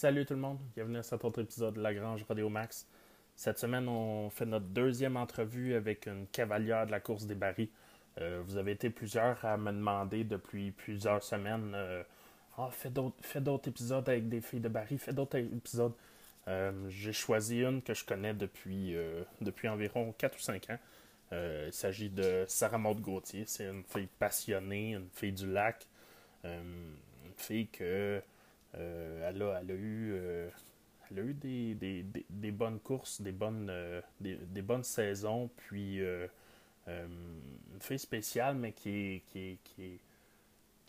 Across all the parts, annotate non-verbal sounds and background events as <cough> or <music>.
Salut tout le monde, bienvenue à cet autre épisode de La Grange Rodeo Max. Cette semaine, on fait notre deuxième entrevue avec une cavalière de la course des barils. Euh, vous avez été plusieurs à me demander depuis plusieurs semaines euh, Ah, fais d'autres épisodes avec des filles de barils, fais d'autres épisodes. Euh, J'ai choisi une que je connais depuis, euh, depuis environ 4 ou 5 ans. Il s'agit de Sarah Maud Gauthier. C'est une fille passionnée, une fille du lac. Une fille que elle, a, elle a eu, euh, elle a eu des, des, des, bonnes courses, des bonnes, euh, des, bonnes saisons, puis euh, euh, une fille spéciale, mais qui est, qui est, qui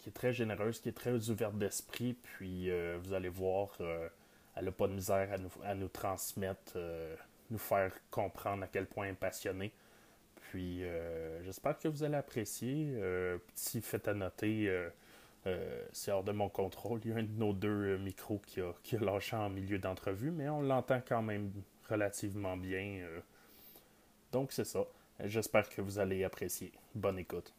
est, très généreuse, qui est très ouverte d'esprit, puis euh, vous allez voir, euh, elle n'a pas de misère à nous, à nous transmettre, euh, nous faire comprendre à quel point elle est passionnée. Puis euh, j'espère que vous allez apprécier. Euh, petit fait à noter, euh, euh, c'est hors de mon contrôle. Il y a un de nos deux euh, micros qui a, qui lâché en milieu d'entrevue, mais on l'entend quand même relativement bien. euh. donc c'est ça. J'espère que vous allez apprécier. Bonne écoute.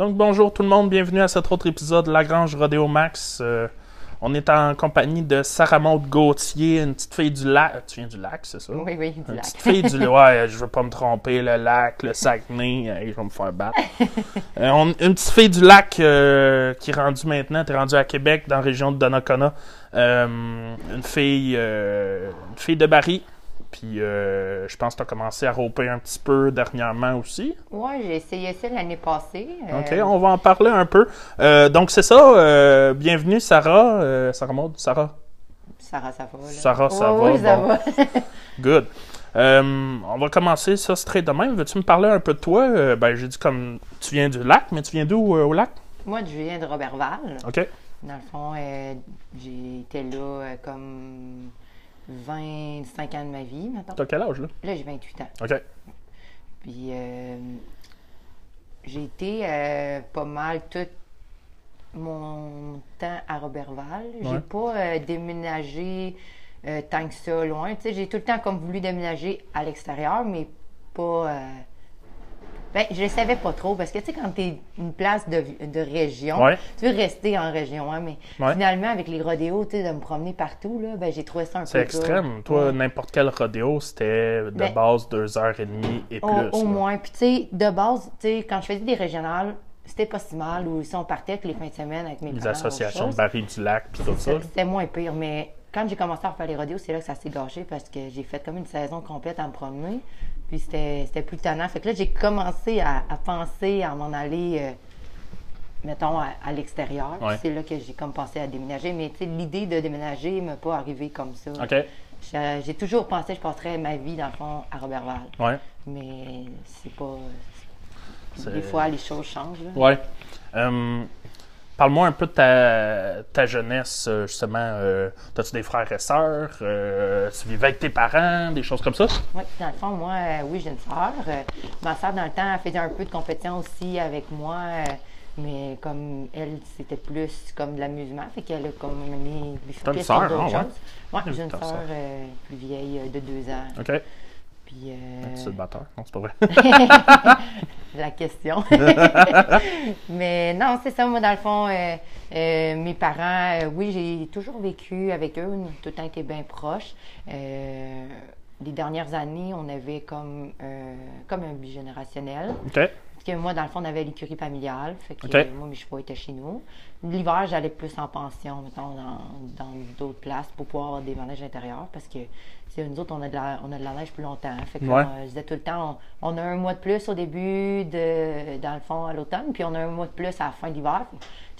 Donc bonjour tout le monde, bienvenue à cet autre épisode de La Grange Rodeo Max. Euh, on est en compagnie de Sarah Maud Gauthier, une petite fille du lac. Tu viens du lac, c'est ça? Oui, oui, du Une lac. petite fille du ouais, je veux pas me tromper, le lac, le Saguenay, <laughs> hey, je vais me faire battre. <laughs> Euh, on- une petite fille du lac euh, qui est rendue maintenant, t'es rendue à Québec, dans la région de Donnacona. Euh, une fille euh, une fille de Barry. Puis euh, je pense que tu as commencé à roper un petit peu dernièrement aussi. Ouais, j'ai essayé ça l'année passée. euh, OK, on va en parler un peu. Euh, donc c'est ça, euh, bienvenue Sarah. Sarah Maud, Sarah. Sarah, ça va. Là. Sarah, ça va, Oui, ça bon. va. <laughs> Good. On va commencer ça straight de même. Veux-tu me parler un peu de toi? Ben, j'ai dit comme tu viens du lac, mais tu viens d'où au lac? Moi, je viens de Robertval. OK. Dans le fond, j'ai été là comme 25 ans de ma vie, maintenant. T'as quel âge là? Là, j'ai 28 ans. OK. Puis, euh, j'ai été euh, pas mal tout mon temps à Robertval. Ouais. J'ai pas euh, déménagé tant que ça loin. J'ai tout le temps comme voulu déménager à l'extérieur, mais pas. Ben, je le savais pas trop parce que tu sais, quand tu es une place de, de région, Ouais. tu veux rester en région, hein, mais Ouais. finalement, avec les rodéos, tu sais, de me promener partout, là, ben, j'ai trouvé ça un peu. C'est extrême. Toi, Ouais. n'importe quel rodéo, c'était de Ben, base deux heures et demie et Au, plus. au là. moins. Puis, tu sais, de base, tu sais, quand je faisais des régionales, c'était pas si mal. Ou si on partait avec les fins de semaine avec mes Les parents, associations de Barry du lac puis tout ça. C'était moins pire. Mais quand j'ai commencé à refaire les rodéos, c'est là que ça s'est gâché parce que j'ai fait comme une saison complète à me promener. Puis, c'était plus tannant. Fait que là, j'ai commencé à, à penser à m'en aller. euh, mettons, à, à l'extérieur. Ouais. C'est là que j'ai comme pensé à déménager. Mais l'idée de déménager ne m'est pas arrivée comme ça. OK. J'ai toujours pensé que je passerais ma vie, dans le fond, à Robertval. Ouais. Mais c'est pas. Des fois, les choses changent. là. Ouais. Euh, Parle-moi un peu de ta, ta jeunesse, euh, justement. Euh, T'as-tu des frères et sœurs? Euh, tu vivais avec tes parents? Des choses comme ça? Oui, dans le fond, moi, oui, j'ai une sœur. Ma sœur, dans le temps, elle faisait un peu de compétition aussi avec moi. mais comme elle, c'était plus comme de l'amusement. Fait qu'elle a comme mené T'as une sœur, d'autres ah ouais? Ouais, j'ai une sœur plus vieille de deux ans. OK. Puis, euh, Tu le batteur? Non, c'est pas vrai. <laughs> la question. <laughs> Mais non, c'est ça, moi, dans le fond, euh, euh, mes parents, euh, oui, j'ai toujours vécu avec eux, nous, tout le temps été bien proches. Les dernières années, on avait comme, comme un bigénérationnel. OK. Parce que moi, dans le fond, on avait l'écurie familiale. Fait que euh, moi, mes chevaux étaient chez nous. L'hiver, j'allais plus en pension, mettons, dans d'autres places pour pouvoir avoir des manèges intérieurs. Parce que c'est nous autres, on a, de la, on a de la neige plus longtemps. Fait que Ouais. euh, je disais tout le temps, on, on a un mois de plus au début, de, dans le fond, à l'automne, puis on a un mois de plus à la fin de l'hiver.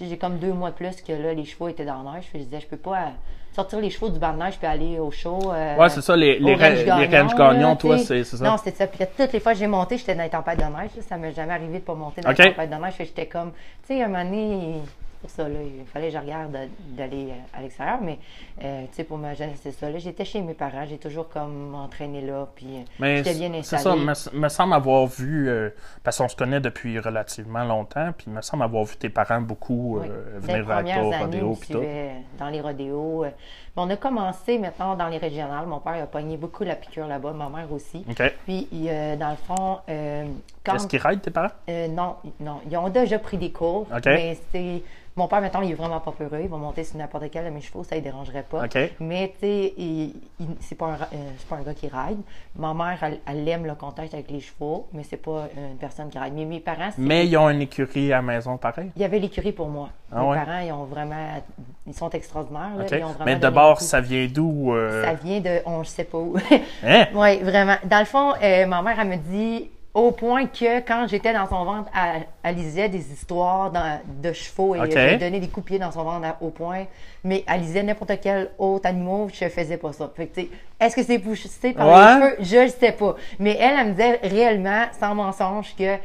J'ai comme deux mois de plus que là, les chevaux étaient dans la neige. Fait que je disais, je peux pas sortir les chevaux du banc de neige puis aller au show. euh, Ouais, c'est ça, les, les, range les là, toi, c'est ça? Non, c'est ça. Puis là, toutes les fois que j'ai monté, j'étais dans les tempêtes de neige. là. Ça m'est jamais arrivé de pas monter dans OK. les tempêtes de neige. J'étais comme, tu sais, un moment donné, pour ça, là. Il fallait que je regarde de- d'aller euh, à l'extérieur, mais, euh, tu sais, pour ma jeunesse, c'est ça. Là, j'étais chez mes parents, j'ai toujours comme entraîné là, puis euh, j'étais bien c'est installée. ça, me, me semble avoir vu, euh, parce qu'on se connaît depuis relativement longtemps, puis me semble avoir vu tes parents beaucoup euh, venir au années, rodéo dans les rodéos. Mais on a commencé maintenant dans les régionales. Mon père a pogné beaucoup la piqûre là-bas, ma mère aussi. Puis, il, euh, dans le fond, euh, quand... Est-ce qu'ils raident tes parents? Euh, non, non. Ils ont déjà pris des cours. Mais c'est. Mon père, maintenant, il est vraiment pas peureux. Il va monter sur n'importe quel de mes chevaux, ça ne dérangerait pas. Mais, tu sais, c'est pas, un pas un gars qui ride. Ma mère, elle, elle aime le contact avec les chevaux, mais c'est pas une personne qui ride. Mais mes parents. Mais ils ont une écurie à la maison pareil? Il y avait l'écurie pour moi. Ah mes ouais? parents, ils ont vraiment. Ils sont extraordinaires. là. Ils ont vraiment Mais d'abord, ça vient d'où? euh, Ça vient de. On ne sait pas où. <laughs> Hein? Oui, vraiment. Dans le fond, euh, ma mère, elle me dit au point que quand j'étais dans son ventre, elle, elle lisait des histoires dans- de chevaux et OK. je lui donnais des coups de pied dans son ventre à- au point. Mais elle lisait n'importe quel autre animal, je faisais pas ça. Fait que, est-ce que c'est poussé par Ouais. les cheveux? Je le sais pas. Mais elle, elle me disait réellement, sans mensonge, que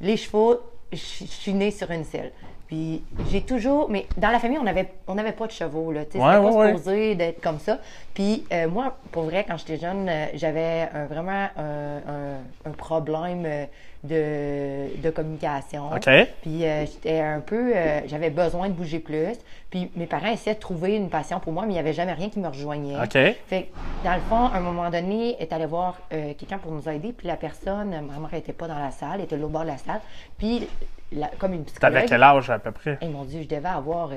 les chevaux, je suis née sur une selle. Puis j'ai toujours, mais dans la famille, on n'avait on avait pas de chevaux, là. Tu sais, Ouais, c'était ouais, pas ouais. supposé d'être comme ça. Puis euh, moi, pour vrai, quand j'étais jeune, euh, j'avais un- vraiment un, un- un problème euh, de, de communication. OK. Puis euh, j'étais un peu, euh, j'avais besoin de bouger plus. Puis mes parents essayaient de trouver une passion pour moi, mais il n'y avait jamais rien qui me rejoignait. OK. Fait que, dans le fond, à un moment donné, est allé voir euh, quelqu'un pour nous aider, puis la personne, euh, ma mère n'était pas dans la salle, elle était l'autre bord de la salle, puis la- comme une psychologue, T'avais quel âge à peu près? et mon Dieu, je devais avoir.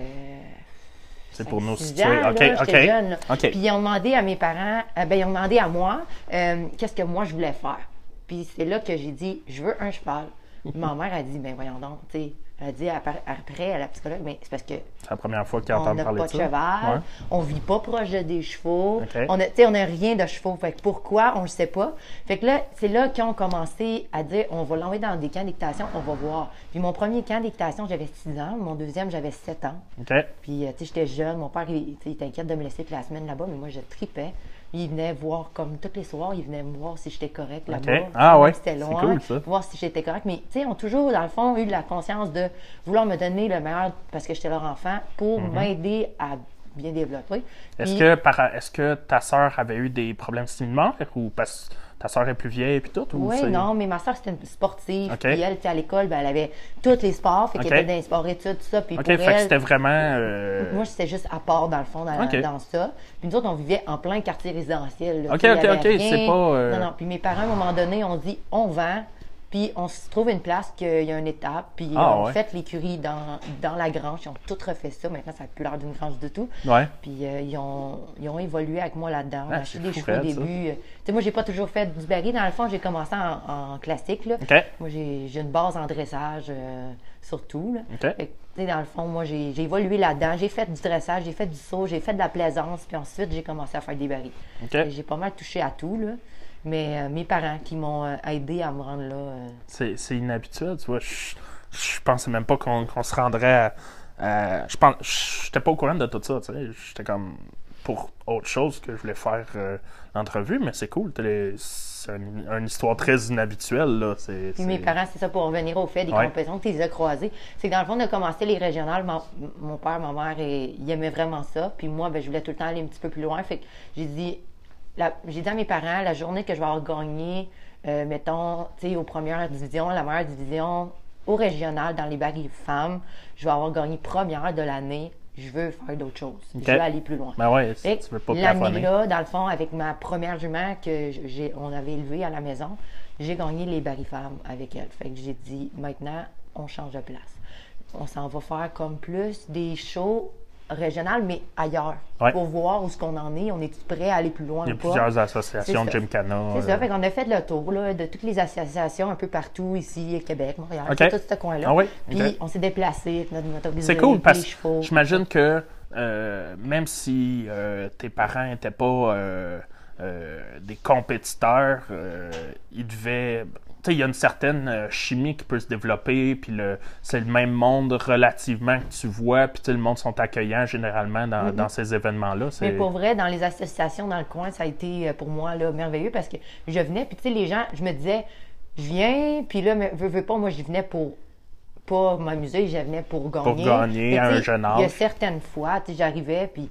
C'est pour nous 5-6 situer. ans, OK, là, jeune. OK. Puis ils ont demandé à mes parents, euh, ben, ils ont demandé à moi euh, qu'est-ce que moi je voulais faire. Puis c'est là que j'ai dit, je veux un cheval. Ma mère a dit, ben voyons donc, tu sais, elle a dit après, à la psychologue, mais c'est parce que C'est la première fois qu'ils on entendent n'a parler pas de de ça. cheval, Ouais. on vit pas proche de des chevaux, on on n'a rien de chevaux. Fait que pourquoi, on le sait pas. Fait que là, c'est là qu'ils ont commencé à dire, on va l'envoyer dans des camps d'équitation, on va voir. Puis mon premier camp d'équitation, j'avais 6 ans, mon deuxième, j'avais 7 ans. Puis, euh, tu sais, j'étais jeune. Mon père, il, il était inquiète de me laisser toute la semaine là-bas, mais moi, je tripais. Il venait voir, comme tous les soirs, il venait me voir si j'étais correct là-bas. Ah ouais, C'était c'est loin. cool, ça. Voir si j'étais correct. Mais, tu sais, ils ont toujours, dans le fond, eu la conscience de vouloir me donner le meilleur parce que j'étais leur enfant pour m'aider à bien développer. Mhm. Est-ce Puis- que, par- est-ce que ta sœur avait eu des problèmes similaires ou parce que ta sœur est plus vieille et puis tout? ou Oui, non, mais ma soeur, c'était une sportive. Puis elle, à l'école, ben, elle avait tous les sports. Fait qu'elle était dans les sports études, tout ça. Puis OK, pour fait que elle, c'était vraiment. euh, Moi, c'était juste à part, dans le fond, dans, ça. Puis nous autres, on vivait en plein quartier résidentiel. là. OK, OK, OK, c'est pas, euh, Non, non. Puis mes parents, à un moment donné, ont dit on vend, puis on se trouve une place qu'il y a une étape, puis Ah, on ouais. fait l'écurie dans, dans la grange. Ils ont tout refait ça. Maintenant, ça n'a plus l'air d'une grange du tout. Ouais. Puis euh, ils, ont, ils ont évolué avec moi là-dedans. Ah, c'est des chevaux au début. Euh, Tu sais, moi, j'ai pas toujours fait du baril. Dans le fond, j'ai commencé en, en classique. Là. Moi, j'ai j'ai une base en dressage, euh, surtout. Là. OK. Fait que, tu sais, dans le fond, moi, j'ai j'ai évolué là-dedans. J'ai fait du dressage, j'ai fait du saut, j'ai fait de la plaisance, puis ensuite, j'ai commencé à faire des barils. J'ai pas mal touché à tout, là. Mais euh, mes parents qui m'ont euh, aidé à me rendre là. euh, C'est inhabituel, tu vois. Je, je pensais même pas qu'on se rendrait à. à- je pense, j'étais pas au courant de tout ça, tu sais. J'étais comme pour autre chose que je voulais faire euh, l'entrevue, mais c'est cool. C'est une, une histoire très inhabituelle, là. Puis mes parents, c'est ça pour revenir au fait des Ouais. compétitions que tu les as croisées. C'est que dans le fond, on a commencé les régionales. Mon, mon père, ma mère, et- ils aimaient vraiment ça. Puis moi, ben, je voulais tout le temps aller un petit peu plus loin. Fait que j'ai dit, j'ai dit à mes parents, la journée que je vais avoir gagné, euh, mettons, tu sais, aux premières divisions, la meilleure division, au régional, dans les barils femmes, je vais avoir gagné première de l'année. Je veux faire d'autres choses. Je veux aller plus loin. Ben ouais, si tu veux pas. L'année-là, dans le fond, avec ma première jument que j'ai, on avait élevée à la maison, j'ai gagné les barils-femmes avec elle. Fait que j'ai dit, maintenant, on change de place. On s'en va faire comme plus des shows régionales, mais ailleurs, Ouais. pour voir où ce qu'on en est. On est prêt à aller plus loin Il y a ou pas? plusieurs associations ça. Gymkhana. C'est euh, ça, qu'on a fait le tour là, de toutes les associations un peu partout, ici, Québec, Montréal, Ok. tout ce coin-là. Ah oui? Puis on s'est déplacé avec notre motorisé, C'est cool parce que j'imagine que euh, même si euh, tes parents n'étaient pas euh, des compétiteurs, ils devaient. Il y a une certaine euh, chimie qui peut se développer, puis le, c'est le même monde relativement que tu vois, puis le monde sont accueillants généralement dans, dans ces événements-là. C'est... Mais pour vrai, dans les associations dans le coin, ça a été euh, pour moi là, merveilleux parce que je venais, puis tu sais, les gens, je me disais, je viens, puis là, mais veux, veux pas, moi, je venais pour pas m'amuser, je venais pour gagner. gagner à tu un jeune Il y a âge. certaines fois, tu sais, j'arrivais, puis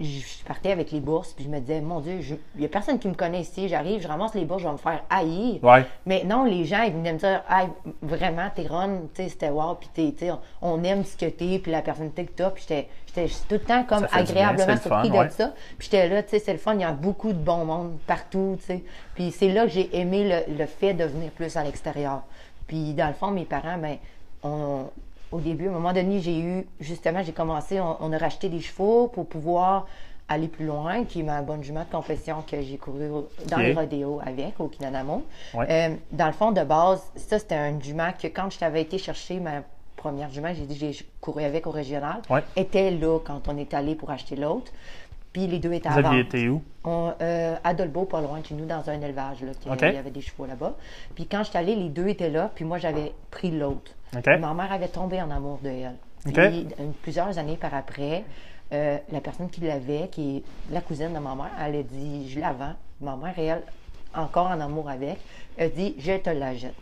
je partais avec les bourses, puis je me disais, mon Dieu, il y a personne qui me connaît ici, j'arrive, je ramasse les bourses, je vais me faire haïr. Ouais. Mais non, les gens, ils venaient me dire, hey, vraiment, t'es Ron, c'était wow, puis t'es, on, aime ce que t'es, puis la personnalité que t'as, puis j'étais, j'étais tout le temps comme agréablement surpris ouais. de ça. Puis j'étais là, tu sais, c'est le fun, il y a beaucoup de bon monde partout, tu sais. Puis c'est là que j'ai aimé le, le fait de venir plus à l'extérieur. Puis dans le fond, mes parents, ben, on- au début, à un moment donné, j'ai eu, justement, j'ai commencé, on, on a racheté des chevaux pour pouvoir aller plus loin, qui est ma bonne jument de confession que j'ai couru dans Ok. les rodéos avec, au Kinanamo. Ouais. Euh, dans le fond, de base, ça, c'était un jument que quand je t'avais été chercher ma première jument, j'ai dit j'ai couru avec au régional, Ouais. était là quand on est allé pour acheter l'autre. Puis les deux étaient Vous à aviez vendre. été où? On, euh, à Dolbeau, pas loin de chez nous, dans un élevage, là, il y avait des chevaux là-bas. Puis quand je suis allée, les deux étaient là, puis moi, j'avais pris l'autre. Ma mère avait tombé en amour de elle. Puis, euh, plusieurs années par après, euh, la personne qui l'avait, qui est la cousine de ma mère, elle a dit, je la vends. Ma mère et elle, encore en amour avec, a dit, je te la jette.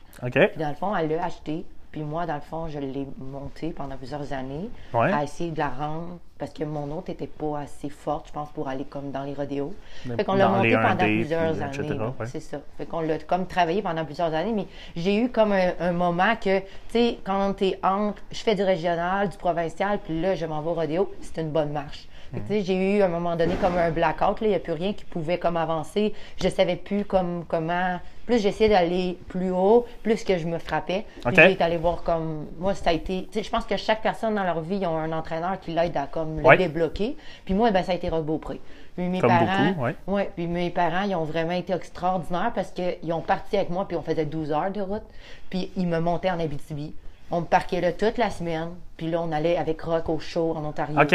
Puis dans le fond, elle l'a acheté. Puis moi, dans le fond, je l'ai montée pendant plusieurs années Ouais. à essayer de la rendre parce que mon autre n'était pas assez forte, je pense, pour aller comme dans les rodéos. Fait qu'on l'a montée pendant 1D, plusieurs puis, années. etc., là. ouais. C'est ça. Fait qu'on l'a comme travaillé pendant plusieurs années, mais j'ai eu comme un, un moment que, tu sais, quand t'es entre, je fais du régional, du provincial, puis là, je m'en vais au rodéo, c'est une bonne marche. J'ai eu à un moment donné comme un blackout, là, il n'y a plus rien qui pouvait comme avancer. Je savais plus comme comment. Plus j'essayais d'aller plus haut, plus que je me frappais. Puis été allé voir comme. Moi, ça a été. Je pense que chaque personne dans leur vie, ils ont un entraîneur qui l'aide à comme Ouais. le débloquer. Puis moi, ben, ça a été Rob Beaupré. Puis mes Comme parents. beaucoup, ouais. Ouais, puis mes parents, ils ont vraiment été extraordinaires parce qu'ils ont parti avec moi, puis on faisait 12 heures de route. Puis ils me montaient en Abitibi. On me parquait là toute la semaine. Puis là, on allait avec Rock au show en Ontario. OK.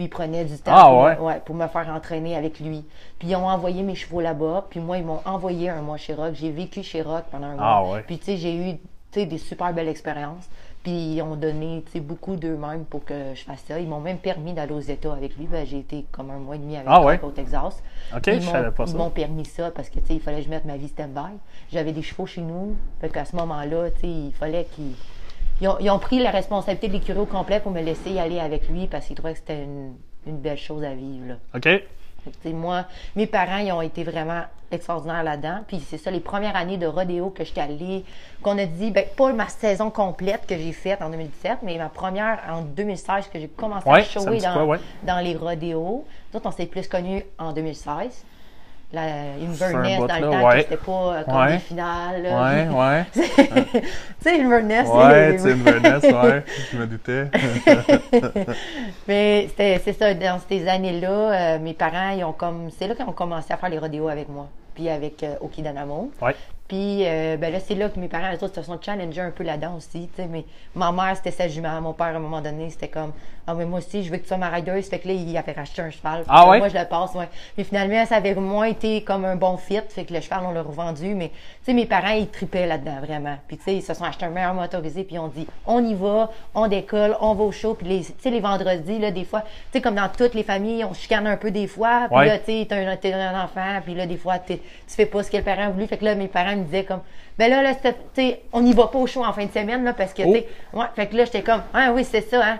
Puis ils prenaient du temps Ah, pour, ouais? pour me faire entraîner avec lui. Puis ils ont envoyé mes chevaux là-bas. Puis moi, ils m'ont envoyé un mois chez Rock. J'ai vécu chez Rock pendant un mois. Ah, ouais. Puis tu sais, j'ai eu tu sais, des super belles expériences. Puis ils ont donné tu sais, beaucoup d'eux-mêmes pour que je fasse ça. Ils m'ont même permis d'aller aux États avec lui. Ben, j'ai été comme un mois et demi avec Ah, ouais? au Texas. OK, Puis je ils savais m'ont- pas Ils ça. m'ont permis ça parce que il fallait que je mette ma vie stand-by. J'avais des chevaux chez nous. Fait qu'à ce moment-là, il fallait qu'ils. Ils ont, ils ont pris la responsabilité de l'écurie au complet pour me laisser y aller avec lui parce qu'ils trouvaient que c'était une, une belle chose à vivre. Là. OK. Moi, mes parents, ils ont été vraiment extraordinaires là-dedans. Puis c'est ça, les premières années de rodéo que j'étais allée, qu'on a dit, ben, pas ma saison complète que j'ai faite en 2017, mais ma première en 2016 que j'ai commencé Ouais, à shower dans, quoi, ouais? dans les rodéos. Nous autres, on s'est plus connus en 2016. La Inverness, bout, dans le temps, ouais. c'était pas euh, comme Ouais. des finales. là. Ouais, <laughs> ouais. tu sais, Inverness, Ouais, les- Tim Burness, <laughs> ouais. Je me doutais. <laughs> Mais c'était, c'est ça, dans ces années-là, euh, mes parents, ils ont comme, c'est là qu'ils ont commencé à faire les rodéos avec moi, puis avec euh, Okidanamo. Ouais. Puis euh, ben là, c'est là que mes parents, eux autres, se sont challengés un peu là-dedans aussi, tu sais. Mais ma mère, c'était sa jument. Mon père, à un moment donné, c'était comme, ah, mais moi aussi, je veux que tu sois ma rideuse. Fait que là, il avait racheté un cheval. Ah ouais? Moi, je le passe, ouais. Mais finalement, ça avait moins été comme un bon fit. Fait que le cheval, on l'a revendu. Mais, tu sais, mes parents, ils tripaient là-dedans, vraiment. Puis, tu sais, ils se sont achetés un meilleur motorisé. Puis, on dit, on y va, on décolle, on va au show. Puis, les, tu sais, les vendredis, là, des fois, tu sais, comme dans toutes les familles, on chicane un peu des fois. Puis Ouais. là, tu sais, t'es un, un enfant. Puis là, des fois, tu fais pas ce que le parent a voulu. Fait que là, mes parents me disaient comme, ben là, là, c'était- tu sais, on n'y va pas au show en fin de semaine, là, parce que, tu sais, ouais. Fait que là, j'étais comme, ah oui, c'est ça, hein.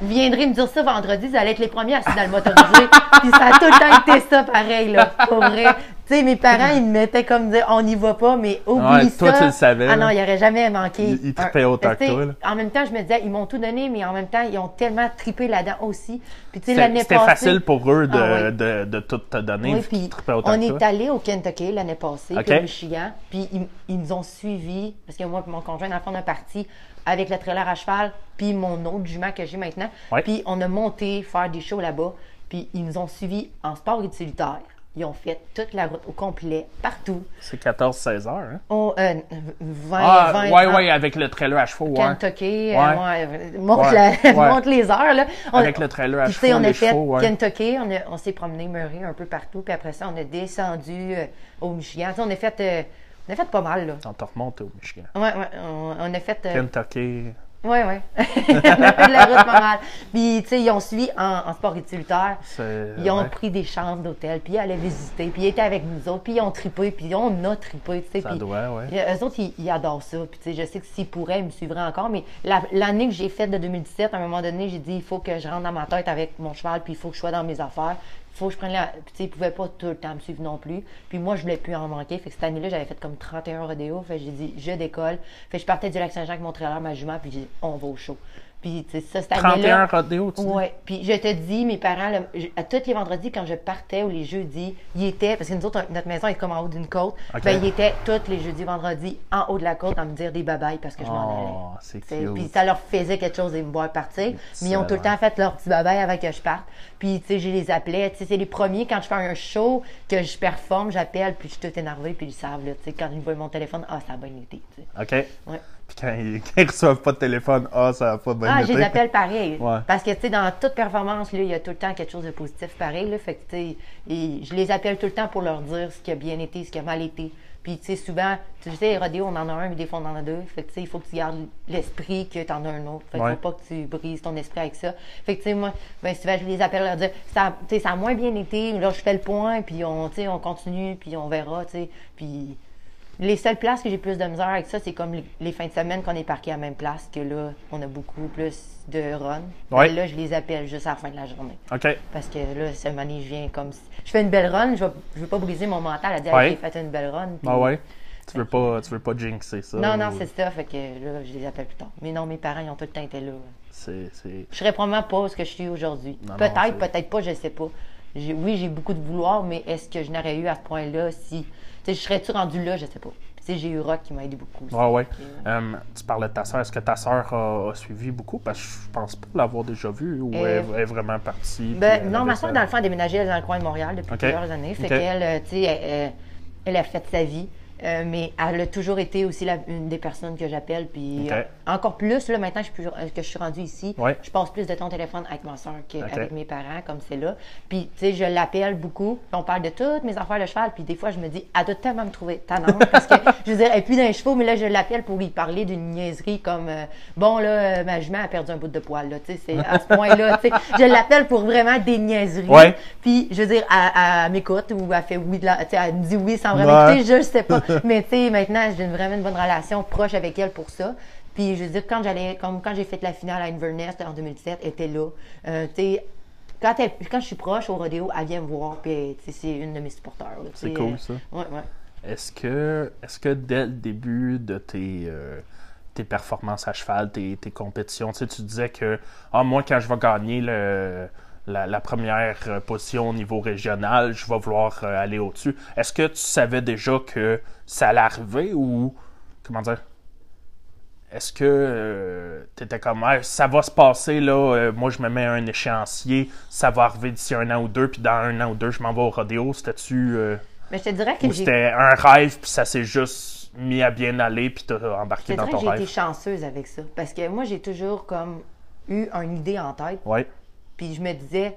Vous viendrez me dire ça vendredi, vous allez être les premiers assis dans le motorisé. <laughs> Puis ça a tout le temps été ça pareil, là. Pour vrai. Tu sais, mes parents, ils me mettaient comme dire, on n'y va pas, mais oublie Ouais, ça. toi, tu le savais, Ah non, il n'y aurait jamais manqué. Ils- ils tripaient autant que toi, là. En même temps, je me disais, ils m'ont tout donné, mais en même temps, ils ont tellement tripé là-dedans aussi. Puis tu sais, C'était l'année c'était passée. facile pour eux de, Ah ouais. de, de tout te donner. Oui, puis autant on que est toi. allé au Kentucky l'année passée, OK. puis au Michigan, puis ils, ils nous ont suivis, parce que moi et mon conjoint, dans le fond, on est parti avec le trailer à cheval, puis mon autre jument que j'ai maintenant, Ouais. puis on a monté faire des shows là-bas, puis ils nous ont suivis en sport utilitaire. Ils ont fait toute la route au complet, partout. C'est 14-16 heures, hein? On, euh, 20, Ah, 20, ouais, 30, ouais, avec le trailer à chevaux, ouais. Kentucky, euh, Ouais. monte, Ouais, la- <laughs> ouais. monte les heures. Là. On- Avec le trailer à chevaux, on a les fait chevaux. Kentucky, on, s'est promené Murray un peu partout, puis après ça, on a descendu euh, au Michigan. On a fait, euh, on a fait pas mal. Là. On te remonte au Michigan. Ouais, ouais, on, on a fait. euh, Kentucky, Ouais, ouais. <laughs> on a fait de la route pas mal. Puis, tu sais, ils ont suivi en, en sport utilitaire. Ils ont ouais. pris des chambres d'hôtel, puis ils allaient visiter, puis ils étaient avec nous autres, puis ils ont trippé, puis on a trippé, tu sais. Ça puis- doit, eux autres, ils, ils adorent ça. Puis, tu sais, je sais que s'ils pourraient, ils me suivraient encore. Mais la- l'année que j'ai faite de 2017, à un moment donné, j'ai dit il faut que je rentre dans ma tête avec mon cheval, puis il faut que je sois dans mes affaires. Faut que je prenne la. Tu sais, ils pouvaient pas tout le temps me suivre non plus. Puis, moi, je voulais plus en manquer. Fait que cette année-là, j'avais fait comme 31 rodéos. Fait j'ai dit je décolle. Fait je partais du Lac-Saint-Jean avec mon trailer, ma jument, puis j'ai dit on va au show. Puis, tu sais, ça, cette 31 année-là. rodéos, tu? Ouais. Puis je te dis, mes parents, le- je- à tous les vendredis, quand je partais ou les jeudis, ils étaient, parce que nous autres, notre maison est comme en haut d'une côte, Ok. ben, ils étaient tous les jeudis, vendredis, en haut de la côte, à me dire des babayes parce que je m'en allais. Oh, c'est T'sais. Puis ça leur faisait quelque chose de me voir partir. Mais ils ont tout le temps fait leur petit babaye avant que je parte. Puis, tu sais, je les appelais. Tu sais, c'est les premiers, quand je fais un show, que je performe, j'appelle, puis je suis tout énervée, puis ils savent, là, tu sais, quand ils voient mon téléphone, ah, ça a bien été, tu sais. OK. Ouais. Puis quand ils, <laughs> quand ils reçoivent pas de téléphone, ah, ça va pas bien Ah, je été. les appelle pareil. Ouais. Parce que, tu sais, dans toute performance, là, il y a tout le temps quelque chose de positif pareil. Là, fait que, tu sais, je les appelle tout le temps pour leur dire ce qui a bien été, ce qui a mal été. Puis, tu sais, souvent, tu sais, les rodéos, on en a un, mais des fois, on en a deux. Fait que, tu sais, il faut que tu gardes l'esprit que tu en as un autre. Fait que Ouais. faut pas que tu brises ton esprit avec ça. Fait que, tu sais, moi, ben, souvent, je les appelle leur dire, ça, tu sais, ça a moins bien été, là, je fais le point, puis on, tu sais, on continue, puis on verra, tu sais. Puis, les seules places que j'ai plus de misère avec ça, c'est comme les, les fins de semaine qu'on est parqué à la même place, que là, on a beaucoup plus de runs. Ouais. Ben Là, je les appelle juste à la fin de la journée. OK. Parce que là, cette année, je viens comme si... Je fais une belle run, je ne veux pas briser mon mental à dire Ouais. J'ai fait une belle run. puis- Ah ouais. Tu veux pas, tu veux pas jinxer ça. Non, non, ou- c'est ça. Fait que là, je les appelle plus tard. Mais non, mes parents, ils ont tout le temps été là. C'est, c'est... Je serais probablement pas ce que je suis aujourd'hui. Peut-être, peut-être pas, je sais pas. Oui, j'ai beaucoup de vouloir, mais est-ce que je n'aurais eu à ce point-là si. Je serais-tu rendu là, je sais pas. J'ai eu Rock qui m'a aidé beaucoup. aussi. Ouais, ouais. Euh, tu parlais de ta sœur. Est-ce que ta sœur a, a suivi beaucoup? Parce que je pense pas l'avoir déjà vue ou Euh, elle, est vraiment partie. Ben, non, ma soeur, sa- dans le fond, a déménagé dans le coin de Montréal depuis plusieurs années. Fait Ok. qu'elle, euh, tu sais, elle, elle- elle a fait sa vie. Euh, mais elle a toujours été aussi la- une des personnes que j'appelle. Puis euh, encore plus, là, maintenant je suis plus- euh, que je suis rendue ici, Ouais. je passe plus de temps au téléphone avec ma soeur qu'avec mes parents, comme c'est là. Puis, tu sais, je l'appelle beaucoup. on parle de toutes mes affaires de cheval. Puis des fois, je me dis, elle doit tellement me trouver tannante. <laughs> parce que, je veux dire, elle est plus les chevaux, mais là, je l'appelle pour lui parler d'une niaiserie comme, euh, bon, là, ma jument a perdu un bout de poil. Là, tu sais, c'est à ce <laughs> point-là. tu sais, je l'appelle pour vraiment des niaiseries. Ouais. Puis, je veux dire, elle, elle m'écoute ou elle fait oui, de la- tu sais, elle me dit oui sans vraiment Ouais. écouter, je sais pas. <laughs> Mais tu sais, maintenant, j'ai une- vraiment une bonne relation proche avec elle pour ça. Puis, je veux dire, quand j'allais, comme quand j'ai fait la finale à Inverness en 2017, elle était là. Euh, tu sais, quand, elle- quand je suis proche au rodéo, elle vient me voir, puis tu sais, c'est une de mes supporters. C'est cool, euh, ça. Ouais, ouais. Est-ce que, est-ce que dès le début de tes, euh, tes performances à cheval, tes, tes compétitions, tu sais, tu disais que ah, moi, quand je vais gagner le, la, la première euh, position au niveau régional, je vais vouloir euh, aller au-dessus. Est-ce que tu savais déjà que ça allait arriver ou comment dire? Est-ce que tu étais comme Ah, ça va se passer là, euh, moi je me mets un échéancier, ça va arriver d'ici un an ou deux, puis dans un an ou deux, je m'en vais au rodéo. C'était-tu. euh, Mais je te dirais que c'était un rêve, puis ça s'est juste mis à bien aller, puis t'as Je embarqué te dans ton que j'ai été rêve. chanceuse avec ça. Parce que moi, j'ai toujours comme eu une idée en tête. Ouais, Puis je me disais,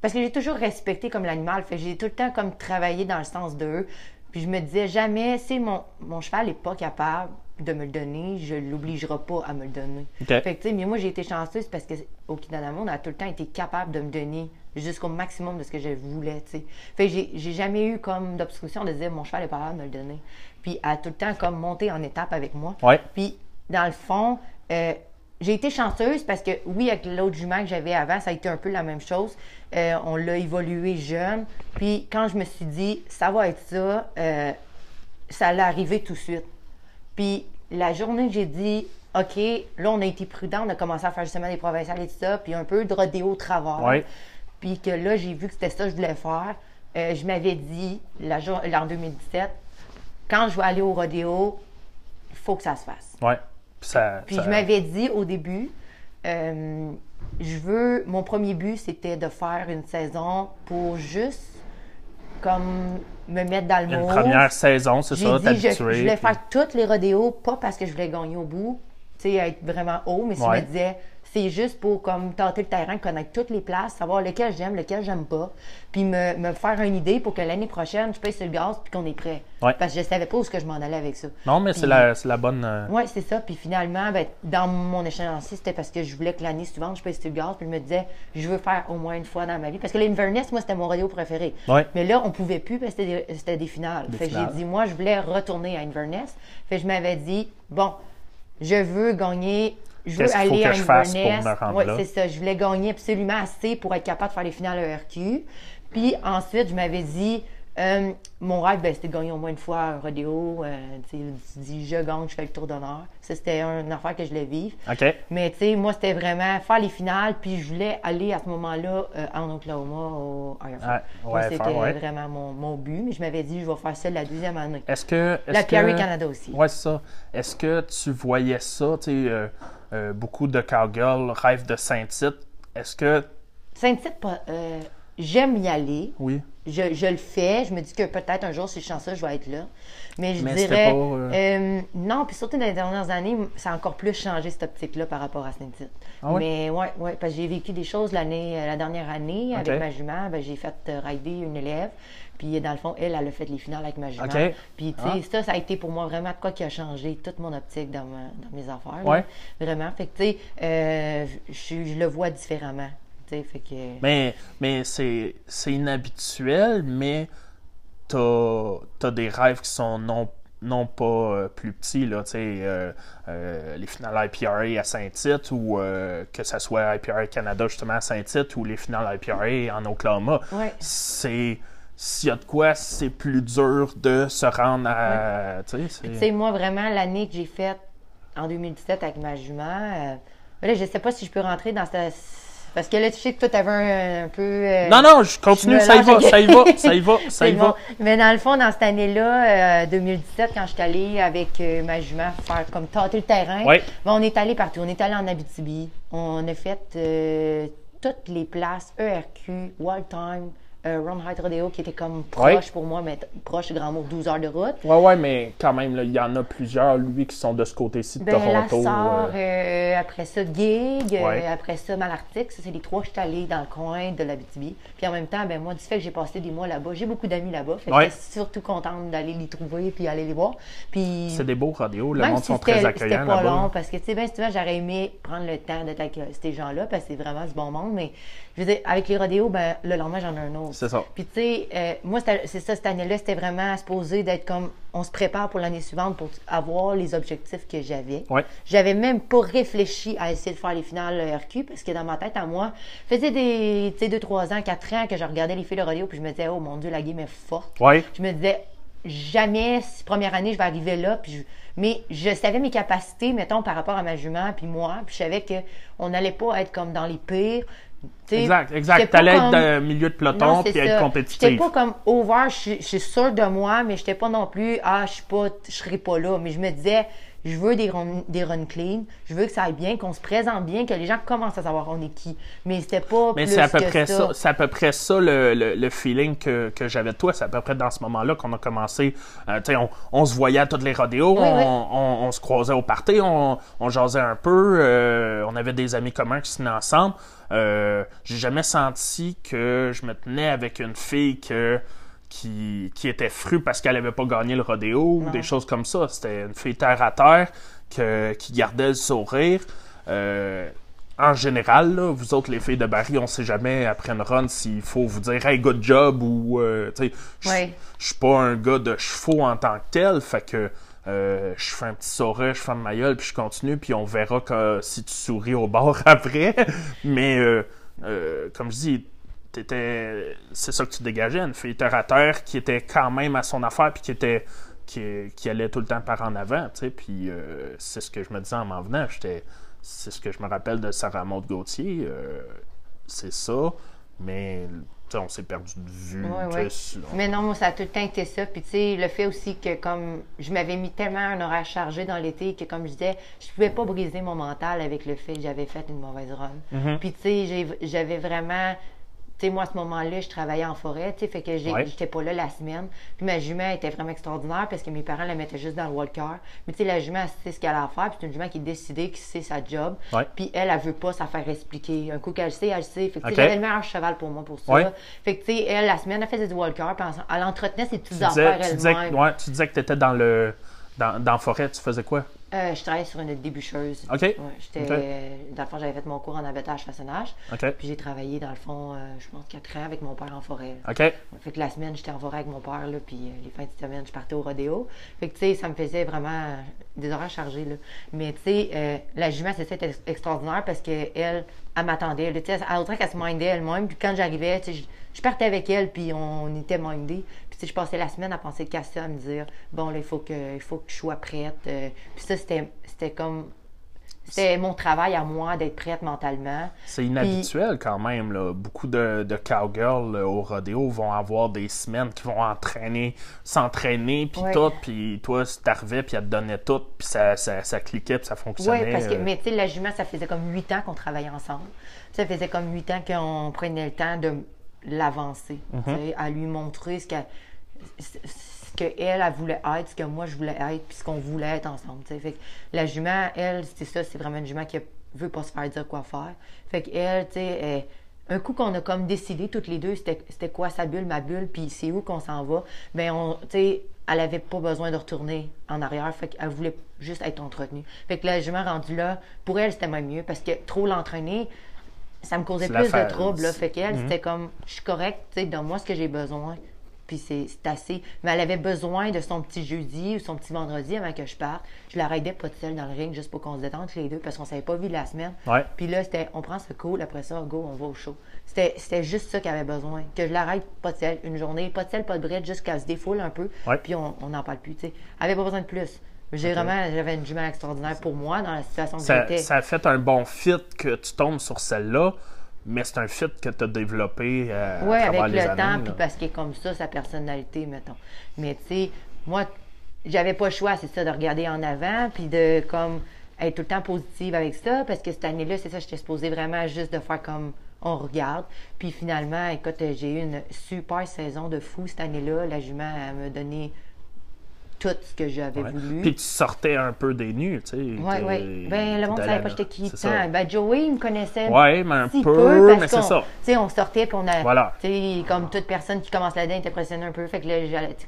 parce que j'ai toujours respecté comme l'animal, fait j'ai tout le temps comme travaillé dans le sens d'eux. Puis je me disais jamais, si mon, mon cheval n'est pas capable de me le donner, je l'obligera pas à me le donner. Fait que mais moi j'ai été chanceuse parce que au on a tout le temps été capable de me donner jusqu'au maximum de ce que je voulais, tu sais. Fait que j'ai j'ai jamais eu comme d'obstruction de dire mon cheval est pas capable de me le donner. Puis a tout le temps comme monté en étape avec moi. ouais, Puis, dans le fond, euh, j'ai été chanceuse parce que, oui, avec l'autre jument que j'avais avant, ça a été un peu la même chose. Euh, on l'a évolué jeune. Puis, quand je me suis dit, ça va être ça, euh, ça allait arriver tout de suite. Puis, la journée que j'ai dit, OK, là, on a été prudent, on a commencé à faire justement des provinciales et tout ça, puis un peu de rodéo au travers. Ouais. Puis que là, j'ai vu que c'était ça que je voulais faire. Euh, je m'avais dit, la en 2017, quand je vais aller au rodéo, il faut que ça se fasse. ouais. Puis ça. Puis ça- je m'avais dit au début, euh, je veux, mon premier but, c'était de faire une saison pour juste comme me mettre dans le Une mot. première saison, c'est ça, dit, je, voulais puis- faire toutes les rodéos, pas parce que je voulais gagner au bout, tu sais, être vraiment haut, mais si Ouais. je me disais, c'est juste pour comme tâter le terrain, connaître toutes les places, savoir lequel j'aime, lequel j'aime pas, puis me, me faire une idée pour que l'année prochaine, je paye sur le gaz puis qu'on est prêt. Ouais. Parce que je savais pas où ce que je m'en allais avec ça. Non, mais c'est la, la bonne. euh, oui, c'est ça. Puis finalement, ben, dans mon échéancier, c'était parce que je voulais que l'année suivante, je paye sur le gaz. Puis je me disais, je veux faire au moins une fois dans ma vie. Parce que l'Inverness, moi, c'était mon rodeo préféré. Ouais. Mais là, on pouvait plus parce que c'était des, des finales. Des fait finales. j'ai dit, moi, je voulais retourner à Inverness. Fait que je m'avais dit, bon, je veux gagner. Je veux faut aller que à je fasse pour me rendre Ouais, c'est ça. Je voulais gagner absolument assez pour être capable de faire les finales ERQ. Puis ensuite, je m'avais dit, euh, mon rêve, ben, c'était de gagner au moins une fois un rodéo. Euh, tu dis, je gagne, je fais le tour d'honneur. Ça, c'était une affaire que je voulais vivre. OK. Mais tu sais, moi, c'était vraiment faire les finales, puis je voulais aller à ce moment-là euh, en Oklahoma au Fire. Ouais, c'était ouais. vraiment mon, mon but, mais je m'avais dit, je vais faire ça la deuxième année. Est-ce que. La que- Canada aussi. Ouais, c'est ça. Est-ce que tu voyais ça, tu sais, beaucoup de cowgirls rêvent de Saint-Tite. Est-ce que. Saint-Tite, pas- euh, j'aime y aller. Oui. Je, je le fais. Je me dis que peut-être un jour, si je suis chanceux, je vais être là. Mais je Mais dirais. pas, euh, euh, non, puis surtout dans les dernières années, ça a encore plus changé cette optique-là par rapport à Saint-Tite. Ah ouais? Mais ouais, ouais, parce que j'ai vécu des choses l'année, euh, la dernière année avec ma jument. Ben, j'ai fait rider une élève. Puis dans le fond, elle, elle a fait les finales avec ma jument. Ok. Puis tu Ah. sais, ça, ça a été pour moi vraiment de quoi qui a changé toute mon optique dans, ma- dans mes affaires. là. Ouais. Vraiment. Fait que tu sais, euh, je, je le vois différemment. Fait que. Mais, mais c'est, inhabituel, mais t'as, t'as des rêves qui sont non, non pas euh, plus petits, là, tu sais, euh, euh, les finales IPRA à Saint-Tite ou euh, que ce soit IPRA Canada justement à Saint-Tite ou les finales IPRA en Oklahoma. Ouais. C'est. S'il y a de quoi, c'est plus dur de se rendre à. Tu sais, c'est- Tu sais, moi, vraiment, l'année que j'ai faite en 2017 avec ma jument, euh, ben là, je sais pas si je peux rentrer dans cette. Parce que là, tu sais que toi, t'avais un, un peu. euh, Non, non, je continue, <laughs> ça y va, ça y va, ça y va, ça y bon. va. Mais dans le fond, dans cette année-là, euh, 2017, quand je suis allée avec euh, ma jument faire comme tâter le terrain, ben, on est allé partout. On est allé en Abitibi. On a fait euh, toutes les places ERQ, Wild Time, euh, Height Rodeo, qui était comme proche pour moi, mais proche, grand mot, 12 heures de route. Ouais, ouais, mais quand même, il y en a plusieurs, lui, qui sont de ce côté-ci de Ben, la Toronto. Sarre, euh, euh, après ça, Gig, euh, Ouais. après ça, Malartic. Ça, c'est les trois que je suis allée dans le coin de l'Abitibi. Puis en même temps, ben, moi, du fait que j'ai passé des mois là-bas, j'ai beaucoup d'amis là-bas. Fait que Ouais. j'étais surtout contente d'aller les trouver puis aller les voir. Puis C'est des beaux radios, le même monde si sont c'était très c'était accueillants pas là-bas. long, parce que, tu sais, ben, souvent, j'aurais aimé prendre le temps d'être avec euh, ces gens-là, parce que c'est vraiment du bon monde. Mais, je veux dire, avec les rodéos, ben, le lendemain, j'en ai un autre. C'est ça. Puis, tu sais, euh, moi, c'est ça, cette année-là, c'était vraiment supposé d'être comme on se prépare pour l'année suivante pour avoir les objectifs que j'avais. Ouais. J'avais même pas réfléchi à essayer de faire les finales RQ parce que dans ma tête, à moi, faisait des, tu sais, 2, 3 ans, 4 ans que je regardais les filles de rodéo puis je me disais, oh mon Dieu, la game est forte. Ouais. Je me disais, jamais, première année, je vais arriver là. Puis je- Mais je savais mes capacités, mettons, par rapport à ma jument puis moi. Puis je savais qu'on n'allait pas être comme dans les pires. Exact, exact. T'allais être comme- dans le milieu de peloton puis être ça. J'étais compétitif. pas comme over, je suis sûre de moi, mais j'étais pas non plus, ah, je suis pas, je serai pas là. Mais je me disais, je veux des runs, des runs clean, je veux que ça aille bien, qu'on se présente bien, que les gens commencent à savoir on est qui. Mais c'était pas Mais c'est à peu que près ça. ça. C'est à peu près ça le, le- le feeling que, que j'avais de toi. C'est à peu près dans ce moment-là qu'on a commencé. euh, tu sais, on, on se voyait à toutes les rodéos, Oui, on, oui. On, on se croisait au party, on, on jasait un peu, euh, on avait des amis communs qui se tenaient ensemble. Euh, J'ai jamais senti que je me tenais avec une fille que qui, qui était frue parce qu'elle avait pas gagné le rodéo ou des choses comme ça. C'était une fille terre à terre que, qui gardait le sourire. Euh, en général, là, vous autres, les filles de Barry, on sait jamais après une run s'il faut vous dire Hey, good job ou euh, je Ouais. suis pas un gars de chevaux en tant que tel, fait que euh, je fais un petit sourire, je ferme ma gueule, puis je continue, puis on verra que, si tu souris au bord <laughs> après. Mais euh, comme je dis, t'étais, c'est ça que tu dégageais, une fille terre à terre qui était quand même à son affaire, puis qui était qui, qui allait tout le temps par en avant, tu sais, puis euh, c'est ce que je me disais en m'en venant, j'étais, c'est ce que je me rappelle de Sarah Maud Gauthier, euh, c'est ça, mais on s'est perdu de vue, on- Mais non, moi, ça a tout le temps été ça. Puis, tu sais, le fait aussi que, comme, je m'avais mis tellement un horaire chargé dans l'été que, comme je disais, je pouvais pas briser mon mental avec le fait que j'avais fait une mauvaise run. Mhm. Puis, tu sais, j'avais vraiment. Sais, moi, à ce moment-là, je travaillais en forêt, tu sais, fait que Ouais. j'étais pas là la semaine. Puis ma jument était vraiment extraordinaire parce que mes parents la mettaient juste dans le walker. Mais tu sais, la jument, elle sait ce qu'elle a à faire, puis c'est une jument qui est décidée, qui sait sa job. Ouais. Puis elle, elle veut pas s'en faire expliquer. Un coup qu'elle sait, elle sait. Fait que j'avais le meilleur cheval pour moi pour ça. Ouais. Fait que tu sais, elle, la semaine, elle faisait du walker, puis elle, entretenait ses petites Tu affaires tu, disais, elle-même. que- tu disais que tu étais dans le dans, dans la forêt, tu faisais quoi? Euh, je travaillais sur une déboucheuse. OK. Ouais, j'étais, Ok. euh, dans le fond, j'avais fait mon cours en abattage façonnage. OK. Puis j'ai travaillé, dans le fond, euh, je pense, quatre ans avec mon père en forêt. OK. Fait que la semaine, j'étais en forêt avec mon père, là, puis les fins de semaine, je partais au rodéo. Fait que, tu sais, ça me faisait vraiment des horaires chargés, là. Mais, tu sais, la jument, c'est ça, était extraordinaire parce qu'elle, elle, elle m'attendait. là. Tu sais, elle, on dirait qu'elle se mindait elle-même. Puis quand j'arrivais, tu sais, je, je partais avec elle, puis on était mindés. Sais, je passais la semaine à penser qu'à ça, à me dire, bon, là, il faut que, il faut que je sois prête. euh. puis ça, c'était, c'était comme. C'était mon travail à moi d'être prête mentalement. C'est inhabituel quand même. Là. Beaucoup de, de cowgirls là, au rodéo vont avoir des semaines qui vont entraîner, s'entraîner, puis Ouais. tout. Puis toi, si t'arrivais, puis elle te donnait tout, puis ça, ça, ça cliquait, puis ça fonctionnait. Oui, parce que, euh, mais tu sais, la jument, ça faisait comme huit ans qu'on travaillait ensemble. Ça faisait comme huit ans qu'on prenait le temps de l'avancer, sais, à lui montrer ce qu'elle ce qu'elle, elle voulait être, ce que moi je voulais être, puis ce qu'on voulait être ensemble. tu sais. Fait que la jument, elle, c'est ça, c'est vraiment une jument qui veut pas se faire dire quoi faire. Fait qu'elle, tu sais, elle- un coup qu'on a comme décidé toutes les deux, c'était quoi sa bulle, ma bulle, puis c'est où qu'on s'en va, ben on, tu sais, elle avait pas besoin de retourner en arrière, fait qu'elle voulait juste être entretenue. Fait que la jument rendue là, pour elle, c'était même mieux, parce que trop l'entraîner, ça me causait plus de troubles, là. Fait qu'elle, Mhm. c'était comme, je suis correcte, tu sais, donne-moi ce que j'ai besoin. Puis c'est assez. Mais elle avait besoin de son petit jeudi ou son petit vendredi avant que je parte. Je la raidais pas de sel dans le ring juste pour qu'on se détende tous les deux parce qu'on s'avait pas vu la semaine. Ouais. Puis là, c'était, on prend ce cool, après ça, go, on va au show. C'était, juste ça qu'elle avait besoin. Que je l'arrête pas de sel une journée, pas de sel, pas de bride, juste qu'elle se défoule un peu. Ouais. Puis on n'en parle plus, tu sais. Elle avait pas besoin de plus. J'ai vraiment, j'avais une jument extraordinaire pour moi dans la situation que j'étais. ça a fait un bon fit que tu tombes sur celle-là, mais c'est un fit que tu as développé euh, Oui, avec le années. temps, puis parce qu'il est comme ça, sa personnalité, mettons. Mais tu sais, moi, j'avais pas le choix, c'est ça, de regarder en avant, puis de comme être tout le temps positive avec ça, parce que cette année-là, c'est ça, j'étais supposée vraiment juste de faire comme on regarde. Puis finalement, écoute, j'ai eu une super saison de fou cette année-là. La jument, m'a donné tout ce que j'avais Ouais. voulu. Puis tu sortais un peu des nus, tu sais. Oui, oui. Ben, le monde de savait la- pas j'étais qui. Ben, Joey, il me connaissait Ouais, mais un si peu, mais c'est ça. Tu sais, on sortait, puis on a. Voilà. Tu sais, comme toute personne qui commence là-dedans, est impressionnée un peu. Fait que là,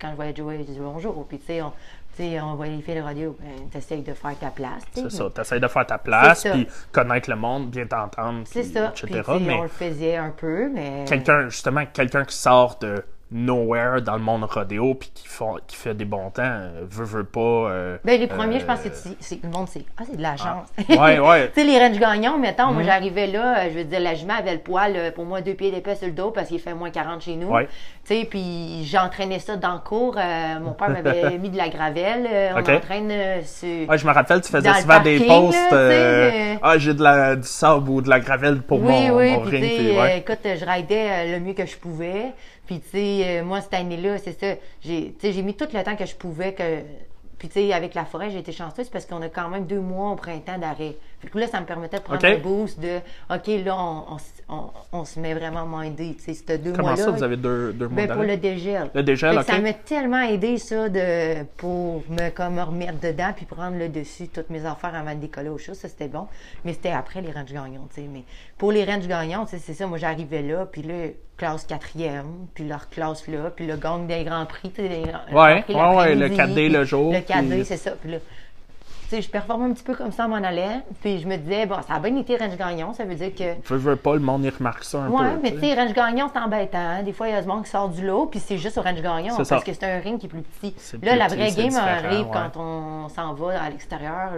quand je voyais Joey, je disais bonjour. Puis, tu sais, on, tu sais, on voyait les filles de radio, ben, t'essayes de faire ta place. C'est ça. essaies de faire ta place, puis connaître le monde, bien t'entendre, C'est ça. mais on le faisait un peu, mais. quelqu'un, justement, quelqu'un qui sort de nowhere dans le monde rodéo, puis qui, font, qui fait des bons temps, euh, veut, veut pas. euh, Ben, les premiers, je pense euh, que c'est- c'est le monde, c'est. Ah, c'est de la chance. Ouais, <laughs> ouais. tu sais, les range gagnants, mettons, Mhm. moi, j'arrivais là, euh, je veux dire, la jument avait le poil, euh, pour moi, deux pieds d'épais sur le dos parce qu'il fait moins 40 chez nous. Ouais. Tu sais, puis j'entraînais ça dans le cours. euh, mon père m'avait <laughs> mis de la gravelle. euh, on Ok. entraîne euh, sur. Ouais, je me rappelle, tu faisais souvent des parking, posts. euh, euh, Ah, j'ai de la, du sable ou de la gravelle pour oui, mon, oui, mon puis ring. tu puis sais, ouais. euh, écoute, je raidais euh, le mieux que je pouvais. Puis tu sais, euh, moi, cette année-là, c'est ça, j'ai j'ai mis tout le temps que je pouvais que... Puis tu sais, avec la forêt, j'ai été chanceuse parce qu'on a quand même deux mois au printemps d'arrêt. Fait que là, ça me permettait de prendre Ok. un boost de, OK, là, on, on, on- on se met vraiment mindé. Tu sais, c'était deux Comment mois-là. ça, vous avez deux, deux mois Ben, pour le dégel. Le dégel, Fait que ok. Ça m'a tellement aidé, ça, de, pour me, comme, me remettre dedans puis prendre le dessus toutes mes affaires avant de décoller au show. Ça, c'était bon. Mais c'était après les ranges gagnants, tu sais. Mais pour les ranges gagnants, tu sais, c'est ça. Moi, j'arrivais là, puis là, classe quatrième, puis leur classe là, puis le gang des grands prix, tu sais, les Ouais, Prix ouais, le l'après-midi, 4D le jour, Le 4D, puis- c'est ça. Puis là, sais, je performais un petit peu comme ça, m'en allait. Puis je me disais, bon, ça a bien été range gagnant. Ça veut dire que Veux, veux pas, le monde y remarque ça un Ouais, peu. mais tu sais. range gagnant, c'est embêtant. hein. Des fois, il y a du monde qui sort du lot, puis c'est juste au range gagnant C'est parce ça. que c'est un ring qui est plus petit. Là, plus la vraie game arrive ouais. quand on s'en va à l'extérieur.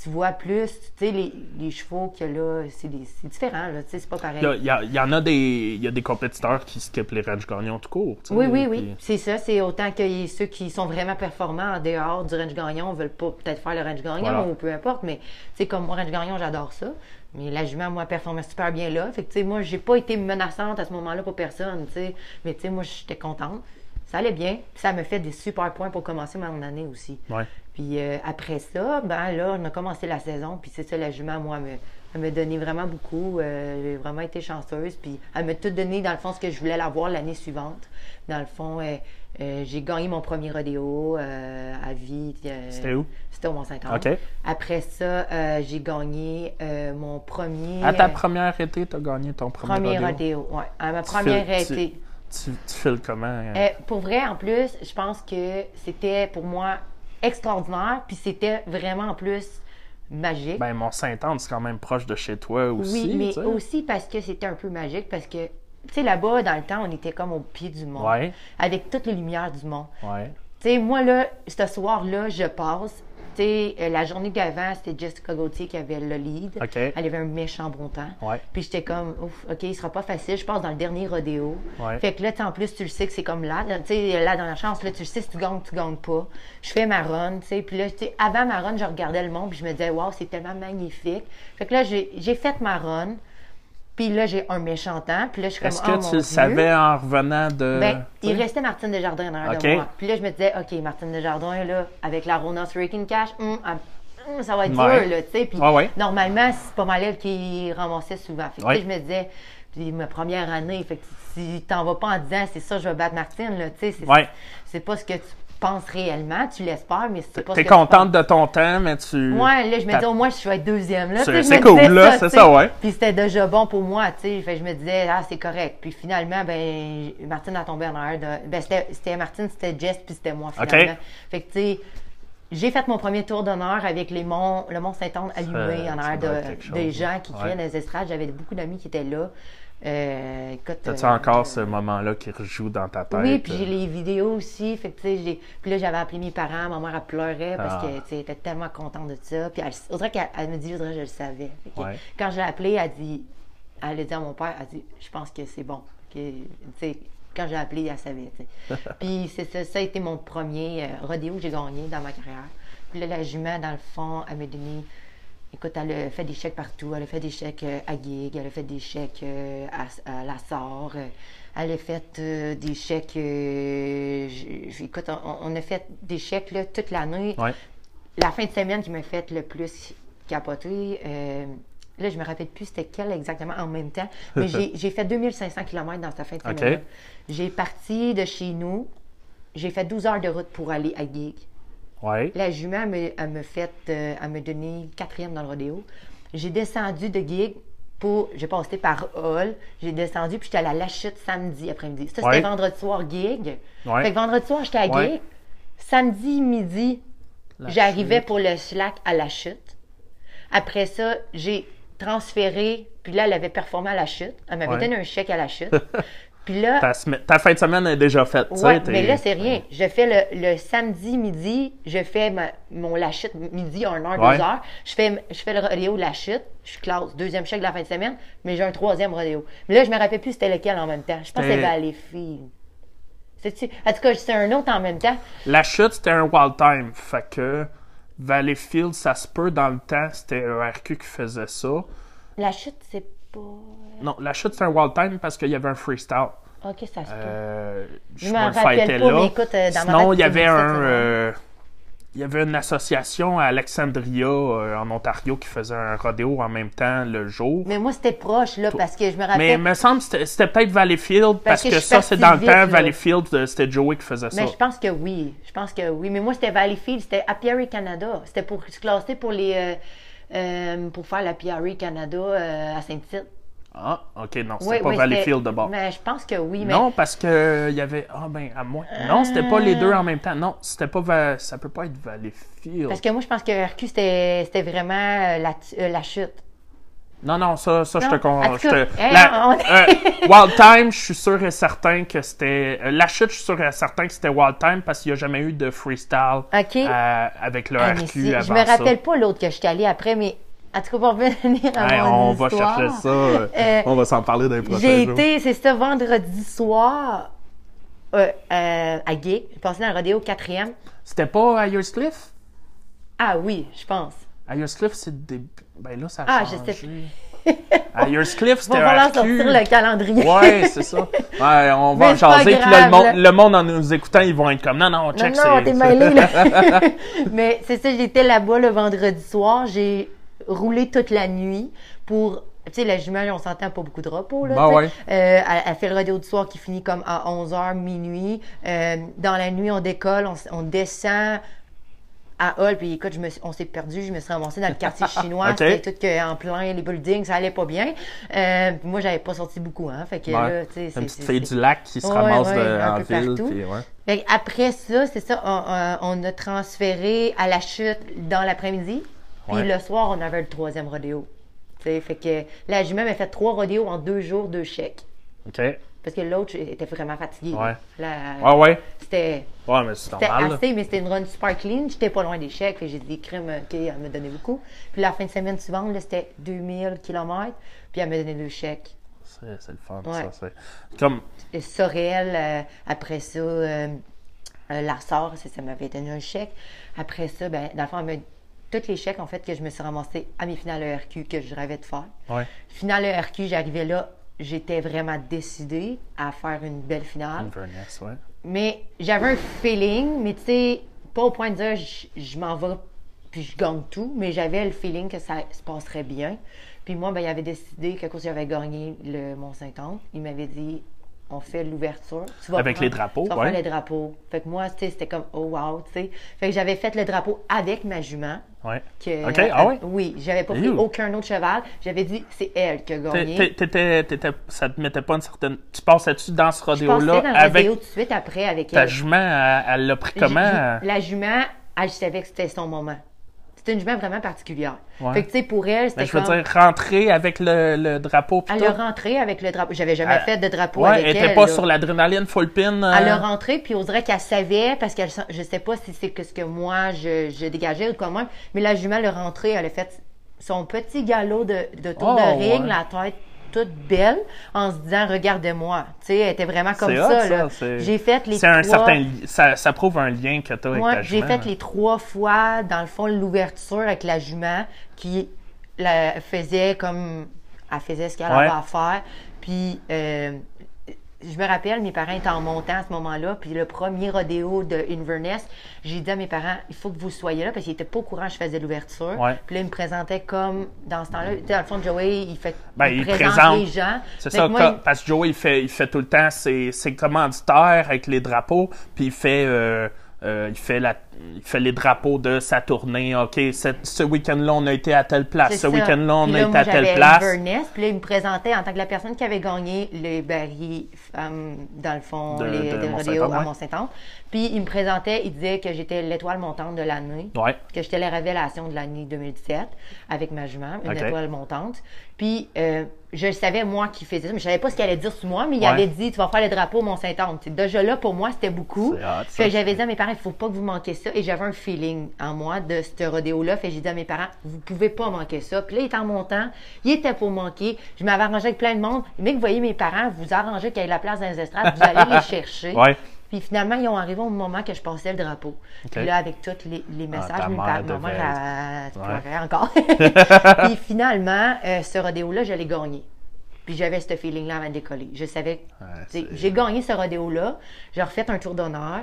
Tu vois plus, tu sais, les, les chevaux qu'il y a là, c'est différent, là, tu sais, c'est pas pareil. Il y, a- il y en a des, il y a des compétiteurs qui skippent les range gagnants tout court. Oui, oui, puis- oui. C'est ça. C'est autant que ceux qui sont vraiment performants en dehors du range gagnant veulent pas peut-être faire le range gagnant Voilà. ou peu importe. Mais c'est comme moi, range gagnant, j'adore ça. Mais la jument, moi, performait super bien là. Fait que, tu sais, moi, j'ai pas été menaçante à ce moment-là pour personne, tu sais. Mais, tu sais, moi, j'étais contente. Ça allait bien. Ça me fait des super points pour commencer mon année aussi. Ouais. Puis euh, après ça, ben là, on a commencé la saison. Puis c'est ça, la jument, moi, elle me, elle m'a donné vraiment beaucoup. Euh, j'ai vraiment été chanceuse. Puis elle m'a tout donné, dans le fond, ce que je voulais l'avoir l'année suivante. Dans le fond, euh, j'ai gagné mon premier rodéo à vie. C'était où? C'était au Mont-Saint-Anne. Après ça, j'ai gagné mon premier... À ta première été, tu as gagné ton premier, premier rodéo. rodéo. Ouais. À ma première tu- Tu, comment? euh? Euh, pour vrai, en plus, je pense que c'était pour moi extraordinaire, puis c'était vraiment en plus magique. Ben, Mont-Saint-Anne, c'est quand même proche de chez toi aussi. oui, mais aussi parce que c'était un peu magique, parce que, tu sais, là-bas, dans le temps, on était comme au pied du mont, Ouais, avec toutes les lumières du mont. ouais. Tu sais, moi, là, ce soir-là, je passe. Euh, la journée d'avant, c'était Jessica Gauthier qui avait le lead. Elle avait un méchant bon temps. Ouais. Puis j'étais comme, ouf, OK, il sera pas facile. Je passe dans le dernier rodéo. Ouais. Fait que là, en plus, tu le sais que c'est comme là. Tu sais, là, dans la chance, là, tu le sais si tu gagnes, tu gagnes pas. Je fais ma run, tu sais. Puis là, tu avant ma run, je regardais le monde, puis je me disais, waouh, c'est tellement magnifique. Fait que là, j'ai fait ma run. Puis là, j'ai un méchant temps. Puis là, je suis comme, Est-ce oh, que mon tu le savais en revenant de. Ben, il restait Martine Desjardins dans OK. de moi. Puis là, je me disais, OK, Martine Desjardins, là, avec la Rona Hurricane Cash, hum, elle- hum, ça va être Ouais. dur, là, tu sais. Puis Ouais, ouais. normalement, c'est pas mal elle qui ramassait souvent. Fait que, je me disais, puis ma première année, fait que si t'en vas pas en disant, c'est ça, je vais battre Martine, là, tu sais, c'est pas ce que tu penses réellement, tu l'espères, mais c'est pas ce T'es que tu contente de ton temps, mais tu. Ouais, là, je me disais, au moins, je vais être deuxième. là. C'est- cool, là, c'est ça, ouais. Puis c'était déjà bon pour moi, tu sais. Fait que je me disais, ah, c'est correct. Puis finalement, ben, Martine a tombé en arrière de. Ben, c'était Martine, c'était Jess, puis c'était moi, finalement. Fait que, tu sais, j'ai fait mon premier tour d'honneur avec les monts, le Mont Saint-Anne allumé Ça- en arrière de, des gens qui ouais. criaient dans les estrades. J'avais beaucoup d'amis qui étaient là. Euh, T'as-tu euh, encore ce moment-là qui rejoue dans ta tête? oui, puis j'ai euh? les vidéos aussi. Fait que, puis là, j'avais appelé mes parents. Ma mère, elle pleurait parce Ah. que, tu sais, elle était tellement contente de ça. Puis elle, qu'elle elle me dit, Audrey, je le savais. Ouais. Quand je l'ai appelé, elle dit, elle a dit à mon père, elle dit, je pense que c'est bon. Que, quand j'ai appelé, elle savait. <laughs> Puis c'est ça, ça a été mon premier euh, rodéo que j'ai gagné dans ma carrière. Puis là, la jument, dans le fond, elle m'a donné Écoute, elle a fait des chèques partout. Elle a fait des chèques euh, à Gig, elle a fait des chèques euh, à, à La Sarre, euh, elle a fait des chèques. écoute, on, on a fait des chèques là, toute l'année. Ouais. La fin de semaine qui m'a fait le plus capoter, euh, là, je me rappelle plus c'était quelle exactement en même temps, mais j'ai <laughs> fait 2500 km dans cette fin de semaine. J'ai parti de chez nous, j'ai fait 12 heures de route pour aller à Gig. Ouais. La jument, elle me, elle me fait, euh, elle me donné quatrième dans le rodéo. J'ai descendu de gig pour, j'ai passé par Hall, j'ai descendu puis j'étais à la Lachute samedi après-midi. Ça, c'était Ouais. vendredi soir gig. Ouais. Fait que vendredi soir, j'étais à Ouais. gig. Samedi midi, j'arrivais pour le slack à la chute. Après ça, j'ai transféré, puis là, elle avait performé à la chute. Elle m'avait Ouais. donné un chèque à la chute. <laughs> puis là, Ta, fin de semaine est déjà faite. tu sais, Ouais, mais là, c'est rien. Je fais le, le samedi midi, je fais ma- mon la chute midi, 1 heure, Ouais. 2 heures. Je fais, je fais le rodéo la chute. Je classe deuxième chèque de la fin de semaine, mais j'ai un troisième rodéo. Mais là, je me rappelle plus c'était lequel en même temps. Je pense que C'était- c'était Valleyfield. C'est-tu? En tout cas, c'est un autre en même temps. La chute, c'était un wild time. Fait que Valleyfield, ça se peut dans le temps, c'était ERQ qui faisait ça. La chute, c'est pas. Non, la chute, c'était un wild time parce qu'il y avait un freestyle. Ok, ça se peut. Euh, Je me le rappelle pas, là. mais écoute, euh, dans Sinon, il y avait un. c'est euh, il y avait une association à Alexandria, euh, en Ontario, qui faisait un rodéo en même temps le jour. Mais moi, c'était proche, là, parce que je me Mais rappelle. il me semble que c'était- peut-être Valleyfield, parce, que que, ça, c'est dans le temps. Valleyfield, c'était Joey qui faisait ça. Mais je pense que oui. Je pense que oui. Mais moi, c'était Valleyfield, c'était Pierre Canada. C'était pour se classer pour les. pour faire Canada à Saint-Tite. Ah, ok, non, c'était Oui, pas oui, Valleyfield de bord. Mais je pense que oui. Mais Non, parce que il y avait. Ah, ben, à moi. Non, c'était pas les deux en même temps. Non, c'était pas. Ça peut pas être Valleyfield. Parce que moi, je pense que RQ, c'était vraiment euh, la, euh, la chute. Non, non, ça, ça je te con. je te- hey, la- on- euh, Wild Time, je suis sûr et certain que c'était. La chute, je suis sûr et certain que c'était Wild Time parce qu'il n'y a jamais eu de freestyle euh, avec le Ah, mais RQ si- avant je me rappelle ça. pas l'autre que je suis allée après, mais en tout cas, pour revenir à mon on va chercher ça. euh, on va s'en parler dans les prochains J'ai été, c'est ça, vendredi soir euh, euh, à Gay. Passé dans le rodéo quatrième. C'était pas à Cliff? Ah oui, je pense. À Cliff, c'est des. Ben là, ça a Ah, je changé. sais <laughs> À Cliff, c'était Va falloir sortir le calendrier. Ouais, <laughs> c'est ça. Ouais, on va Mais en jaser. Puis là, le monde, le monde en nous écoutant, ils vont être comme non, non, Non, check, non, c'est- t'es mêlé, là. <laughs> Mais c'est ça, j'étais là-bas le vendredi soir. J'ai roulé toute la nuit pour. Tu sais, la jument, on s'entend pas beaucoup de repos, là. Ben ouais. Euh, elle, elle fait le rodéo du soir qui finit comme à 11h, minuit. Euh, dans la nuit, on décolle, on, descend à Hall, puis écoute, je me on s'est perdu, je me suis ramassée dans le quartier <laughs> chinois, c'était tout que en plein, les buildings, ça allait pas bien. Euh, puis moi, j'avais pas sorti beaucoup, hein, fait que là, c'est- Une petite fille du lac qui se Ouais, ramasse ouais, de- en ville. puis. Fait après ça, c'est ça, on- on a transféré à la chute dans l'après-midi. Puis Ouais. le soir, on avait le troisième rodéo. Tu sais, fait que la jument m'a fait trois rodéos en deux jours, deux chèques. OK. Parce que l'autre était vraiment fatigué. Ouais. La- Ouais, ouais. C'était Ouais, mais c'est c'était normal. assez, mais c'était une run super clean. J'étais pas loin des chèques. J'ai dit, crème, OK, elle m'a donné beaucoup. Puis la fin de semaine suivante, c'était 2000 km. Puis elle m'a donné deux chèques. C'est c'est le fun, Ouais. ça. c'est- Comme, Et Sorel, euh, après ça, euh, euh, Lassar, ça, ça m'avait donné un chèque. Après ça, ben, dans le fond, elle m'a tous les chèques, en fait, que je me suis ramassée à mes finales ERQ que je rêvais de faire. ouais. Finale ERQ, j'arrivais là, j'étais vraiment décidée à faire une belle finale. Inverness, ouais. Mais j'avais un feeling, mais tu sais, pas au point de dire je, je m'en vais puis je gagne tout, mais j'avais le feeling que ça se passerait bien. Puis moi, ben, il avait décidé qu'à cause j'avais gagné le Mont-Saint-Anne, il m'avait dit on fait l'ouverture. Avec prendre- les drapeaux, Tu vas ouais. faire les drapeaux. Fait que moi, c'était comme oh wow, tu sais. Fait que j'avais fait le drapeau avec ma jument. Ouais. Que, OK, ah ouais? Oui, j'avais pas pris aucun autre cheval. J'avais dit c'est elle qui a gagné. t'étais- ça te mettait pas une certaine. Tu passais-tu dans ce rodéo-là dans le avec rodéo tout de suite après avec ta elle. jument? Elle l'a pris comment? La jument, elle savait que c'était son moment. C'était une jument vraiment particulière. Ouais. Fait que, tu sais, pour elle, c'était Ben, je veux comme... dire, rentrer avec le, le drapeau. Elle a rentré avec le drapeau. J'avais jamais Elle- fait de drapeau Ouais, avec elle elle. était pas là. sur l'adrénaline full pin. euh, Elle a rentré, puis on dirait qu'elle savait, parce sent- je sais pas si c'est que ce que moi, je, je dégageais ou comment, mais la jument, elle a rentré, elle a fait son petit galop de, de tour Oh, de ring, ouais. la tête toute belle, en se disant, regardez-moi. Tu sais, elle était vraiment comme ça, hot, là. c'est- J'ai fait les C'est un trois- certain. Ça, ça prouve un lien que tu as avec Ouais, ta j'ai fait les trois fois, dans le fond, l'ouverture avec la jument qui la faisait comme. Elle faisait ce qu'elle Ouais. avait à faire. Puis, euh, je me rappelle, mes parents étaient en montant à ce moment-là. Puis, le premier rodéo de Inverness, j'ai dit à mes parents, il faut que vous soyez là parce qu'ils n'étaient pas au courant que je faisais l'ouverture. Ouais. Puis là, ils me présentaient comme, dans ce temps-là, tu sais, dans le fond, Joey, il fait. Ben, il présente présente. les gens. C'est ça, moi, parce que Joey, il fait, il fait tout le temps ses, ses commanditaires avec les drapeaux, puis il fait, euh, euh, il, fait la, il fait les drapeaux de sa tournée. OK, cette- ce week-end-là, on a été à telle place. Ce week-end-là, on Puis a là, été à telle place. Puis là, il me présentait en tant que la personne qui avait gagné les barils, euh, dans le fond, De- les, de rodéos à. Mont-Saint-Anne. Puis il me présentait, il disait que j'étais l'étoile montante de l'année, Ouais. que j'étais la révélation de l'année 2017 avec ma jument, une étoile montante. Puis euh, je savais, moi, qui faisait ça, mais je savais pas ce qu'il allait dire sur moi, mais il Ouais. avait dit, tu vas faire le drapeau Mont-Saint-Anne. Déjà là, pour moi, c'était beaucoup. Hot. Fait j'avais dit à mes parents, il faut pas que vous manquiez ça. Et j'avais un feeling en moi de ce rodéo-là. Fait j'ai dit à mes parents, vous pouvez pas manquer ça. Puis là, il était en montant, il était pour manquer. Je m'avais arrangé avec plein de monde. Mais que vous voyez mes parents, vous arrangez qu'il y ait de la place dans les estrades, vous allez les <laughs> chercher. Ouais. Puis finalement, ils ont arrivé au moment que je passais le drapeau. Puis là, avec tous les, les messages, Ah, mes mère ma mère, elle Ouais. pleurait encore. <laughs> <laughs> Puis finalement, euh, ce rodéo-là, je l'ai gagné. Puis j'avais ce feeling-là avant de décoller. Je savais. Ouais, J'ai gagné ce rodéo-là. J'ai refait un tour d'honneur.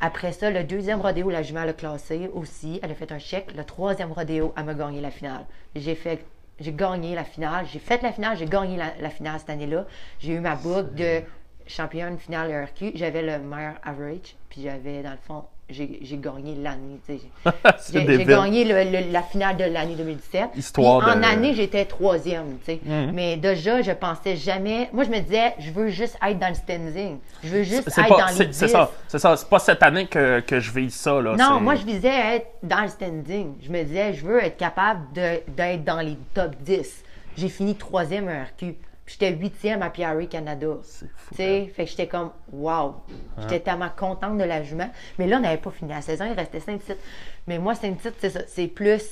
Après ça, le deuxième rodéo, la jument l'a classé aussi. Elle a fait un chèque. Le troisième rodéo, elle m'a gagné la finale. J'ai fait. J'ai gagné la finale. J'ai fait la finale. J'ai gagné la, la finale cette année-là. J'ai eu ma boucle de championne finale ERQ. J'avais le meilleur average. Puis j'avais, dans le fond, j'ai gagné l'année. <laughs> J'ai gagné le- le- la finale de l'année 2017. Histoire Puis En de- année, j'étais troisième. Mhm. Mais déjà, je pensais jamais. Moi, je me disais, je veux juste être dans le standing. Je veux juste être pas- dans les c'est- c'est 10. ça, c'est ça. C'est pas cette année que, que je vis ça, là. Non, moi, je visais être dans le standing. Je me disais, je veux être capable de- d'être dans les top 10. J'ai fini troisième à RQ. J'étais huitième à PRA Canada. C'est fou, Tu sais, fait que j'étais comme, wow. J'étais tellement contente de la jument. Mais là, on n'avait pas fini la saison, il restait cinq titres. Mais moi, cinq titres, c'est ça. C'est plus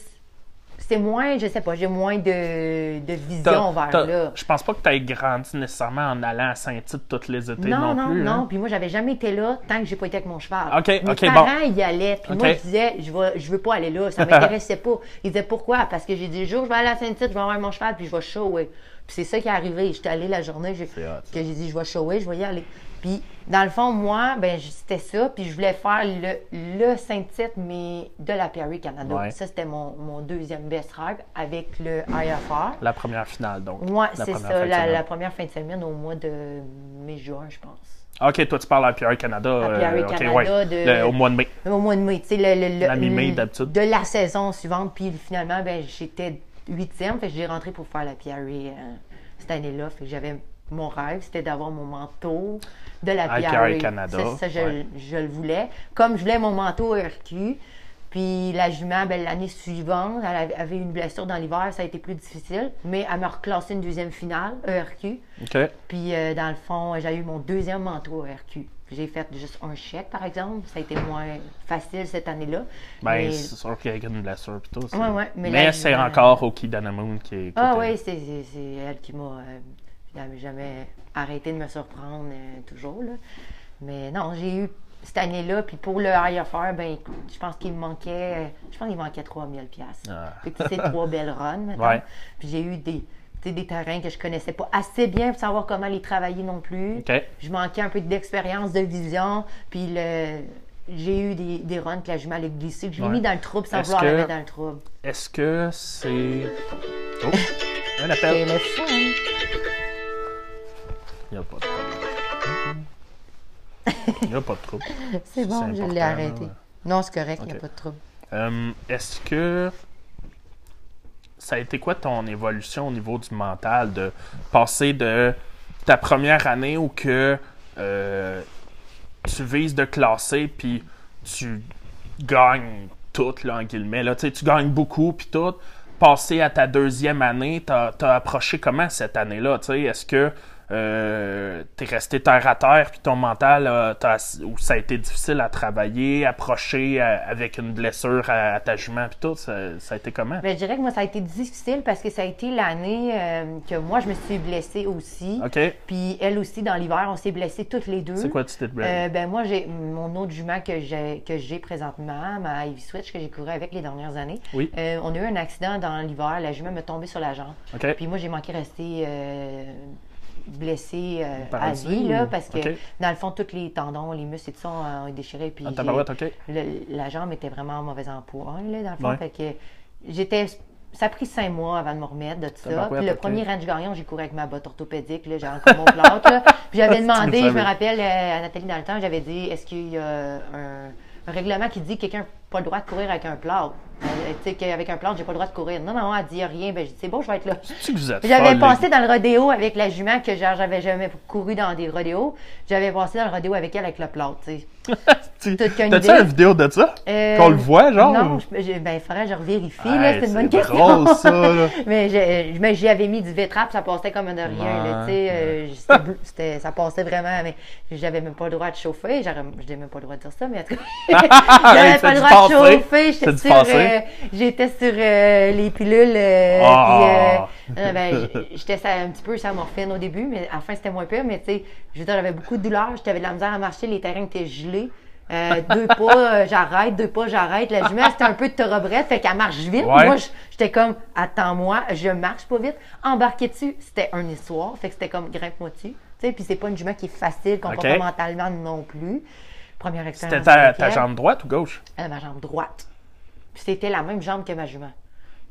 c'est moins, je sais pas, j'ai moins de, de vision vers là. Je pense pas que tu aies grandi nécessairement en allant à Saint-Tite tous les étés Non, non, non, plus. non. hein? Puis moi, j'avais jamais été là tant que j'ai pas été avec mon cheval. OK, Mes OK, parents y allaient. Puis moi, je disais, je vais, je veux pas aller là. Ça m'intéressait <laughs> pas. Ils disaient pourquoi? Parce que j'ai dit, le jour, je vais aller à Saint-Tite, je vais avoir mon cheval, puis je vais shower. Puis c'est ça qui est arrivé. J'étais allée la journée j'ai- que j'ai dit, je vais shower, je vais y aller. Puis, dans le fond, moi, ben, c'était ça. Puis, je voulais faire le, le Saint-Tite, mais de la Perry Canada. Ouais. Ça, c'était mon, mon deuxième best rêve avec le IFR. La première finale, donc. La c'est ça, la, première fin de semaine au mois de mai-juin, je pense. OK, toi, tu parles à Pierre Canada. À euh, Canada ouais. de- Le- au mois de mai. Au mois de mai, tu sais, le, le- le- La mi-mai, d'habitude. De la saison suivante, puis finalement, ben, j'étais huitième, fait que j'ai rentré pour faire la PRA euh, cette année-là. Fait que j'avais mon rêve, c'était d'avoir mon manteau de la PRA. Canada, Ça, je, ouais. je le voulais. Comme je voulais mon manteau RQ, puis la jument, ben, l'année suivante, elle avait- une blessure dans l'hiver, ça a été plus difficile, mais elle m'a reclassé une deuxième finale, ERQ. Puis, euh, dans le fond, j'ai eu mon deuxième manteau RQ. J'ai fait juste un chèque, par exemple. Ça a été moins facile cette année-là. Ben, Mais- c'est sûr qu'il y a une blessure pis tout. c'est- Ouais, ouais, mais c'est encore Oki Danamoon qui est. qui Ah oui, c'est elle qui m'a euh, jamais, jamais arrêté de me surprendre, euh, toujours. Là. Mais non, j'ai eu cette année-là, puis pour le IFR, ben je pense qu'il me manquait, je pense qu'il manquait 3000 pièces. Ah. C'est trois belles runs, <laughs> maintenant. Ouais. Puis j'ai eu des, des terrains que je connaissais pas assez bien pour savoir comment les travailler non plus. Je manquais un peu d'expérience, de vision, puis le... J'ai eu des, des runs que la jument a glissé, je l'ai Ouais. mis dans le trouble sans vouloir que- la mettre dans le trouble. Est-ce que c'est. <laughs> Oh! Un appel. Il n'y a pas de problème. Il n'y a pas de trouble. <laughs> C'est bon, je l'ai arrêté. Non, c'est correct, il n'y a pas de trouble. Euh, Est-ce que ça a été quoi ton évolution au niveau du mental de passer de ta première année où que euh, tu vises de classer puis tu gagnes tout là en guillemets là, tu gagnes beaucoup puis tout. Passer à ta deuxième année t'as as approché comment cette année là tu sais? Est-ce que euh, t'es resté terre à terre puis ton mental euh, ou ça a été difficile à travailler approcher euh, avec une blessure à, à ta jument puis tout ça, ça a été comment? Ben, je dirais que moi, ça a été difficile parce que ça a été l'année euh, que moi, je me suis blessée aussi. ok Puis elle aussi, dans l'hiver, on s'est blessés toutes les deux. c'est quoi tu t'es Euh, ben moi, j'ai mon autre jument que j'ai que j'ai présentement, ma Ivy Switch que j'ai couru avec les dernières années. Oui. Euh, on a eu un accident dans l'hiver, la jument m'est tombée sur la jambe. ok Puis moi, j'ai manqué rester euh, blessée euh, à vie, là, parce que dans le fond, tous les tendons, les muscles et tout ça ont, ont déchiré. Puis Ah, le- la jambe était vraiment en mauvais emploi, là, dans le fond. Ouais. Fait que j'étais. Ça a pris cinq mois avant de me remettre de tout ça. Puis le premier range gagnant, j'ai couru avec ma botte orthopédique, là, j'ai encore mon plâtre. là. <laughs> Puis j'avais demandé, je me rappelle euh, à Nathalie dans le temps, j'avais dit est-ce qu'il y a un, un règlement qui dit que quelqu'un pas le droit de courir avec un plâtre Euh, Tu sais, qu'avec un plâtre, j'ai pas le droit de courir. Non, non, elle dit rien. Ben, c'est bon, je vais être là. J'avais passé dans le rodéo avec la jument que j'avais jamais couru dans des rodéos. J'avais passé dans le rodéo avec elle avec le plâtre, tu <laughs> T'as-tu une vidéo de ça? Euh, Qu'on le voit, genre? Non, je, je- ben, il faudrait que je revérifie, là, c'est une bonne c'est question. drôle, ça, là. <laughs> mais j'y avais mis du vétrap, ça passait comme de rien, là, Ouais, euh, bleu- ça passait vraiment, mais j'avais même pas le droit de chauffer, n'avais même pas le droit de dire ça, mais en tout cas, <laughs> j'avais pas le droit passé? j'étais sur, euh, j'étais sur euh, les pilules, euh, Ah. puis, ben, <laughs> j'étais un petit peu sur la morphine au début, mais à la fin c'était moins pire, mais tu sais, je veux dire, j'avais beaucoup de douleur, j'avais de la misère à marcher, les terrains étaient gelés. Euh, deux <laughs> pas, j'arrête, deux pas, j'arrête. La jument, c'était un peu de thoroughbrette, fait qu'elle marche vite. Ouais. Moi, j'étais comme, attends-moi, je marche pas vite. Embarquer dessus, c'était une histoire, fait que c'était comme, grimpe-moi dessus. Tu sais, puis c'est pas une jument qui est facile comportementalement non plus. Première expérience. C'était ta, jambe droite ou gauche? Euh, ma jambe droite. Puis c'était la même jambe que ma jument.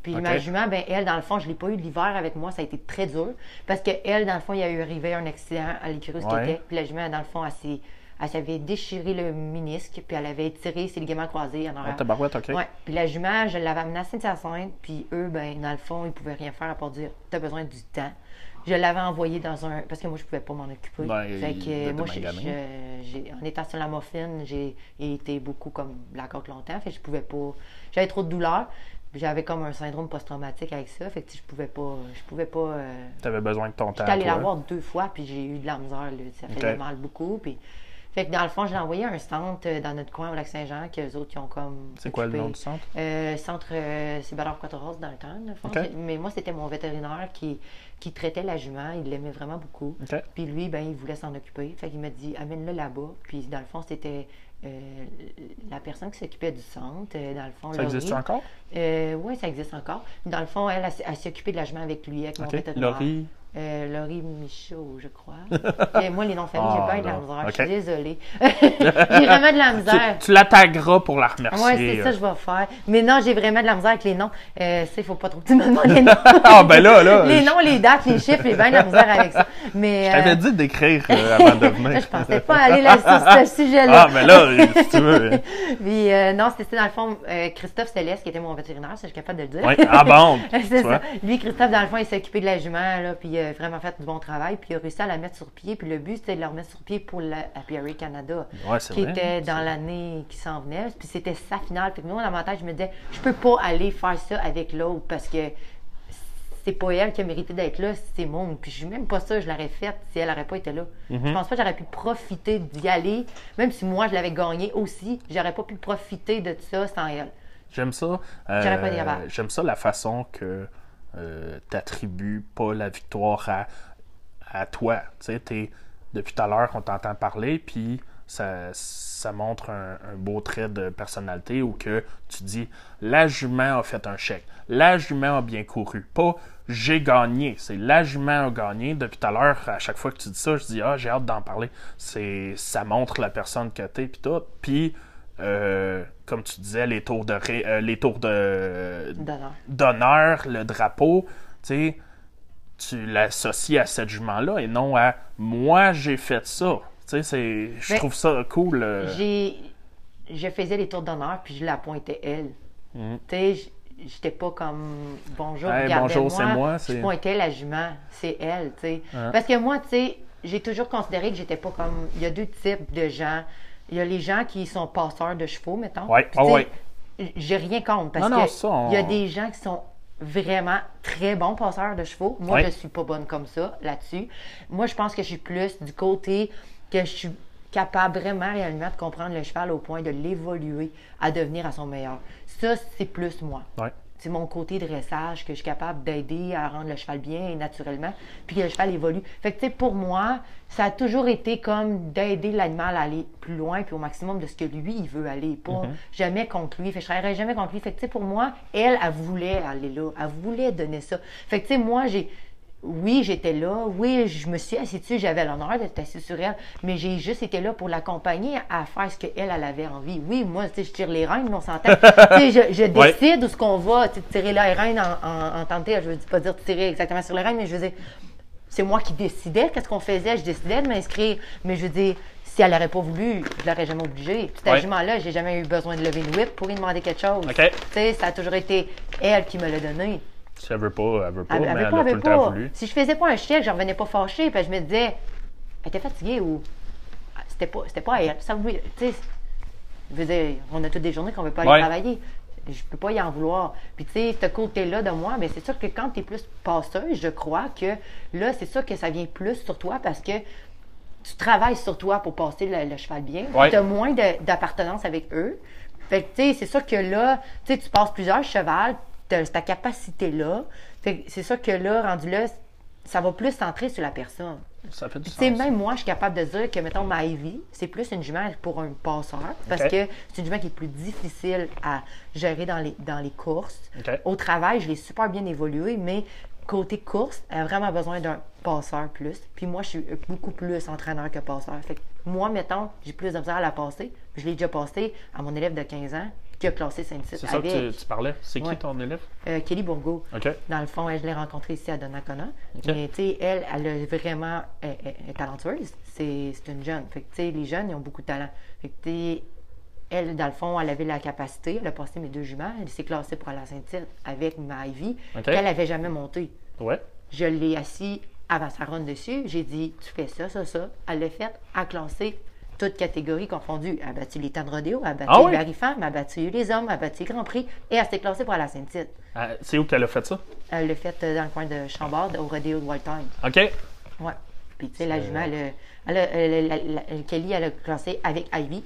Puis ma jument, ben elle, dans le fond, je l'ai pas eu de l'hiver avec moi, ça a été très dur. Parce que elle, dans le fond, il y a eu arrivé un accident à l'écurie où Ouais. était. Puis la jument, dans le fond, elle elle s'avait déchiré le ménisque, puis elle avait tiré ses ligaments croisés en Ah, arrière. tabarouette, ok. Ouais. Puis la jument, je l'avais amenée à Saint-Hyacinthe, puis eux, ben, dans le fond, ils pouvaient rien faire à part dire T'as besoin du temps. Je l'avais envoyé dans un. Parce que moi, je pouvais pas m'en occuper. Ouais, fait que moi, j'ai- en étant sur la muffin, j'ai été beaucoup comme la côte longtemps. Fait que je pouvais pas. J'avais trop de douleur. J'avais comme un syndrome post-traumatique avec ça. Fait que tu je pouvais pas. Je pouvais pas. euh, T'avais besoin de ton temps. J'étais allée la voir deux fois, puis j'ai eu de la misère. Là. Ça faisait Ok. mal beaucoup. Puis Fait que dans le fond, j'ai envoyé un centre euh, dans notre coin au Lac-Saint-Jean, qu'eux autres, ils ont comme. C'est quoi le nom du centre? Euh, centre, euh, c'est Ballard dans le temps, dans le fond. Mais moi, c'était mon vétérinaire qui, qui traitait la jument. Il l'aimait vraiment beaucoup. Puis lui, ben, il voulait s'en occuper. Fait qu'il m'a dit, amène-le là-bas. Puis dans le fond, c'était euh, la personne qui s'occupait du centre. euh, dans le fond, Ça existe encore? oui, ça existe encore. Dans le fond, elle, elle, s'est occupée de la jument avec lui, avec mon vétérinaire. Laurie? Euh, Laurie Michaud, je crois. <laughs> Et moi, les noms de famille, Ah, j'ai pas eu de la misère. Je suis désolée. <laughs> j'ai vraiment de la misère. Tu, tu la tagueras pour la remercier. Oui, c'est ça euh. que je vais faire. Mais non, j'ai vraiment de la misère avec les noms. Euh, ça, il faut pas trop que tu me demandes les noms. <laughs> Ah, ben là, là. les noms, les dates, les chiffres, j'ai bien de la misère avec ça. Mais, Je t'avais euh, dit d'écrire euh, avant de venir. je pensais pas aller là sur ce sujet-là. Ah, ben là, si tu veux. Puis, euh, non, c'était dans le fond euh, Christophe Céleste qui était mon vétérinaire, ça, je suis capable de le dire. Oui, ah bon. c'est ça. Lui, Christophe, dans le fond, il s'est occupé de la jument, là, puis a vraiment fait du bon travail, puis il a réussi à la mettre sur pied. Puis le but, c'était de la remettre sur pied pour la Apiary Canada, Ouais, qui vrai. était dans l'année qui s'en venait. Puis c'était sa finale. Que moi, dans ma tête, je me disais, je peux pas aller faire ça avec l'autre parce que c'est pas elle qui a mérité d'être là, c'est mon. Puis je suis même pas ça, je l'aurais faite si elle n'aurait pas été là. Mhm. Je pense pas que j'aurais pu profiter d'y aller, même si moi je l'avais gagné aussi, j'aurais pas pu profiter de ça sans elle. J'aime ça. euh, J'aurais pas capable. J'aime ça la façon que tu attribues pas la victoire à, toi. Depuis tout à l'heure, on t'entend parler, puis ça, ça montre un, beau trait de personnalité où que tu dis la jument a fait un chèque, la jument a bien couru, pas j'ai gagné, c'est la jument a gagné. Depuis tout à l'heure, à chaque fois que tu dis ça, je dis ah j'ai hâte d'en parler. C'est ça montre la personne que t'es puis tout. Puis euh, comme tu disais les tours de ré- euh, les tours de D'honneur. le drapeau, tu tu l'associes à cette jument-là et non à moi j'ai fait ça. Tu sais, je Ben, trouve ça cool. euh, J'ai. Je faisais les tours d'honneur, puis je la pointais elle. Mhm. Tu sais, j'étais pas comme bonjour, Hey, bonjour, c'est moi, Je pointais la jument, c'est elle, tu sais. Parce que moi, tu sais, j'ai toujours considéré que j'étais pas comme. Il y a deux types de gens. Il y a les gens qui sont passeurs de chevaux, mettons. Puis, ah ouais. J'ai rien contre parce Non, non, que ça, on- il y a des gens qui sont vraiment très bons passeurs de chevaux. Moi, je suis pas bonne comme ça là-dessus. Moi, je pense que je suis plus du côté que je suis capable vraiment réellement de comprendre le cheval au point de l'évoluer à devenir à son meilleur. Ça, c'est plus moi. Ouais. C'est mon côté dressage que je suis capable d'aider à rendre le cheval bien et naturellement, puis que le cheval évolue. Fait que, tu sais, pour moi, ça a toujours été comme d'aider l'animal à aller plus loin, puis au maximum de ce que lui, il veut aller. Pas jamais contre lui. Fait que je travaillerai jamais contre lui. Fait que, tu sais, pour moi, elle, elle voulait aller là. Elle voulait donner ça. Fait que, tu sais, moi, j'ai. Oui, j'étais là. Oui, je me suis assis dessus. J'avais l'honneur d'être assis sur elle. Mais j'ai juste été là pour l'accompagner à faire ce qu'elle, elle avait envie. Oui, moi, je tire les rênes, on s'entend. <laughs> je, je Ouais. décide où ce qu'on va. Tu tirer les rênes en, en, en tenter. Je veux pas dire tirer exactement sur les rênes, mais je veux dire, c'est moi qui décidais qu'est-ce qu'on faisait. Je décidais de m'inscrire. Mais je veux dire, si elle n'aurait pas voulu, je l'aurais jamais obligée. Puis, Ouais. cet là j'ai jamais eu besoin de lever une whip pour lui demander quelque chose. OK. Tu sais, ça a toujours été elle qui me l'a donné. Si elle veut pas, elle veut pas, Elle, mais elle elle veut pas, a elle tout veut le temps voulu. Si je faisais pas un chèque, je revenais pas fâchée, puis je me disais, elle était fatiguée ou Ah, c'était pas, c'était pas elle. Ça, oui, tu sais, on a toutes des journées qu'on veut pas aller Ouais. travailler. Je peux pas y en vouloir. Puis tu sais, ce côté-là de moi, mais c'est sûr que quand tu es plus passeuse, je crois que là, c'est sûr que ça vient plus sur toi parce que tu travailles sur toi pour passer le, le cheval bien. Ouais. Tu as moins d'appartenance avec eux. Fait que, tu sais, c'est sûr que là, tu sais, tu passes plusieurs chevals, tu as ta capacité-là. C'est sûr que là, rendu là, ça va plus centrer sur la personne. Ça fait du sens. même moi, je suis capable de dire que, mettons, ma Ivy, c'est plus une jument pour un passeur parce que c'est une jument qui est plus difficile à gérer dans les, dans les courses. Au travail, je l'ai super bien évolué, mais côté course, elle a vraiment besoin d'un passeur plus. Puis moi, je suis beaucoup plus entraîneur que passeur. Fait que moi, mettons, j'ai plus de misère à la passer. Je l'ai déjà passé à mon élève de 15 ans qui a classé Saint-Tite C'est ça avec que tu, tu parlais? C'est qui Ouais. ton élève? euh, Kelly Bourgo. OK. Dans le fond, elle, je l'ai rencontrée ici à Donnacona. Mais tu sais, elle, elle est vraiment elle, elle est talentueuse. C'est une jeune. Fait que tu sais, les jeunes, ils ont beaucoup de talent. Fait que tu sais, elle, dans le fond, elle avait la capacité. Elle a passé mes deux juments. Elle s'est classée pour aller à Saint-Tite avec ma Ivy OK. qu'elle n'avait jamais montée. Ouais. Je l'ai assis avant sa run dessus. J'ai dit, tu fais ça, ça, ça. Elle l'a fait, a classé toutes catégories confondues. Elle a battu les temps de rodéo, elle a battu Ah les oui? elle a battu les hommes, elle a battu les Grand Prix et elle s'est classée pour aller à Saint-Tite. Ah, c'est où qu'elle a fait ça? Elle l'a fait euh, dans le coin de Chambord, au rodéo de Wild Time. OK. Ouais. Puis, tu sais, la jument, elle, a- elle elle la- la- Kelly, elle a classé avec Ivy.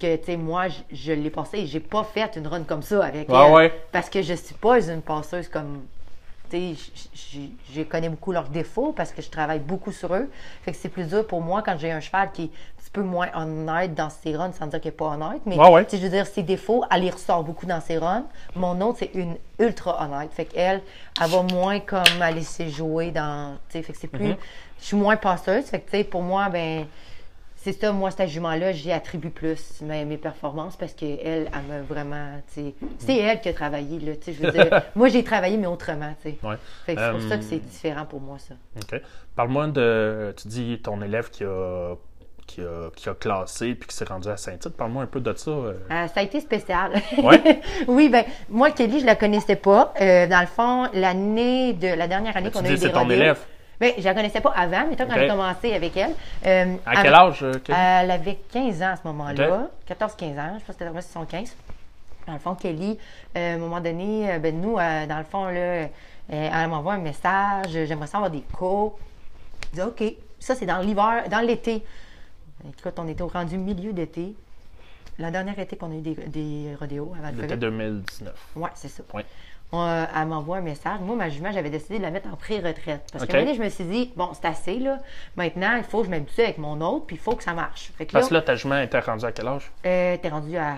Que, tu sais, moi, je, je l'ai passé et j'ai pas fait une run comme ça avec Ouais, elle. ouais. Parce que je suis pas une passeuse comme. Je connais beaucoup leurs défauts parce que je travaille beaucoup sur eux. Fait que c'est plus dur pour moi quand j'ai un cheval qui est un petit peu moins honnête dans ses runs, sans dire qu'il n'est pas honnête. Mais Ouais, ouais. je veux dire, ses défauts, elle les ressort beaucoup dans ses runs. Mon autre, c'est une ultra honnête. Fait qu'elle, elle va moins comme à laisser jouer dans. Tu sais, fait que c'est plus. Mm-hmm. Je suis moins passeuse. Fait que, tu sais, pour moi, ben. C'est ça, moi, cet jument-là, j'y attribue plus mes, mes performances parce qu'elle, elle m'a vraiment, c'est elle qui a travaillé, là, tu sais, je veux dire, <laughs> moi, j'ai travaillé, mais autrement. Ouais. C'est pour Euh, ça que c'est différent pour moi, ça. OK. Parle-moi de. Tu dis ton élève qui a, qui a, qui a classé puis qui s'est rendu à Saint-Tite. Parle-moi un peu de ça. euh. Euh, ça a été spécial. Ouais? <laughs> oui, ben moi, Kelly, je la connaissais pas. Euh, dans le fond, l'année de la dernière année qu'on a eu c'est des ton rodéos- élève. Ben, je la connaissais pas avant, mais quand Ok. j'ai commencé avec elle. euh, À quel âge? euh, Kelly? Elle avait 15 ans à ce moment-là. Ok. 14-15 ans, je pense que c'était vraiment 75. Dans le fond, Kelly, euh, à un moment donné, euh, ben, nous, euh, dans le fond, là, euh, elle m'envoie un message, j'aimerais ça avoir des cours. Je dis OK. Ça, c'est dans l'hiver, dans l'été. Écoute, on était au rendu milieu d'été. La dernière été qu'on a eu des, des rodéos avant le COVID. 2019. Ouais, c'est ça. On, euh, elle m'envoie un message. Moi, ma jument, j'avais décidé de la mettre en pré-retraite. Parce Ok. que un moment donné, je me suis dit, bon, c'est assez, là. Maintenant, il faut que je m'habitue avec mon autre, puis il faut que ça marche. Fait que Parce que là, ta jument était rendue à quel âge? euh, t'es rendu à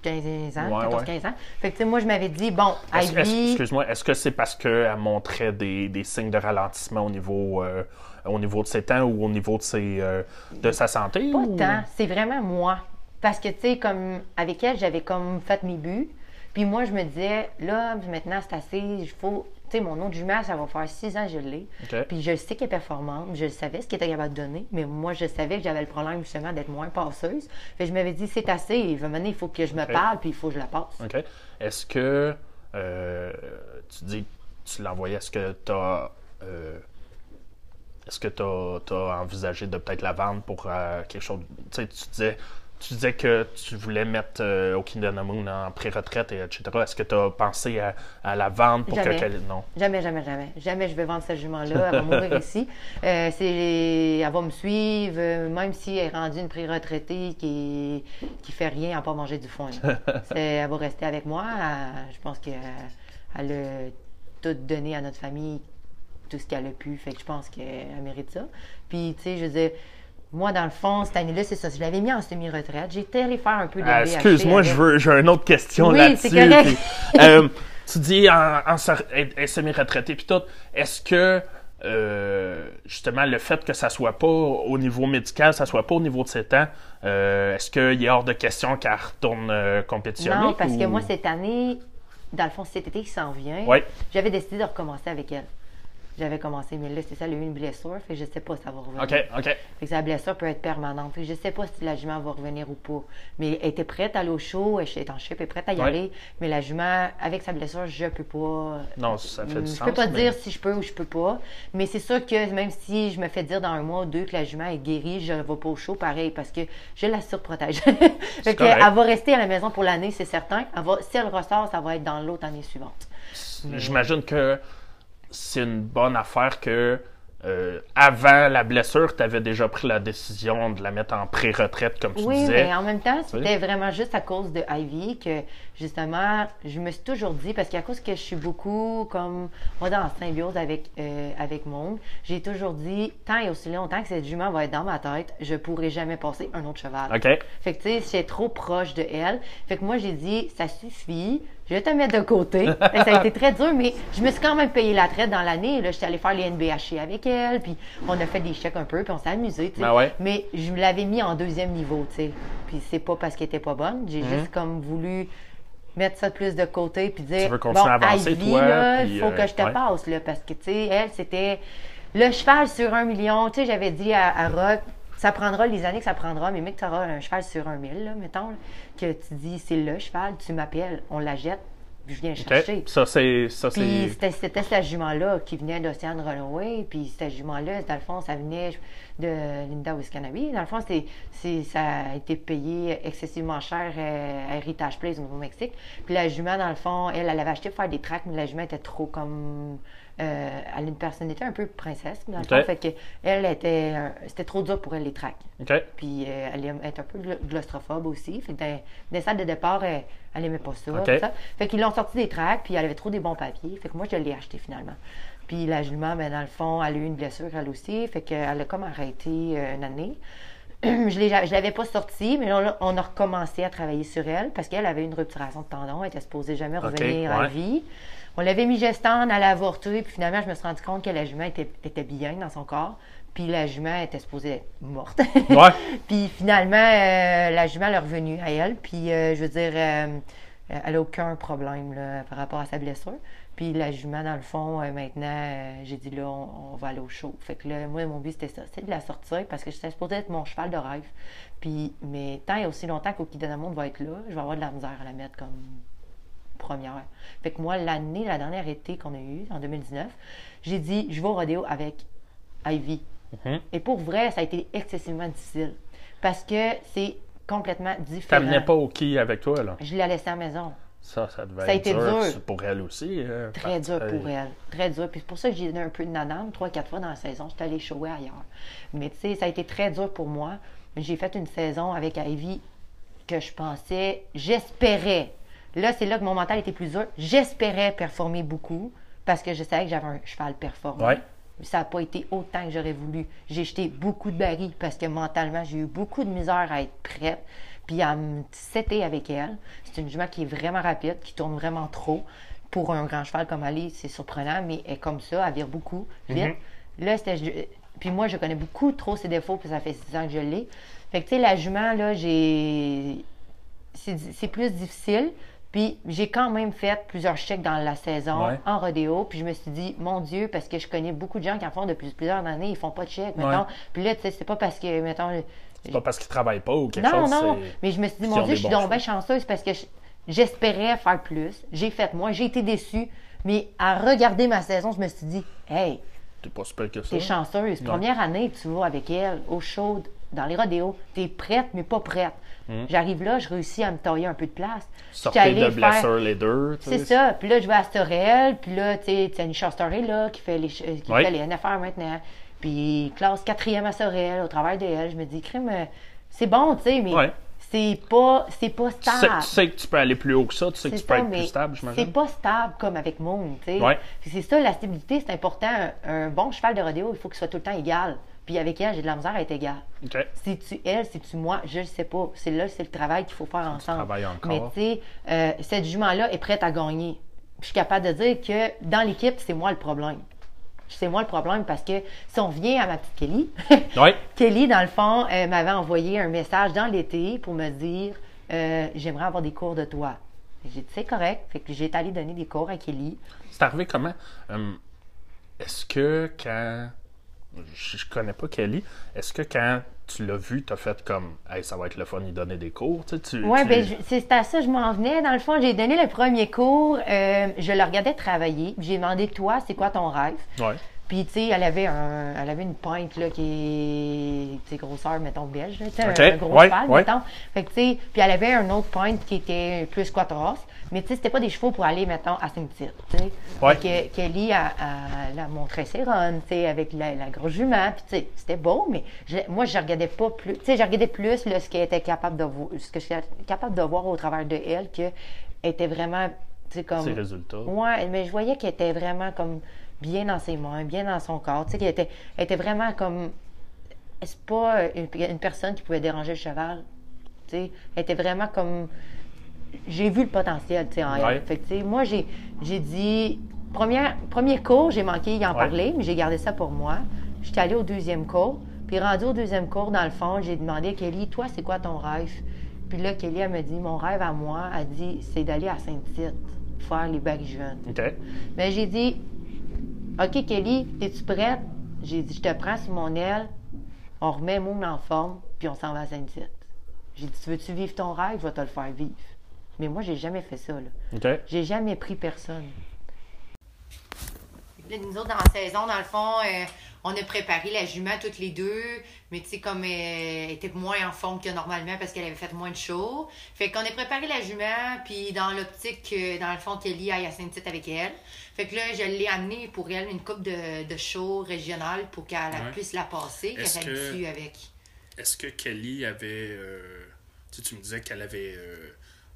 15 ans, Ouais, 14-15 ans. Fait que, tu sais, moi, je m'avais dit, bon, est-ce- Ivy. Excuse-moi, est-ce que c'est parce qu'elle montrait des, des signes de ralentissement au niveau, euh, au niveau de ses temps ou au niveau de, ses, euh, de sa santé? Pas ou- tant, c'est vraiment moi. Parce que, tu sais, comme avec elle, j'avais comme fait mes buts. Puis moi, je me disais, là, maintenant, c'est assez, il faut. Tu sais, mon autre jument, ça va faire six ans que je l'ai. Puis je sais qu'elle est performante, je savais ce qu'elle était capable de donner, mais moi, je savais que j'avais le problème justement d'être moins passeuse. Fait je m'avais dit, c'est assez, il va mener, il faut que je me parle, puis il faut que je la passe. OK. Est-ce que euh, tu dis tu l'envoyais, est-ce que tu as est-ce que tu as, envisagé de peut-être la vendre pour euh, quelque chose tu sais tu disais tu disais que tu voulais mettre euh, Moon en pré-retraite et etc. Est-ce que tu as pensé à, à la vendre pour Jamais. que non Jamais, jamais, jamais. Jamais je vais vendre cette jument-là. Elle va mourir <laughs> ici. Euh, c'est, elle va me suivre, euh, même si elle est rendue une pré-retraitée qui, qui fait rien à pas manger du foin. <laughs> C'est- elle va rester avec moi. Elle- je pense qu'elle elle a tout donné à notre famille, tout ce qu'elle a pu. Fait que je pense qu'elle mérite ça. Puis, tu sais, je veux dire, moi, dans le fond, cette année-là, c'est ça. Je l'avais mis en semi-retraite. J'étais allée faire un peu de Ah, Excuse-moi, je veux, j'ai une autre question Oui, là-dessus. puis, euh, <laughs> tu dis en, en semi-retraité puis tout. Est-ce que euh, justement le fait que ça soit pas au niveau médical, ça soit pas au niveau de ses temps, euh, est-ce qu'il est hors de question qu'elle retourne compétitionner Non, parce que moi, cette année, dans le fond, cet été qui s'en vient, Ouais. j'avais décidé de recommencer avec elle. J'avais commencé, mais là, c'est ça, elle a eu une blessure, fait que je sais pas si ça va revenir. Ok, ok. Fait que sa blessure peut être permanente. Fait que je sais pas si la jument va revenir ou pas. Mais elle était prête à aller au show, elle est en shape, elle est prête à y Ouais. aller. Mais la jument, avec sa blessure, je peux pas. Non, ça fait du Hum, sens. Je peux pas mais- dire si je peux ou je peux pas. Mais c'est sûr que même si je me fais dire dans un mois ou deux que la jument est guérie, je ne vais pas au show pareil parce que je la surprotège. <laughs> fait que, elle va rester à la maison pour l'année, c'est certain. Elle va, si elle ressort, ça va être dans l'autre année suivante. J'imagine que c'est une bonne affaire que euh, avant la blessure, tu avais déjà pris la décision de la mettre en pré-retraite, comme tu Oui, disais. mais en même temps, Oui. c'était vraiment juste à cause de Ivy que, justement, je me suis toujours dit, parce qu'à cause que je suis beaucoup comme, moi, dans la symbiose avec, euh, avec Monde, j'ai toujours dit, tant et aussi longtemps que cette jument va être dans ma tête, je pourrai jamais passer un autre cheval. OK. Fait que, tu sais, j'étais trop proche de elle. Fait que moi, j'ai dit, ça suffit, je vais te mettre de côté. <laughs> Ça a été très dur, mais je me suis quand même payé la traite dans l'année. Là, j'étais allée faire les NBHC avec elle, puis on a fait des chèques un peu, puis on s'est amusé. Ben ouais. Mais je me l'avais mis en deuxième niveau, tu sais. Puis c'est pas parce qu'elle était pas bonne, j'ai Mhm. juste comme voulu mettre ça plus de côté puis dire Tu veux continuer à avancer, Ivy, toi, là, il faut euh, que je te ouais. passe là parce que tu sais elle c'était le cheval sur un million, tu sais j'avais dit à, à Rock ça prendra les années que ça prendra, mais mec, tu auras un cheval sur un mille, là, mettons, là, que tu dis c'est le cheval, tu m'appelles, on la jette, puis je viens chercher. Ça, c'est. Puis c'était, cette jument-là qui venait d'Océane Runaway. Puis cette jument-là, dans le fond, ça venait de Linda Wiscanabi. Dans le fond, c'est, ça a été payé excessivement cher à Heritage Place au Nouveau-Mexique. Puis la jument, dans le fond, elle, elle avait acheté pour faire des tracks, mais la jument était trop comme euh, elle a une personnalité un peu princesse, dans le fond. Fait que elle était, euh, c'était trop dur pour elle les tracks. OK. Puis euh, elle est un peu claustrophobe aussi. Fait que dans, dans les salles de départ, elle, elle aimait pas ça, OK. tout ça. Fait qu'ils l'ont sorti des tracks, puis elle avait trop des bons papiers. Fait que moi, je l'ai acheté finalement. Puis la jument, ben, dans le fond, elle a eu une blessure, elle aussi. Fait qu'elle a comme arrêté euh, une année. <clears throat> je l'avais pas sortie, mais là, on a recommencé à travailler sur elle parce qu'elle avait une rupturation de tendon. Elle était supposée jamais revenir à ouais. vie. On l'avait mis gestante, elle a avorté, puis finalement, je me suis rendu compte que la jument était, était bien dans son corps. Puis la jument était supposée être morte. Ouais. <laughs> Puis finalement, euh, la jument elle est revenue à elle. Puis euh, je veux dire, euh, elle n'a aucun problème là, par rapport à sa blessure. Puis la jument, dans le fond, maintenant, j'ai dit là, on, on va aller au show. Fait que là, moi, mon but, c'était ça, c'est de la sortir parce que c'était supposé être mon cheval de rêve. Puis, mais tant et aussi longtemps qu'Oki Monde va être là, je vais avoir de la misère à la mettre comme première. Fait que moi, l'année, la dernière été qu'on a eue, en 2019, j'ai dit, je vais au rodéo avec Ivy. Mhm. Et pour vrai, ça a été excessivement difficile. Parce que c'est complètement différent. T'amenais pas au qui avec toi, là? Je l'ai laissée à la maison. Ça, ça devait Ça a être été dur. Pour elle aussi. euh, Très dur que- pour elle. Très dur. Puis c'est pour ça que j'ai donné un peu de nanane, trois, quatre fois dans la saison. J'étais allée shower ailleurs. Mais tu sais, ça a été très dur pour moi. J'ai fait une saison avec Ivy que je pensais, j'espérais. Là, c'est là que mon mental était plus dur. J'espérais performer beaucoup parce que je savais que j'avais un cheval performant. Ouais. Ça n'a pas été autant que j'aurais voulu. J'ai jeté beaucoup de barils parce que mentalement, j'ai eu beaucoup de misère à être prête. Puis à me setter avec elle. C'est une jument qui est vraiment rapide, qui tourne vraiment trop. Pour un grand cheval comme Ali, c'est surprenant, mais elle est comme ça, elle vire beaucoup vite. Là, c'était. Puis moi, je connais beaucoup trop ses défauts, puis ça fait six ans que je l'ai. Fait que, tu sais, la jument, là, j'ai. C'est c'est plus difficile. Puis j'ai quand même fait plusieurs chèques dans la saison Ouais. en rodéo. Puis je me suis dit, mon Dieu, parce que je connais beaucoup de gens qui en font depuis plusieurs années, ils font pas de chèques, Ouais. mettons. Puis là, tu sais, c'est pas parce que, mettons, C'est pas parce qu'ils travaillent pas ou quelque non, chose. non, c'est- mais je me suis dit, mon Dieu, je suis donc bien chanceuse parce que je- j'espérais faire plus. J'ai fait moins, j'ai été déçue. Mais à regarder ma saison, je me suis dit, hey, T'es pas super que ça. t'es chanceuse. Première année tu vas avec elle, au chaud, dans les rodéos, t'es prête, mais pas prête. J'arrive là, je réussis à me tailler un peu de place. Allée de faire- blessure les deux. c'est ça. Puis là, je vais à Sorel. Puis là, tu sais, Tanisha Story, là, qui fait les, euh, qui fait les NFR maintenant. Puis classe quatrième à Sorel, au travail de elle. Je me dis, crime, euh, c'est bon, tu sais, mais Ouais. c'est pas, c'est pas Tu sais, stable. tu sais que tu peux aller plus haut que ça, tu sais que C'est tu peux ça, être mais plus stable, C'est j'imagine. pas stable comme avec Moon, tu sais. Ouais. C'est ça, la stabilité, c'est important. Un, un bon cheval de rodéo, il faut qu'il soit tout le temps égal. Puis avec elle, j'ai de la misère à être égal. OK. Si tu elle, si tu moi, je ne sais pas. C'est là, c'est le travail qu'il faut faire ensemble. Mais tu sais, euh, cette jument-là est prête à gagner. Je suis capable de dire que dans l'équipe, c'est moi le problème. C'est moi le problème parce que si on revient à ma petite Kelly. <laughs> Kelly, dans le fond, euh, m'avait envoyé un message dans l'été pour me dire euh, J'aimerais avoir des cours de toi. J'ai dit C'est correct. Fait que j'ai allé donner des cours à Kelly. C'est arrivé comment? Est-ce que quand. Je, je connais pas Kelly. Est-ce que quand tu l'as vu, t'as fait comme. Hey, ça va être le fun, il donnait des cours, tu sais, tu. Oui, tu- ben, c'est à ça que je m'en venais. Dans le fond, j'ai donné le premier cours. euh, je le regardais travailler. J'ai demandé Toi, c'est quoi ton rêve? Ouais. Puis, tu sais, elle avait, un, elle avait une pointe là, qui est, tu sais, grosseur, mettons, belge, tu sais, OK, un, un gros ouais, cheval, ouais. mettons. Fait que, tu sais, puis elle avait un autre pointe qui était plus quattros, mais tu sais, c'était pas des chevaux pour aller, mettons, à Saint-Tite, tu sais. Ouais. Fait que Kelly, elle a montré ses runs, tu sais, avec la, la grosse jument, puis tu sais, c'était beau, mais je- moi, je regardais pas plus, tu sais, je regardais plus là, ce qu'elle était capable de voir, ce que je suis capable de voir au travers de elle, que était vraiment, tu sais, comme... Ses résultats. Ouais, mais je voyais qu'elle était vraiment comme bien dans ses mains, bien dans son corps. Tu sais, qu'elle était, elle était vraiment comme. C'est pas une, une personne qui pouvait déranger le cheval. Tu sais, elle était vraiment comme. J'ai vu le potentiel, tu sais, en Ouais. elle. Fait que, tu sais, moi, j'ai, j'ai dit. Première, premier cours, j'ai manqué y en Ouais. parler, mais j'ai gardé ça pour moi. J'étais allée au deuxième cours. Puis rendu au deuxième cours, dans le fond, j'ai demandé à Kelly, toi, c'est quoi ton rêve? Puis là, Kelly, elle me dit, mon rêve à moi, elle dit, c'est d'aller à Saint-Tite, faire les bacs jeunes. Mais j'ai dit, OK, Kelly, es-tu prête? J'ai dit, je te prends sur mon aile, on remet Moon en forme, puis on s'en va à Saint-Tite. J'ai dit, tu veux-tu vivre ton rêve? Je vais te le faire vivre. Mais moi, j'ai jamais fait ça, là. J'ai jamais pris personne. Là, nous autres, dans la saison, dans le fond, euh, on a préparé la jument toutes les deux, mais tu sais, comme euh, elle était moins en forme que normalement parce qu'elle avait fait moins de show. Fait qu'on a préparé la jument, puis dans l'optique, que, dans le fond, Kelly aille à Saint-Tite avec elle. Fait que là, je l'ai amenée pour elle une coupe de, de show régional pour qu'elle Ouais. puisse la passer, qu'elle Est-ce que- avec. Est-ce que Kelly avait. euh, tu sais, tu me disais qu'elle avait euh,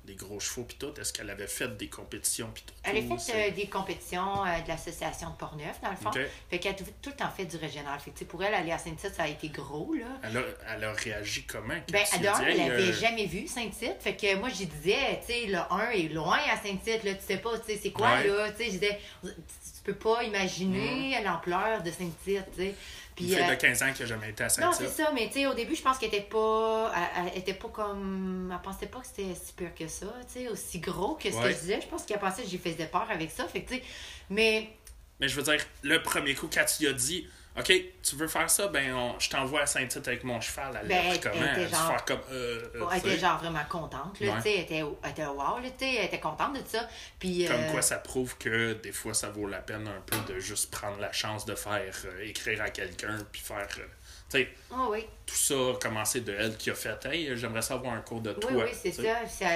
des gros chevaux pis tout. Est-ce qu'elle avait fait des compétitions pis tout? Elle a fait euh, des compétitions euh, de l'association de Portneuf, dans le fond. Ok. Fait qu'elle a tout, tout le temps fait du régional. Fait que, pour elle, aller à Saint-Tite, ça a été gros, là. Elle a, elle a réagi comment? Ben, dit, elle Hey, avait euh, jamais vu Saint-Tite. Fait que moi, je disais, tu sais, le 1 est loin à Saint-Tite, là, tu sais pas, tu sais, c'est quoi, Ouais. là, tu sais, je disais, tu peux pas imaginer l'ampleur de Saint-Tite, tu sais. Puis, Une fille euh, de 15 ans qui a jamais été à non, c'est Saint-Tite. ça, mais tu sais, au début, je pense qu'elle était pas. Elle, elle était pas comme. Elle pensait pas que c'était si pire que ça, tu sais, aussi gros que ce Ouais. que je disais. Je pense qu'elle pensait que j'ai faisais peur avec ça. Fait que, tu sais, mais Mais je veux dire, le premier coup, quand tu as dit, OK, tu veux faire ça, ben, on- je t'envoie à Saint-Tite avec mon cheval. Elle Ben, elle comment? était Elle dû genre- comme. Euh, euh, elle était genre vraiment contente, là, Ouais. tu sais, elle était, elle était wow, là, elle était contente de ça. Puis. Comme euh, quoi, ça prouve que des fois, ça vaut la peine un peu de juste prendre la chance de faire écrire à quelqu'un, puis faire. tu sais, Oh, oui. tout ça a commencé de elle qui a fait Hey, j'aimerais savoir un cours de toi. Oui, oui, c'est ça. Ça,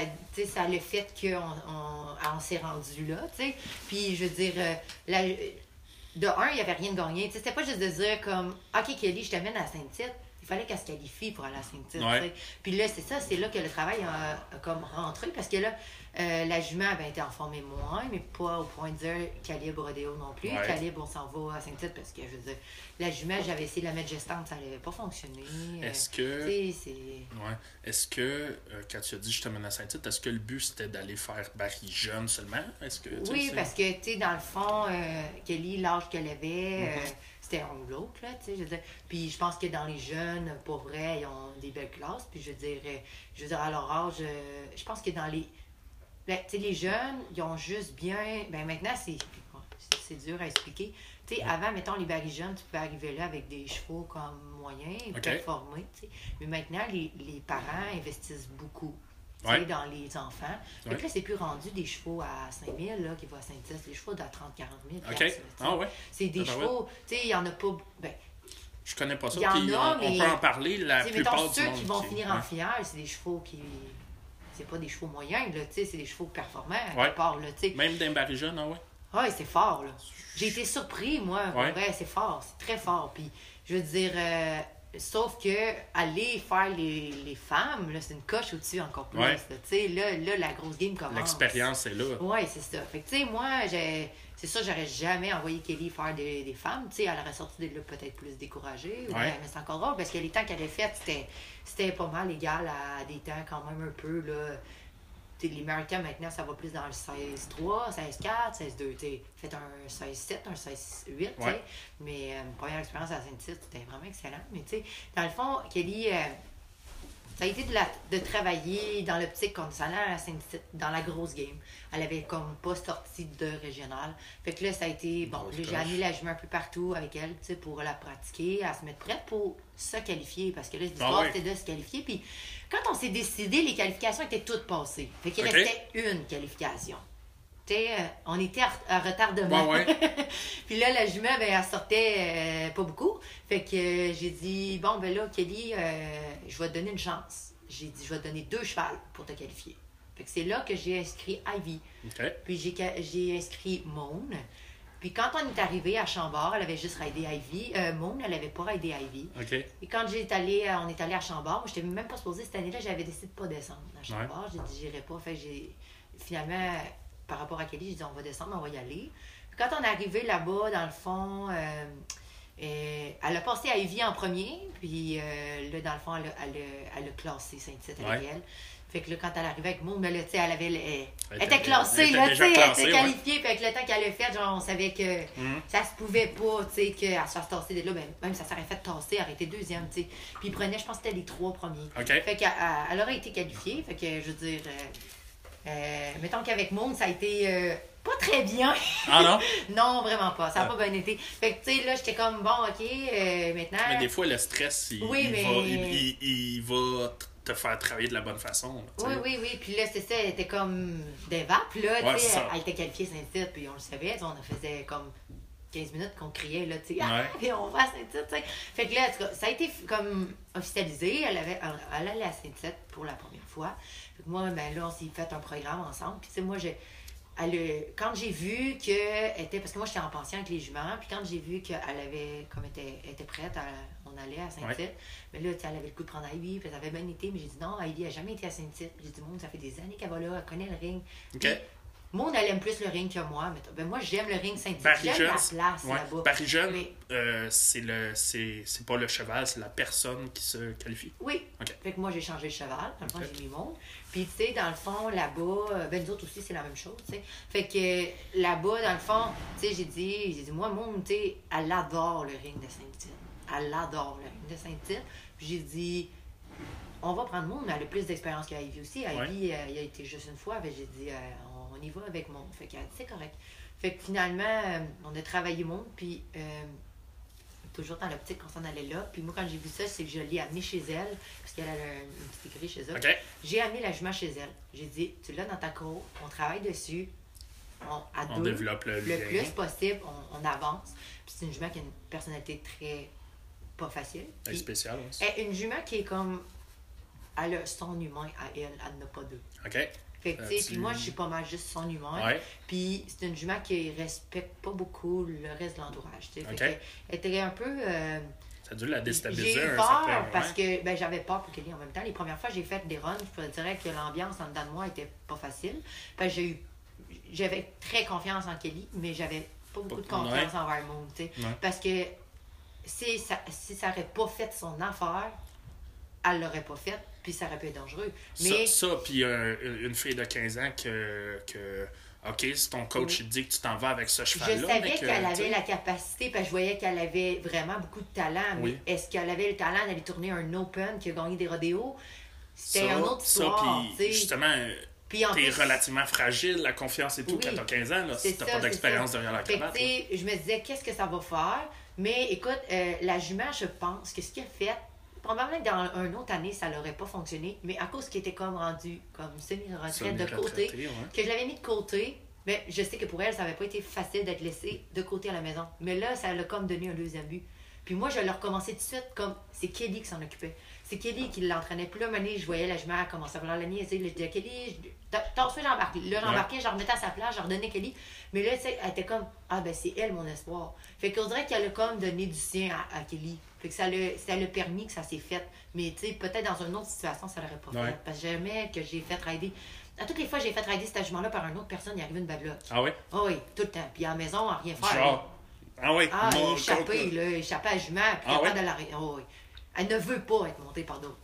ça a le fait qu'on on, on s'est rendu là, tu sais. Puis, je veux dire, la- de un, il n'y avait rien de gagné. C'était pas juste de dire comme, OK, Kelly, je t'amène à Saint-Tite. Il fallait qu'elle se qualifie pour aller à Saint-Tite. Ouais. Puis là, c'est ça, c'est là que le travail a, a comme rentré. Parce que là, euh, la jument ben, était en forme et moins, mais pas au point de dire calibre rodéo non plus. Ouais. Calibre, on s'en va à Saint-Tite parce que, je veux dire, la jument, j'avais essayé de la mettre gestante, ça n'avait pas fonctionné. Euh, Est-ce que. C'est. Ouais. Est-ce que, euh, quand tu as dit je t'amène à Saint-Tite, est-ce que le but c'était d'aller faire Barry jeune seulement? Est-ce que, Oui, parce que, tu sais, dans le fond, euh, Kelly, l'âge qu'elle avait, euh, Mhm. c'était un ou l'autre, là, tu sais, je veux dire. Puis je pense que dans les jeunes, pour vrai, ils ont des belles classes. Puis je veux dire, euh, je veux dire, à leur âge, euh, je pense que dans les... ben, les jeunes, ils ont juste bien... Ben maintenant, c'est... dur à expliquer. Tu sais, avant, mettons, les barils jeunes, tu pouvais arriver là avec des chevaux comme moyens, Ok. performés, tu sais. Mais maintenant, les, les parents investissent beaucoup. Ouais. dans les enfants. Fait Ouais. que là, c'est plus rendu des chevaux à 5 000 là, qui vont à Saint-Tite. C'est des chevaux de 30 40 000 OK. piastres, là, tu sais. Ah ouais. C'est des Ah, chevaux, tu sais, il y en a pas. Ben, Je connais pas ça. Y en a, on, peut en parler. La plupart mettons, du ceux monde qui vont finir en finale, c'est des chevaux qui. C'est pas des chevaux moyens, là, tu sais, c'est des chevaux performants, à Ouais. quelque part, là, tu sais. Même d'un Barry jeune, ah ouais. Ouais, c'est fort, là. J'ai été surpris, moi. Ouais. c'est fort, c'est très fort. Puis, je veux dire, euh, sauf que aller faire les, les femmes, là, c'est une coche au-dessus encore plus. Ouais. là. Tu sais, là, là, la grosse game commence. L'expérience est là. Ouais, c'est ça. Fait que, tu sais, moi, j'ai. C'est ça, j'aurais jamais envoyé Kelly faire des, des femmes. Tu sais, elle aurait sorti de là peut-être plus découragée. Ouais. mais c'est encore drôle parce que les temps qu'elle a fait, c'était, c'était pas mal égal à des temps quand même un peu, là. Tu sais, les temps maintenant, ça va plus dans le 16-3, 16-4, 16-2. Tu sais, faites un 16-7, un 16-8, tu sais. Ouais. Mais euh, première expérience à Saint-Tite, c'était vraiment excellent. Mais tu sais, dans le fond, Kelly. euh, ça a été de, la, de travailler dans l'optique qu'on s'allait à Saint-Tite, dans la grosse game. Elle avait comme pas sorti de régional. Fait que là, ça a été. Bon, là, j'ai amené la jument un peu partout avec elle, tu sais, pour la pratiquer, à se mettre prête pour se qualifier. Parce que là, l'histoire, Ah c'était de se qualifier. Puis quand on s'est décidé, les qualifications étaient toutes passées. Fait qu'il restait une qualification. Euh, on était à, retardement. Ouais, ouais. <laughs> Puis là, la jument, ben, elle sortait euh, pas beaucoup. Fait que euh, j'ai dit, bon, ben là, Kelly, euh, je vais te donner une chance. J'ai dit, je vais te donner deux chevals pour te qualifier. Fait que c'est là que j'ai inscrit Ivy. Puis j'ai, j'ai inscrit Moon. Puis quand on est arrivé à Chambord, elle avait juste raidé Ivy. Moon, elle avait pas raidé Ivy. OK. Et quand j'ai allé, on est allé à Chambord, moi, je n'étais même pas supposée cette année-là, j'avais décidé de pas descendre à Chambord. J'ai dit, j'irai pas. Fait que j'ai, finalement, par rapport à Kelly, j'ai dit, on va descendre, on va y aller. Puis quand on est arrivé là-bas, dans le fond, euh, euh, elle a passé à Ivy en premier, puis euh, là, dans le fond, elle a, elle a- elle a classé Saint-Tite avec Ouais. elle. Fait que là, quand elle arrivait avec Moon, ben là, tu sais, elle avait. le- Elle, Elle était classée, elle était là, tu sais, elle était qualifiée. Fait que le temps qu'elle a fait, genre, on savait que Mhm. ça se pouvait pas, tu sais, qu'elle se fasse tasser là. Ben, même ça s'aurait fait tasser, elle aurait été deuxième, tu sais. Puis il prenait, je pense que c'était les trois premiers. OK. Fait qu'elle elle- elle aurait été qualifiée. Fait que, je veux dire, euh, euh, mettons qu'avec Moon, ça a été euh, pas très bien. Ah non? <laughs> non, vraiment pas. Ça n'a Ah. pas bien été. Fait que, tu sais, là, j'étais comme, bon, OK, euh, maintenant. Mais des fois, le stress, il, Oui, il mais- va, il, il- il va te faire travailler de la bonne façon. Oui, oui, oui. Puis là, c'est ça, elle était comme des vapes, là. Ouais, ça. elle était qualifiée Saint-Tite, puis on le savait. On faisait comme 15 minutes qu'on criait, là, tu sais, ah, Ouais. <laughs> on va à Saint-Tite, tu sais. Fait que là, en ça a été comme officialisé. Elle, avait, elle allait à Saint-Tite pour la première fois. Moi, ben là, on s'est fait un programme ensemble. Puis, tu sais, moi, j'ai. Elle, quand j'ai vu que était parce que moi j'étais en pension avec les juments puis quand j'ai vu qu'elle avait comme était, était prête elle- on allait à Saint-Tite mais là tu sais, elle avait le coup de prendre Heidi puis ça avait bien été mais j'ai dit non Heidi a jamais été à Saint-Tite j'ai dit monde ça fait des années qu'elle va là elle connaît le ring OK. Puis, Monde, elle aime plus le ring que moi. Mais ben, moi, j'aime le ring Saint-Tite. J'aime la place ouais, là-bas. Paris Jeune, Mais- euh, c'est le c'est c'est pas le cheval, c'est la personne qui se qualifie. Oui. OK. Fait que moi, j'ai changé de cheval. Dans le fond, Ok. j'ai mis mon. Puis, tu sais, dans le fond, là-bas, euh, ben, nous autres aussi, c'est la même chose, tu sais. Fait que là-bas, dans le fond, tu sais, j'ai dit, j'ai dit, moi, mon, tu sais, elle adore le ring de Saint-Tite. Elle adore le ring de Saint-Tite. Puis, j'ai dit, on va prendre mon, mais elle a plus d'expérience qu'Ivy aussi. Ivy, euh, il a été juste une fois. Ben, j'ai dit, euh, on, y va avec mon. Fait qu'elle a dit, c'est correct. Fait que finalement, euh, on a travaillé mon, puis. Toujours dans l'optique qu'on s'en allait là. Puis moi, quand j'ai vu ça, c'est que je l'ai amené chez elle, parce qu'elle a un- une petite écurie chez elle. J'ai amené la jument chez elle. J'ai dit, tu l'as dans ta cour, on travaille dessus, on, à On deux, développe le, le plus possible, on, on avance. Puis c'est une jument qui a une personnalité très pas facile. C'est Puis spécial aussi. elle- une jument qui est comme, elle a son humain à elle, elle n'a pas deux. OK? Fait que, Là-dessus- puis moi, je suis pas mal juste son humain. Ouais. Puis c'est une jument qui respecte pas beaucoup le reste de l'entourage. tu sais. Fait Ok. qu'elle- Elle était un peu. euh, Ça a dû la déstabiliser j'ai eu un peur certain parce ouais. que ben, j'avais peur pour Kelly en même temps. Les premières fois, j'ai fait des runs. Je pourrais dire que l'ambiance en dedans de moi était pas facile. Parce que j'ai eu. J'avais très confiance en Kelly, mais j'avais pas beaucoup de confiance envers. Ouais. Parce que si ça, si ça aurait pas fait son affaire, elle l'aurait pas fait, puis ça aurait pu être dangereux. Mais Ça, ça puis euh, une fille de 15 ans que, que OK, si ton coach Oui. dit que tu t'en vas avec ce Je cheval-là. savais mais que, qu'elle avait la capacité, parce que je voyais qu'elle avait vraiment beaucoup de talent. Mais Oui. est-ce qu'elle avait le talent d'aller tourner un Open qui a gagné des rodéos? C'était ça, une autre ça, histoire. puis justement, Puis en t'es relativement fragile, la confiance et tout, Oui, quand t'as 15 ans, là, si t'as ça, pas d'expérience ça. derrière la cravate. je me disais, qu'est-ce que ça va faire? Mais écoute, euh, la jument, je pense que ce qu'elle a fait, probablement que dans une autre année, ça n'aurait pas fonctionné, mais à cause qu'elle était comme rendue comme semi-retraite de côté, ouais. que je l'avais mis de côté, mais je sais que pour elle, ça n'avait pas été facile d'être laissée de côté à la maison. Mais là, ça l'a comme donné un deuxième but. Puis moi, je l'ai recommencé tout de suite comme c'est Kelly qui s'en occupait. C'est Kelly qui l'entraînait. Puis là, donné, je voyais la jument commencer à vouloir la niaiser. Là, Je disais, Kelly, je- t'as reçu, j'embarque. Là, j'embarquais, je la remettais à sa place, je redonnais Kelly. Mais là, tu sais, elle était comme, ah ben c'est elle mon espoir. Fait qu'on dirait qu'elle a comme donné du sien à, à Kelly. Fait que ça l'a ça l'a permis que ça s'est fait. Mais tu sais, peut-être dans une autre situation, ça l'aurait pas Ouais. fait. Parce que jamais que j'ai fait rider. À toutes les fois j'ai fait rider cet jument-là par une autre personne, il arrivait une bad luck. Ah oui? Ah oui, tout le temps. Puis à la maison, à rien faire. Genre. Ah oui, Ah, échappé, là, échappé à la jument, puis Ah capable ouais? de l'arrêter. Ah oui. Elle ne veut pas être montée par d'autres.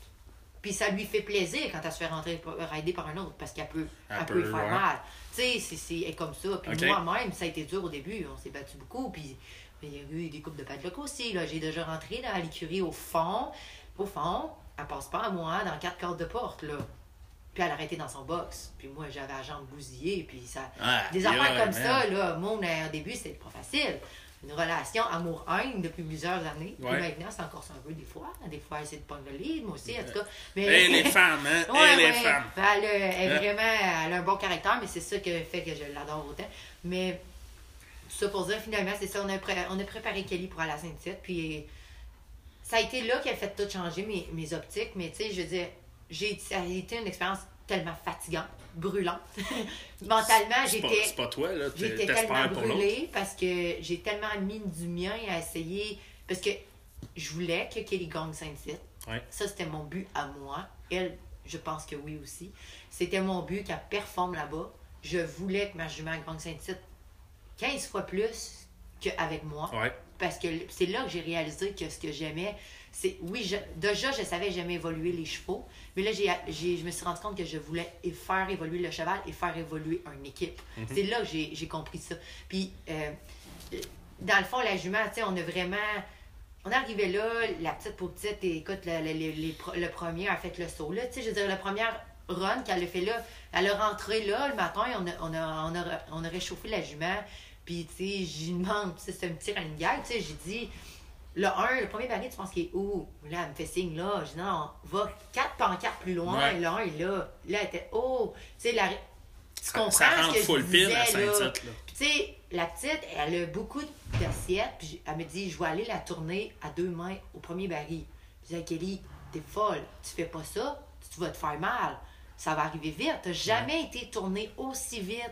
Puis ça lui fait plaisir quand elle se fait rentrer, rider par un autre, parce qu'elle peut, Elle elle peut, peut lui faire ouais. mal. Tu sais, c'est- c'est elle est comme ça. Puis moi-même, ça a été dur au début. On s'est battu beaucoup. Puis il y a eu des coupes de bad luck aussi. là. J'ai déjà rentré dans l'écurie au fond. Au fond, elle passe pas à moi dans quatre cadres de porte, là. Puis elle a arrêté dans son box. Puis moi, j'avais la jambe bousillée. Puis ça. Ah, Des affaires comme man. ça, là, mon euh, au début, c'était pas facile. Une relation amour-haine depuis plusieurs années. Puis maintenant, c'est encore ça un peu des fois. Des fois, elle essaie de prendre le lead, moi aussi, en tout cas. Mais... Hey, les femmes, hein? <laughs> Ouais, les ouais. femmes. Elle, a- elle Hein? vraiment, elle a un bon caractère, mais c'est ça qui fait que je l'adore autant. Mais ça pour dire, finalement, c'est ça, on a, pré- on a préparé Kelly pour aller à Saint-Tite, puis ça a été là qu'elle a fait tout changer mes, mes optiques, mais tu sais, je veux dire, j'ai, ça a été une expérience tellement fatigante, brûlante. <laughs> Mentalement, j'étais... c'est pas toi, là. J'étais tellement brûlée parce que j'ai tellement mis du mien à essayer. Parce que je voulais que Kelly gagne Saint-Tite. Ouais. Ça, c'était mon but à moi. Elle, je pense que oui aussi. C'était mon but qu'elle performe là-bas. Je voulais que ma jument gagne Saint-Tite 15 fois plus qu'avec moi. Ouais. Parce que c'est là que j'ai réalisé que ce que j'aimais, c'est. Oui, je- déjà, je savais que j'aimais évoluer les chevaux, mais là, j'ai, je me suis rendu compte que je voulais faire évoluer le cheval et faire évoluer une équipe. C'est là que j'ai, compris ça. Puis, euh, dans le fond, la jument, tu sais, on a vraiment. On est arrivé là, la petite pour petite, et écoute, le, le- le- premier a fait le saut là. Tu sais, je veux dire, la première run qu'elle a fait là, elle a rentré là le matin, on a, on a, on a, on a réchauffé la jument. Puis, tu sais, j'y demande, tu sais, c'est un petit running gag, tu sais, j'ai dit, le 1, le premier baril, tu penses qu'il est où? Là, elle me fait signe là. Je dis, non, va quatre pancartes plus loin, Ouais. le 1 est là. Là, elle était, oh, tu sais, la... Tu Ça- comprends ça ce que je full pin disais, à là. Là. Puis, tu sais, la petite, elle a beaucoup d'assiettes, puis elle me dit, je vais aller la tourner à deux mains au premier baril. Je dis, Kelly, t'es folle, tu fais pas ça, tu vas te faire mal. Ça va arriver vite. T'as jamais été tourné aussi vite.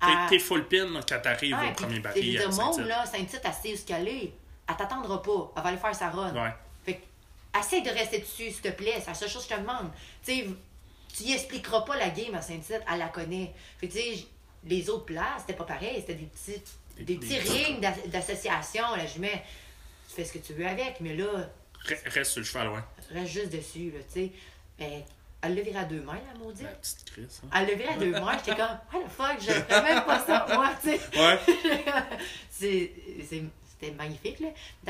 T'es à- t'es full pin quand t'arrives au puis, premier je baril. dire, monde, là, Saint-Tite, elle sait Elle t'attendra pas. Elle va aller faire sa run. Ouais. Fait que, essaie de rester dessus, s'il te plaît. C'est la seule chose que je te demande. Tu sais, tu y expliqueras pas la game à Saint-Tite, elle la connaît. Fait que, tu sais, j- les autres places, c'était pas pareil. C'était des petits, Des- petits rings d'a- d'association. Là, je mets, tu fais ce que tu veux avec, mais là, Re- Reste sur le cheval, ouais. reste juste dessus, là, tu sais. Ben, elle l'a viré à deux mains, la maudite. La petite crise. Hein. Elle viré à deux mains, j'étais comme, what the fuck, je ferais même pas ça, moi, tu sais. Ouais. <laughs> C'est- C'était magnifique. Là.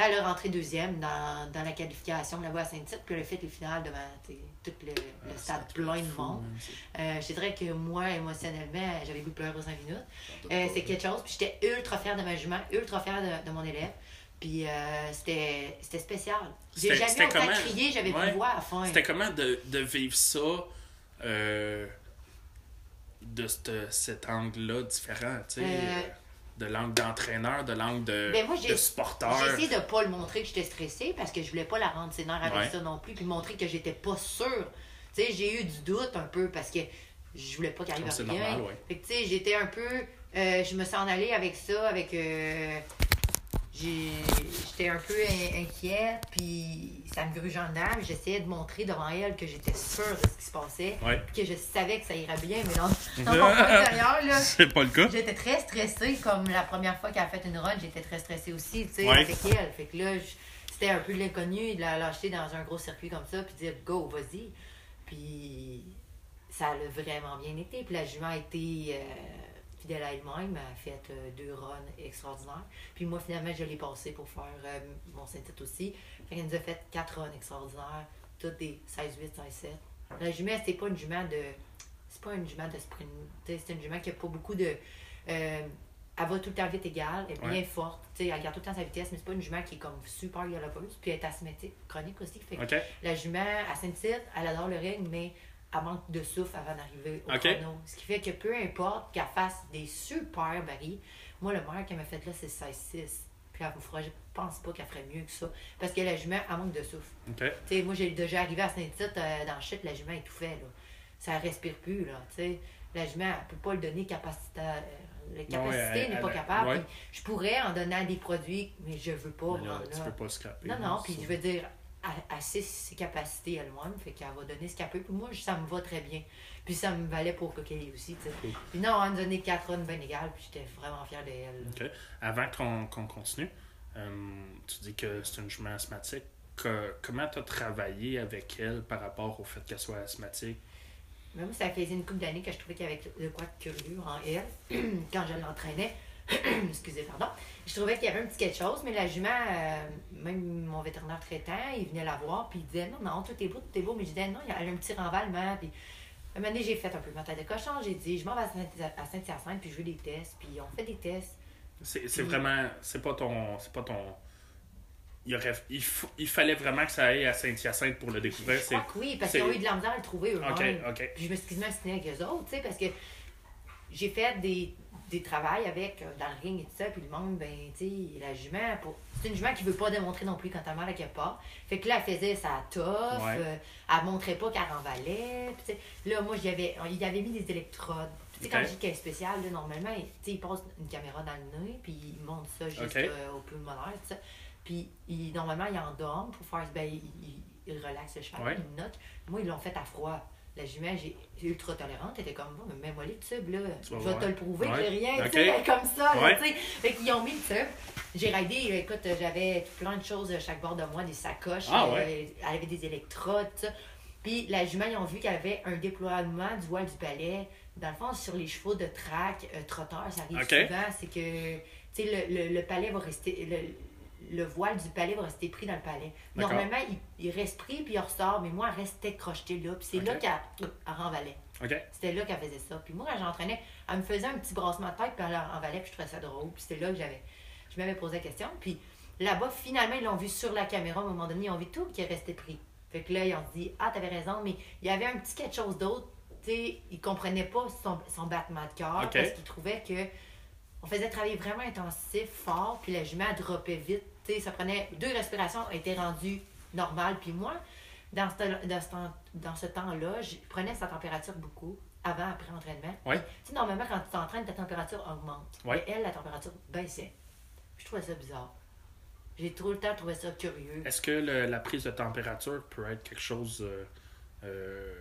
Est rentrée deuxième dans, dans la qualification là-bas à Saint-Tite, puis a fait les finales devant tout le, le Ah, stade plein de monde. hein, Euh, je dirais que moi, émotionnellement, j'avais le goût de pleurer aux 5 minutes. Euh, c'est quelque chose. Puis j'étais ultra fière de ma jument, ultra fière de, de mon élève. Puis euh, c'était c'était spécial. J'ai C'était- jamais c'était autant comment? crié, j'avais plus Ouais. de voix à la fin. C'était comment de, de vivre ça de cet angle-là différent, tu sais, de l'angle d'entraîneur, de l'angle de, Ben, moi, j'ai- de supporter. J'ai essayé de pas le montrer que j'étais stressée parce que je voulais pas la rendre sénère avec Ouais. ça non plus, puis montrer que j'étais pas sûre. Tu sais, j'ai eu du doute un peu parce que je voulais pas qu'il arrive Oh, c'est rien. normal, ouais. Fait que tu sais, j'étais un peu. euh, je me suis en allée avec ça, avec. euh, J'étais un peu in- inquiète, puis ça me grugeait en âme. J'essayais de montrer devant elle que j'étais sûre de ce qui se passait, Ouais. puis que je savais que ça irait bien, mais dans, <laughs> dans mon intérieur, là, C'est pas le cas. J'étais très stressée, comme la première fois qu'elle a fait une run, j'étais très stressée aussi, tu sais, Ouais. avec elle. Fait que là, c'était un peu de l'inconnu de la lâcher dans un gros circuit comme ça, puis dire go, vas-y. Puis ça a vraiment bien été. Puis la jument a été euh, fidèle à elle-même, elle a fait euh, deux runs extraordinaires. Puis moi, finalement, je l'ai passé pour faire euh, mon Saint-Tite aussi. Fait qu'elle nous a fait quatre runs extraordinaires, toutes des 16-8, 16-7. La jument, c'est pas une jument de. C'est pas une jument de sprint. C'est une jument qui a pas beaucoup de. euh, elle va tout le temps vite égale, elle est bien forte. elle garde tout le temps sa vitesse, mais c'est pas une jument qui est comme super galopeuse. Puis elle est asymétrique, chronique aussi. Fait la jument, à Saint-Tite, elle adore le ring, mais elle manque de souffle avant d'arriver au Ok. chrono. Ce qui fait que peu importe qu'elle fasse des super barils, moi, le meilleur qu'elle m'a fait là, c'est 16-6. Puis elle me fera, je pense pas qu'elle ferait mieux que ça. Parce que la jument, elle manque de souffle. OK. Tu sais, moi, j'ai déjà arrivé à Saint-Tite euh, dans le shit, la jument étouffait, là. Ça respire plus, là, tu sais. La jument, elle peut pas le donner capacité. euh, la capacité n'est pas capable. ouais. Je pourrais en donner des produits, mais je veux pas. Là, tu peux pas scraper. Non, non, puis je veux dire, sait ses capacités elle-même, fait qu'elle va donner ce qu'elle peut. Puis moi, ça me va très bien. Puis ça me valait pour Coquille aussi, tu sais. Cool. Puis non, elle me donnait quatre runs bien égales, puis j'étais vraiment fière d'elle. là. OK. Avant qu'on continue, euh, tu dis que c'est une jument asthmatique. Que- comment tu as travaillé avec elle par rapport au fait qu'elle soit asthmatique? Mais moi, ça faisait une couple d'années que je trouvais qu'il y avait de quoi de curieux en elle, <clears throat> quand je l'entraînais. <coughs> Excusez, pardon. Je trouvais qu'il y avait un petit quelque chose, mais la jument, euh, même mon vétérinaire traitant, il venait la voir, puis il disait Non, non, tout est beau, tout est beau. Mais je disais Non, il y a un petit renvalement. Puis, un moment donné, j'ai fait un peu tête de cochon. J'ai dit Je m'en vais à Saint- à Saint-Hyacinthe, puis je veux des tests. Puis on fait des tests. C'est vraiment. C'est pas ton. C'est pas ton. Il, aurait, il, il fallait vraiment que ça aille à Saint-Hyacinthe pour le découvrir. Je crois que oui, parce qu'ils ont eu de la misère à le trouver eux-mêmes. OK, OK. Puis je me suis quasiment avec eux autres, tu sais, parce que j'ai fait des, des travails avec euh, dans le ring et tout ça, puis le monde, ben, tu sais, la jument, pour... c'est une jument qui veut pas démontrer non plus quand elle mal à quelque part. Fait que là, elle faisait sa toffe, Ouais. euh, elle montrait pas qu'elle renvalait, puis là, moi, j'y avais, il y avait mis des électrodes. Tu sais, quand je dis qu'elle est spéciale, là, normalement, tu sais, il passe une caméra dans le nez, puis il monte ça juste euh, au pulmonaire, tout ça. Puis, il, normalement, il endorme pour faire, ben, il, il, il relaxe le cheval, Ouais. il note. Moi, ils l'ont fait à froid. La jument, j'ai ultra tolérante, elle était comme moi, mais mets-moi les tubes, là. Je vais te le prouver, j'ai rien, tu sais, comme ça, tu sais. Fait qu'ils ont mis le tube. J'ai raidé, là, écoute, j'avais plein de choses à chaque bord de moi, des sacoches, Ah, euh, elle avait des électrodes. Puis la jument, ils ont vu qu'il y avait un déploiement du voile du palais. Dans le fond, sur les chevaux de track, euh, trotteurs, ça arrive souvent, c'est que, tu sais, le, le, le palais va rester, le, le voile du palais va rester pris dans le palais. Normalement, il, il reste pris puis il ressort, mais moi, elle restait crochetée là. Puis c'est là qu'elle elle renvalait. C'était là qu'elle faisait ça. Puis moi, quand j'entraînais, elle me faisait un petit brassement de tête, puis elle renvalait, puis je trouvais ça drôle. Puis c'était là que j'avais. Je m'avais posé la question. Puis là-bas, finalement, ils l'ont vu sur la caméra. À un moment donné, ils ont vu tout qui est resté pris. Fait que là, ils ont dit Ah, t'avais raison, mais il y avait un petit quelque chose d'autre. Tu sais, ils comprenaient pas son, son battement de cœur parce qu'ils trouvaient que on faisait travailler vraiment intensif, fort, puis la jument, elle droppait vite. Sais, ça prenait deux respirations, elle était rendue normale. Puis moi, dans ce, dans ce temps- dans ce temps-là, je prenais sa température beaucoup, avant, après entraînement. Puis, Tu sais, normalement, quand tu t'entraînes, ta température augmente. Mais elle, la température baissait. Je trouvais ça bizarre. J'ai tout le temps trouvé ça curieux. Est-ce que le- la prise de température peut être quelque chose euh, euh,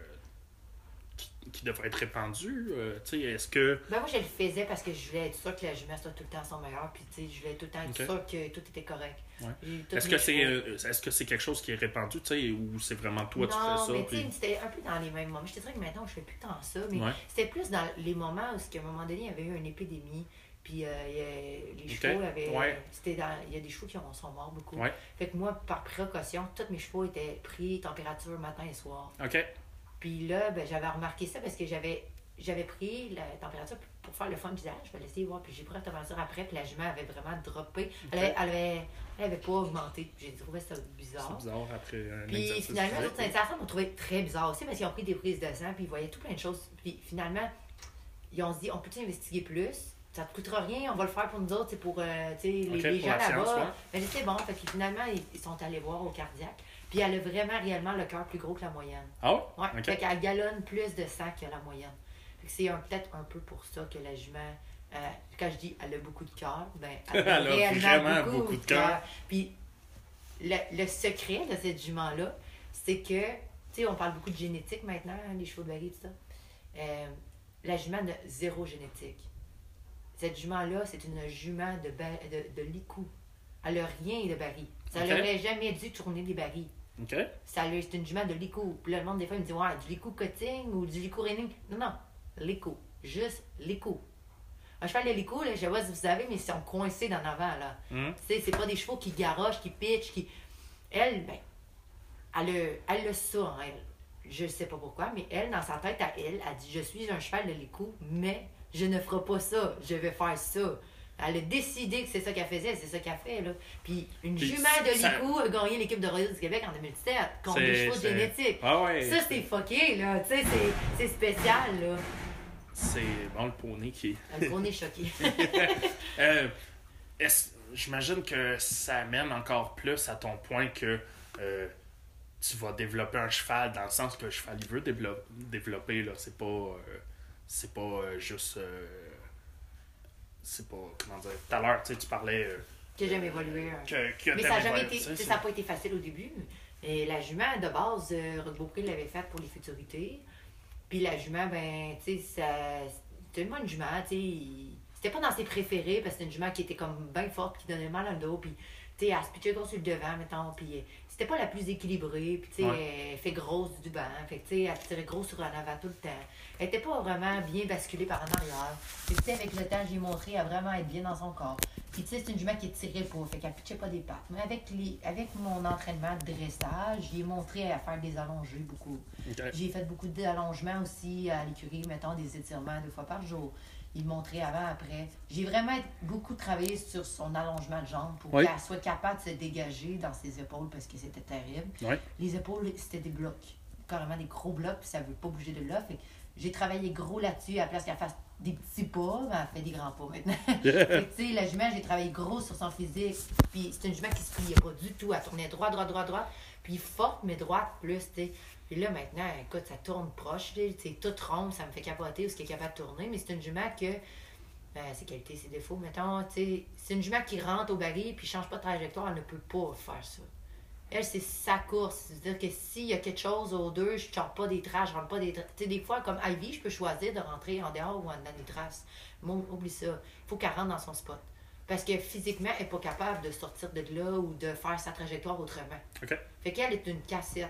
qui, qui devrait être répandu? Euh, tu est-ce que. Ben moi, je le faisais parce que je voulais être sûre que la jument soit tout le temps son meilleur. Puis, tu sais, je voulais tout le temps être Ok. sûre que tout était correct. Ouais. Est-ce que c'est euh, est-ce que c'est quelque chose qui est répandu, tu sais, ou c'est vraiment toi, tu non, fais ça? mais puis- tu sais, c'était un peu dans les mêmes moments. Je te dirais que maintenant, je fais plus tant ça, mais Ouais. c'était plus dans les moments où, à un moment donné, il y avait eu une épidémie, puis euh, il y a- les chevaux avaient. Ouais. Dans, il y a des chevaux qui ont- sont morts beaucoup. Ouais. Fait que moi, par précaution, tous mes chevaux étaient pris température matin et soir. OK. Puis là, ben, j'avais remarqué ça parce que j'avais j'avais pris la température pour faire le fun du visage. Je vais laisser voir. Puis j'ai pris la température après. Puis la jument avait vraiment droppé. Elle, avait, elle, avait, elle avait pas augmenté. J'ai trouvé ça C'est bizarre. bizarre après un Puis finalement, les autres Saint-Saëns m'ont trouvé très bizarre aussi parce qu'ils ont pris des prises de sang. Puis ils voyaient tout plein de choses. Puis finalement, ils ont dit on peut-tu investiguer plus? Ça te coûtera rien, on va le faire pour nous autres, c'est pour euh, sais, les, pour gens là-bas. Mais c'est bon, fait que finalement, ils, ils sont allés voir au cardiaque. Puis elle a vraiment réellement le cœur plus gros que la moyenne. Ah ouais? Ouais, Ok. fait qu'elle galonne plus de sang que la moyenne. Fait que c'est peut-être un peu pour ça que la jument, euh, quand je dis elle a beaucoup de cœur, ben <laughs> elle a, Elle a réellement vraiment beaucoup de cœur. Puis le, le secret de cette jument-là, c'est que, tu sais, on parle beaucoup de génétique maintenant, hein, les chevaux de baril, tout ça. Euh, la jument n'a zéro génétique. Cette jument-là, c'est une jument de, ba- de, de licou. Elle n'a rien de baril. Ça n'aurait jamais dû tourner des barils. OK. Ça lui- c'est une jument de licou. Puis là, le monde, des fois, il me dit Ouais, du licou cutting ou du licou reining. Non, non, licou. Juste licou. Un cheval de licou, là, je sais pas si vous savez, mais ils sont coincés d'en avant, là. Hum. Tu sais, c'est pas des chevaux qui garochent, qui pitchent, qui. Elle, ben, elle a, elle a ça en elle. Je sais pas pourquoi, mais elle, dans sa tête à elle, elle dit Je suis un cheval de licou, mais je ne ferai pas ça. Je vais faire ça. Elle a décidé que c'est ça qu'elle faisait, c'est ça qu'elle fait, là. Puis une Puis jument de Licou a gagné l'équipe de rodeo du Québec en 2007 contre des chevaux génétiques. Ah ouais. Ça, c'est fucké, là. Tu sais, c'est- spécial, là. C'est bon le poney qui. On est choqué. <laughs> Euh, J'imagine que ça amène encore plus à ton point que euh, tu vas développer un cheval dans le sens que le cheval il veut dévelop- développer. là. C'est pas, euh, c'est pas euh, juste. Euh, c'est pas. Comment dire Tout à l'heure, tu sais, tu parlais. euh, que j'aime évoluer. hein. que, que Mais ça n'a jamais été, ça n'a pas été facile au début. Et la jument, de base, euh, Rock Beaupré l'avait faite pour les futurités. Puis la jument, ben, tu sais, ça- c'était une bonne jument, tu sais. C'était pas dans ses préférés parce que c'était une jument qui était comme bien forte, qui donnait mal dans le dos. Puis, tu sais, elle se pitchait sur le devant, mettons. Puis, euh, c'était pas la plus équilibrée. Puis, tu sais, Ouais. elle fait grosse du banc. Fait tu sais, elle tirait gros sur en avant tout le temps. Elle était pas vraiment bien basculée par en arrière. Puis, tu sais, avec le temps, j'ai montré à vraiment être bien dans son corps. Puis, tu sais, c'est une jument qui tirait pas, fait qu'elle pitchait pas des pattes. Mais avec, les, avec mon entraînement de dressage, j'ai montré à faire des allongés beaucoup. J'ai fait beaucoup d'allongements aussi à l'écurie, mettons des étirements deux fois par jour. Il montrait avant, après. J'ai vraiment beaucoup travaillé sur son allongement de jambes pour Oui. qu'elle soit capable de se dégager dans ses épaules parce que c'était terrible. Les épaules, c'était des blocs. Carrément des gros blocs, puis ça veut pas bouger de là. Fait j'ai travaillé gros là-dessus. À la place qu'elle fasse des petits pas, ben, elle fait des grands pas maintenant. <laughs> Tu sais, la jument, j'ai travaillé gros sur son physique. Puis c'est une jument qui se pliait pas du tout. Elle tournait droit, droit, droit, droit. Puis forte, mais droite plus, tu sais. Puis là, maintenant, écoute, ça tourne proche. sais, toute ronde, ça me fait capoter où ce qui est capable de tourner. Mais c'est une jument que. Ben, ses qualités, ses défauts, mettons, tu sais. C'est une jument qui rentre au baril puis change pas de trajectoire. Elle ne peut pas faire ça. Elle, c'est sa course. C'est-à-dire que s'il y a quelque chose aux deux, je ne sors pas des traces, je rentre pas des traces. Tu sais, des fois, comme Ivy, je peux choisir de rentrer en dehors ou en dedans des traces. Moi, oublie ça. Il faut qu'elle rentre dans son spot. Parce que physiquement, elle n'est pas capable de sortir de là ou de faire sa trajectoire autrement. Ok. Fait qu'elle est une cassette.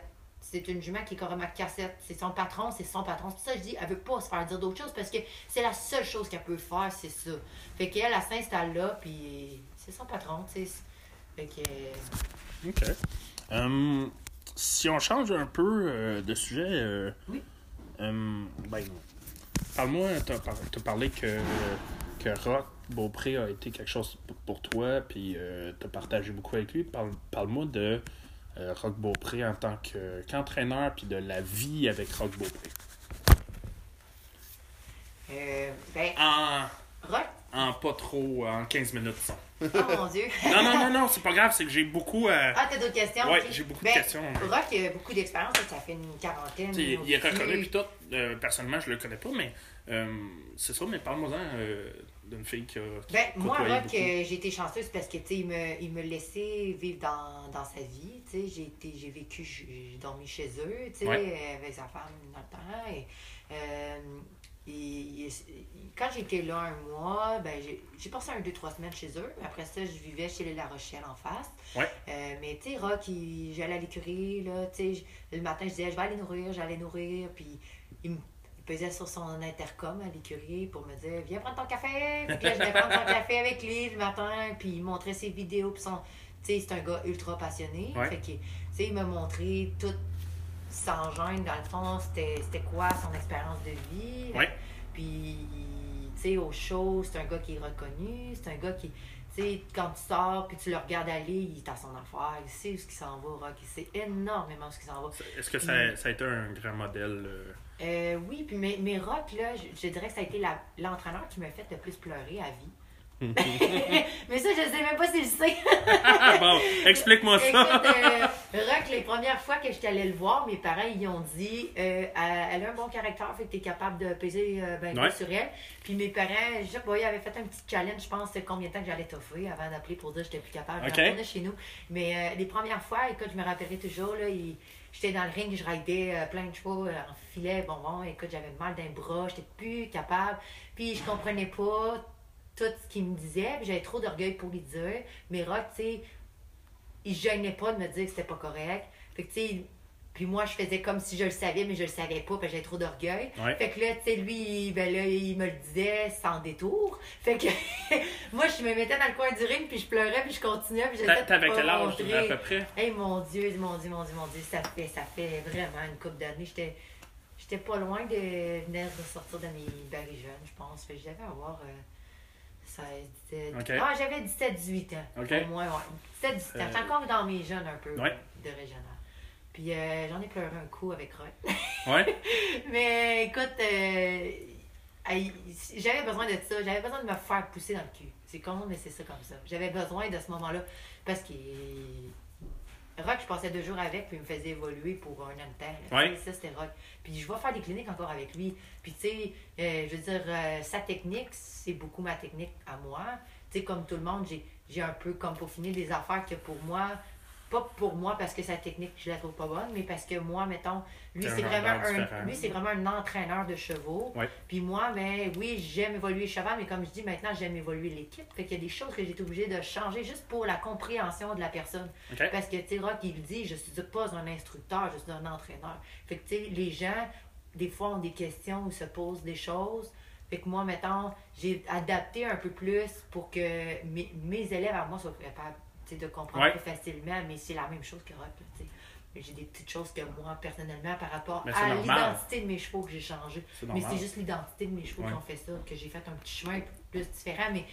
C'est une jument qui est carrément cassette. C'est son patron, c'est son patron. C'est pour ça que je dis, elle veut pas se faire dire d'autres choses parce que c'est la seule chose qu'elle peut faire, c'est ça. Fait qu'elle, elle s'installe là, puis c'est son patron, tu sais. Fait que. euh, OK. Hum, si on change un peu euh, de sujet, euh, Oui. hum, ben, parle-moi, tu as parlé que, que Rock Beaupré a été quelque chose pour- toi, puis tu as partagé beaucoup avec lui. Parle, parle-moi de euh, Rock Beaupré en tant que- qu'entraîneur, puis de la vie avec Rock Beaupré. euh, ben, En, Rock, en pas trop, en 15 minutes, disons. Oh mon Dieu. <laughs> Non, non, non, non, c'est pas grave, c'est que j'ai beaucoup. euh, Ah, t'as d'autres questions? Ok. j'ai beaucoup de Ben, questions. Rock, il a beaucoup d'expérience, ça fait une quarantaine. Il est reconnu puis tout. Euh, personnellement, je le connais pas, mais euh, c'est ça, mais parle-moi-en euh, d'une fille qui a. Ben, moi, Rock, beaucoup. euh, j'ai été chanceuse parce que, tu sais, il me, il me laissait vivre dans, dans sa vie, tu sais. J'ai été, j'ai vécu, j'ai dormi chez eux, tu sais, Ouais. euh, avec sa femme dans le temps. Et, euh, quand j'étais là un mois, ben, j'ai j'ai passé un, deux, trois semaines chez eux. Après ça, je vivais chez les La Rochelle en face. Ouais. Euh, mais, tu sais, Rock, il- j'allais à l'écurie, là, tu sais, le matin, je disais, je vais aller nourrir, j'allais nourrir, puis il me pesait sur son intercom à l'écurie pour me dire Viens prendre ton café. Puis là, je vais prendre son café avec lui le matin. Puis il montrait ses vidéos. Puis son. Tu sais, c'est un gars ultra passionné. Ouais. Fait que, tu sais, il m'a montré tout sans gêne, dans le fond, c'était quoi son expérience de vie. Ouais. Puis, tu sais, au show, c'est un gars qui est reconnu. C'est un gars qui. Tu sais, quand tu sors, puis tu le regardes aller, il est à son affaire, il sait où ce qui s'en va, Rock, il sait énormément où ce qui s'en va. Est-ce que ça, ça a été un grand modèle euh, Euh, oui, puis mes, mes rocks, là, je, je dirais que ça a été l'entraîneur qui m'a fait le plus pleurer à vie. <laughs> Mais ça, je sais même pas s'il le sait. Ah, <laughs> bon, explique-moi Écoute, ça. euh, Rock, les premières fois que j'étais allée le voir, mes parents, ils ont dit euh, elle a un bon caractère, fait que t'es capable de peser euh, ben, Ouais. sur elle. Puis mes parents, je sais pas, ils avaient fait un petit challenge, je pense, de combien de temps que j'allais t'offrir avant d'appeler pour dire que j'étais plus capable. Je Ok. retournais chez nous. Mais les premières fois, écoute, je me rappellerai toujours, là, ils- J'étais dans le ring, je raidais euh, plein de chevaux euh, en filet, bon, bon, écoute, j'avais mal d'un bras, j'étais plus capable. Puis je comprenais pas tout ce qu'il me disait, j'avais trop d'orgueil pour lui dire. Mais Rock, tu sais, il gênait pas de me dire que c'était pas correct. Fait que, tu sais, puis moi, je faisais comme si je le savais, mais je le savais pas, parce que j'avais trop d'orgueil. Ouais. Fait que là, tu sais, lui, ben là, il me le disait sans détour. Fait que <laughs> moi, je me mettais dans le coin du ring, puis je pleurais, puis je continuais, puis j'essayais de T'avais quel âge à peu près? Hey mon Dieu, mon Dieu, mon Dieu, mon Dieu, ça fait, ça fait vraiment une couple d'années. J'étais, j'étais pas loin de venir de sortir de mes barils jeunes, je pense. Fait que je devais avoir euh, 16, 17. Ok. Ah, j'avais 17, 18 ans. Ok. Au moins, ouais. 17, 18 ans. J'étais Euh, encore dans mes jeunes un peu Ouais. de régional. Puis euh, j'en ai pleuré un coup avec Roy. <laughs> Ouais. Mais écoute, euh, j'avais besoin de ça. J'avais besoin de me faire pousser dans le cul. C'est con, mais c'est ça comme ça. J'avais besoin de ce moment-là parce que Rock, je passais deux jours avec, puis il me faisait évoluer pour un an de temps. Ouais. Ça, c'était Rock. Puis je vais faire des cliniques encore avec lui. Puis tu sais, euh, je veux dire, euh, sa technique, c'est beaucoup ma technique à moi. Tu sais, comme tout le monde, j'ai j'ai un peu comme peaufiné des affaires que pour moi, pas pour moi parce que sa technique, je la trouve pas bonne, mais parce que moi, mettons, lui, c'est vraiment un, lui, c'est vraiment un entraîneur de chevaux. Ouais. Puis moi, ben oui, j'aime évoluer le cheval, mais comme je dis, maintenant, j'aime évoluer l'équipe. Fait qu'il y a des choses que j'ai été obligée de changer juste pour la compréhension de la personne. Parce que, tu sais, Rock, il dit, je suis pas un instructeur, je suis un entraîneur. Fait que, tu sais, les gens, des fois, ont des questions ou se posent des choses. Fait que moi, mettons, j'ai adapté un peu plus pour que mes, mes élèves à moi soient capables de comprendre Ouais. plus facilement, mais c'est la même chose que Rock. là. J'ai des petites choses que moi, personnellement, par rapport c'est à l'identité de mes chevaux que j'ai changé. Mais c'est juste l'identité de mes chevaux Ouais. qui ont fait ça, que j'ai fait un petit chemin plus différent, mais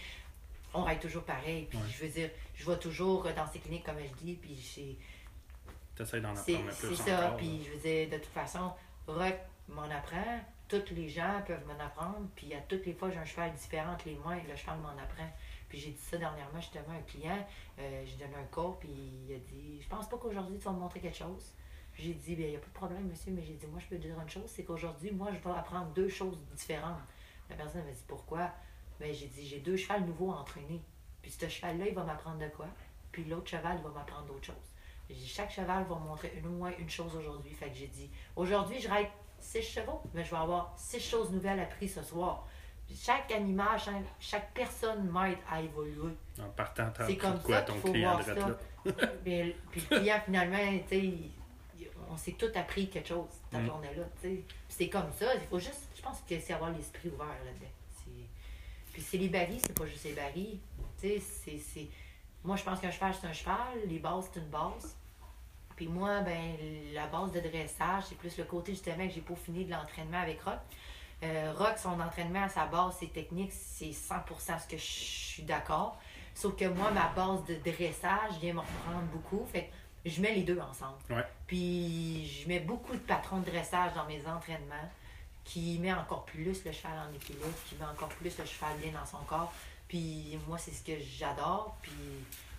on reste toujours pareil. Puis Ouais. je veux dire, je vais toujours dans ces cliniques, comme je dis, puis c'est T'essayes d'en c'est apprendre un peu c'est ça. encore, Puis je veux dire, de toute façon, Rock m'en apprend. Tous les gens peuvent m'en apprendre. Puis à toutes les fois, j'ai un cheval différent entre les mains et le cheval m'en apprend. Puis j'ai dit ça dernièrement justement à un client. Euh, j'ai donné un cours, puis il a dit Je pense pas qu'aujourd'hui tu vas me montrer quelque chose. J'ai dit, il n'y a pas de problème, monsieur, mais j'ai dit, moi, je peux te dire une chose, c'est qu'aujourd'hui, moi, je vais apprendre deux choses différentes. La personne m'a dit, pourquoi? Ben, j'ai dit, j'ai deux chevals nouveaux à entraîner. Puis ce cheval-là, il va m'apprendre de quoi? Puis l'autre cheval, va m'apprendre d'autres choses. J'ai dit, chaque cheval va me montrer une, au moins une chose aujourd'hui. Fait que j'ai dit, aujourd'hui, je ride six chevaux, mais je vais avoir six choses nouvelles apprises ce soir. Chaque animal, chaque, chaque personne m'aide à évoluer. En partant, C'est comme quoi ça ton faut client voir ça. <laughs> puis le client, finalement, tu sais, on s'est tout appris quelque chose cette Mm. journée-là, tu sais. Puis c'est comme ça, il faut juste, je pense que c'est avoir l'esprit ouvert là-dedans. Puis c'est les barils, c'est pas juste les barils. Tu sais, c'est- c'est... Moi, je pense qu'un cheval, c'est un cheval, les bases, c'est une base. Puis moi, ben, la base de dressage, c'est plus le côté justement que j'ai peaufiné de l'entraînement avec Rock. Euh, Rock, son entraînement à sa base, ses techniques, c'est 100% ce que je suis d'accord. Sauf que moi, ma base de dressage vient me reprendre beaucoup. Fait que je mets les deux ensemble. Ouais. Puis je mets beaucoup de patrons de dressage dans mes entraînements qui met encore plus le cheval en équilibre, qui met encore plus le cheval bien dans son corps. Puis moi, c'est ce que j'adore. Puis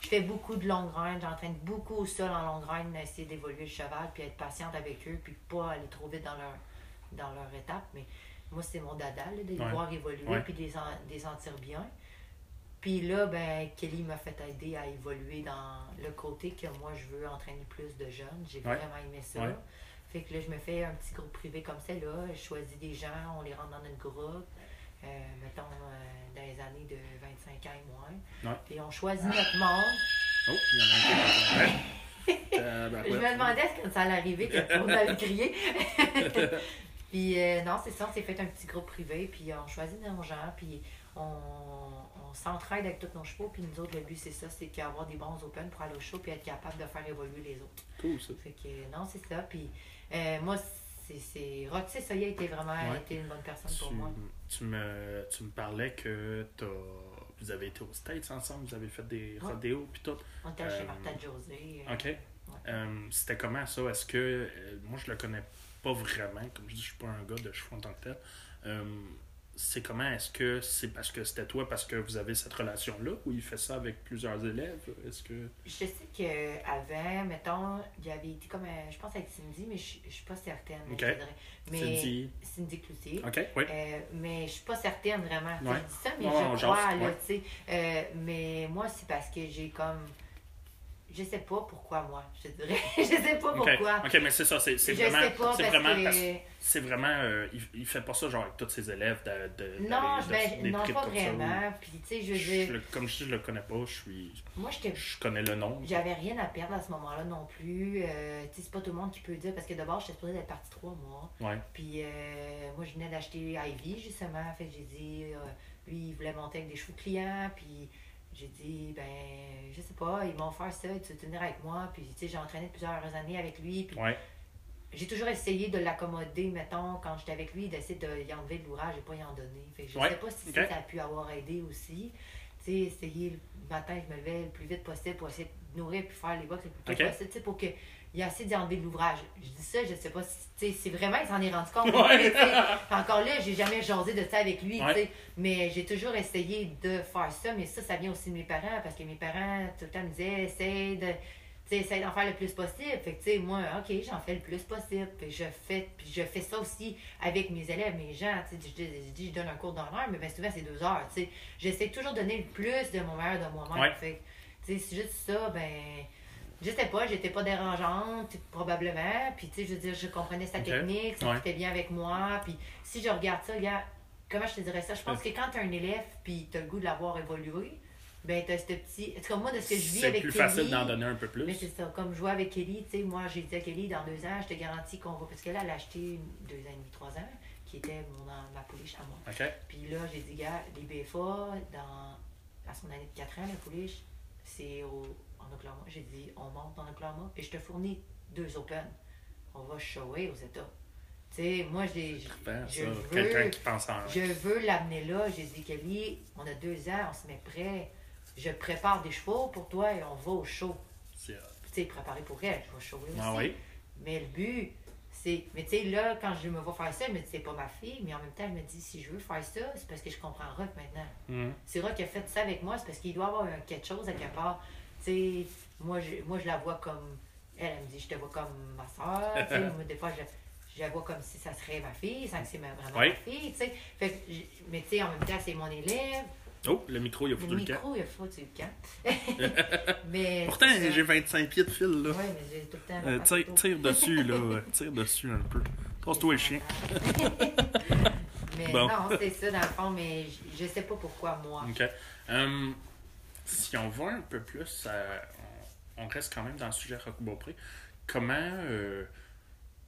je fais beaucoup de long grind. J'entraîne beaucoup au sol en long grind, essayer d'évoluer le cheval, puis être patiente avec eux, puis pas aller trop vite dans leur, dans leur étape. Mais moi, c'est mon dada, là, de les Ouais. voir évoluer, puis de les, en- de les sentir bien. Puis là, ben, Kelly m'a fait aider à évoluer dans le côté que moi, je veux entraîner plus de jeunes. J'ai Ouais. vraiment aimé ça. Ouais. Fait que là, je me fais un petit groupe privé comme ça, là. Je choisis des gens, on les rentre dans notre groupe. Euh, mettons, euh, dans les années de 25 ans et moins. Ouais. Puis on choisit notre monde. Oh, il y en a un qui <laughs> Je me demandais quand ça allait arriver que allait crier. <laughs> puis euh, non, c'est ça, on s'est fait un petit groupe privé, puis on choisit nos gens, puis on, on s'entraide avec tous nos chevaux, puis nous autres, le but, c'est ça, c'est qu'avoir des bons open pour aller au show, puis être capable de faire évoluer les autres. Cool, ça. Fait que non, c'est ça. Puis euh, moi, c'est- c'est. Roxy Soya a été vraiment Ouais. été une bonne personne pour moi. tu me, tu me parlais que t'as, vous avez été aux States ensemble, vous avez fait des Ouais. rodéos puis tout. On était chez Euh, Martha José. euh, OK. Euh, C'était comment ça? Est-ce que. euh, moi, je le connais pas vraiment. Comme je dis, je suis pas un gars de chevaux en tant que tel. Euh, c'est comment? Est-ce que c'est parce que c'était toi, parce que vous avez cette relation-là, ou il fait ça avec plusieurs élèves? Est-ce que. Je sais qu'avant, mettons, il y avait été comme, euh, je pense avec Cindy, mais je je suis pas certaine. Mais, Cindy. Cindy Cloutier. OK, oui. Euh, mais je suis pas certaine vraiment. Ouais. Je dis ça, mais Ouais, je crois, jase, là, ouais. tu sais. Euh, mais moi, c'est parce que j'ai comme. Je sais pas pourquoi, moi. Je dirais. <laughs> je sais pas pourquoi. OK, mais c'est ça, c'est Je vraiment. sais pas c'est vraiment que. c'est vraiment. euh, il, il fait pas ça genre avec tous ses élèves de. de Non, ben, des non pas comme ça, vraiment. Puis, tu sais, je veux Je dire, comme je dis, je le connais pas, je suis. moi, j'étais Je connais le nom. J'avais rien à perdre à ce moment-là non plus. Euh, tu sais, c'est pas tout le monde qui peut dire, parce que d'abord, j'étais supposée d'être partie trois mois. Ouais. Puis euh, moi, je venais d'acheter Ivy, justement. Fait que j'ai dit, euh, lui, il voulait monter avec des chevaux clients. Puis j'ai dit, ben, je sais pas, ils m'ont offert ça, tu veux tenir avec moi? Puis, tu sais, j'ai entraîné plusieurs années avec lui. Puis Ouais. j'ai toujours essayé de l'accommoder, mettons, quand j'étais avec lui, d'essayer de y enlever de l'ouvrage et pas y en donner. Fait que je Ouais, sais pas si ça, a pu avoir aidé aussi. Tu sais, essayer le matin, je me levais le plus vite possible pour essayer de nourrir puis faire les box le plus tôt possible, tu sais, pour qu'il y ait assez d'y enlever de l'ouvrage. Je dis ça, je sais pas si, c'est vraiment, il s'en est rendu compte. Ouais. encore là, j'ai jamais jasé de ça avec lui, tu Ouais. sais, mais j'ai toujours essayé de faire ça, mais ça, ça vient aussi de mes parents, parce que mes parents, tout le temps, me disaient, essaye de essaye d'en faire le plus possible. Fait que, tu sais, moi, OK, j'en fais le plus possible. Puis je fais, puis je fais ça aussi avec mes élèves, mes gens. Je, dis- je dis, je donne un cours d'une heure, mais bien souvent, c'est deux heures. J'essaie toujours de donner le plus de mon meilleur de moi-même. Ouais. Fait c'est juste ça, ben, je sais pas, j'étais pas dérangeante, probablement. Puis, tu sais, je veux dire, je comprenais sa technique, ça Ouais. bien avec moi. Puis, si je regarde ça, regarde, comment je te dirais ça? Je pense que quand tu un élève, puis tu as le goût de l'avoir évolué, ben, tu as ce petit. En tout cas, moi, de ce que je vis C'est avec plus Kelly, facile d'en donner un peu plus. mais c'est ça, comme jouer avec Kelly, tu sais, moi j'ai dit à Kelly, dans deux ans, je te garantis qu'on va. Parce qu'elle, elle a acheté deux ans et demi, trois ans, qui était mon, ma pouliche à moi. Puis là, j'ai dit, gars, les BFA, dans, à son année de 4 ans, la pouliche, c'est au, en Oklahoma. J'ai dit, on monte en Oklahoma et je te fournis deux Open. On va shower aux États. Tu sais, moi, j'ai. Je veux- Quelqu'un qui pense en. Je veux l'amener là. J'ai dit, Kelly, on a deux ans, on se met prêt. Je prépare des chevaux pour toi et on va au show tu sais, préparer pour elle, je vais shower aussi. Ah oui? Mais le but, c'est. Mais tu sais, là, quand je me vois faire ça, je me dis, c'est pas ma fille, mais en même temps, je me dis, si je veux faire ça, c'est parce que je comprends Rock maintenant. Mhm. Si Rock a fait ça avec moi, c'est parce qu'il doit avoir quelque chose à quelque part. Sais, moi je, moi, je la vois comme. Elle, elle me dit, je te vois comme ma soeur. <laughs> moi, des fois, je, je la vois comme si ça serait ma fille, sans que c'est vraiment Oui. ma fille, tu sais. Fait que mais tu sais, en même temps, c'est mon élève. Oh, le micro, il a Le foutu le camp. micro, il a foutu le camp. <laughs> mais. Pourtant, j'ai 25 pieds de fil, là. Ouais, mais j'ai tout le temps. Euh, tire, tire dessus, là. <laughs> Tire dessus un peu. Passe-toi le chien. mais Bon. non, c'est ça dans le fond, mais je, je sais pas pourquoi moi. OK. Hum, si on va un peu plus, à- on, reste quand même dans le sujet Rock Beaupré. Comment, euh,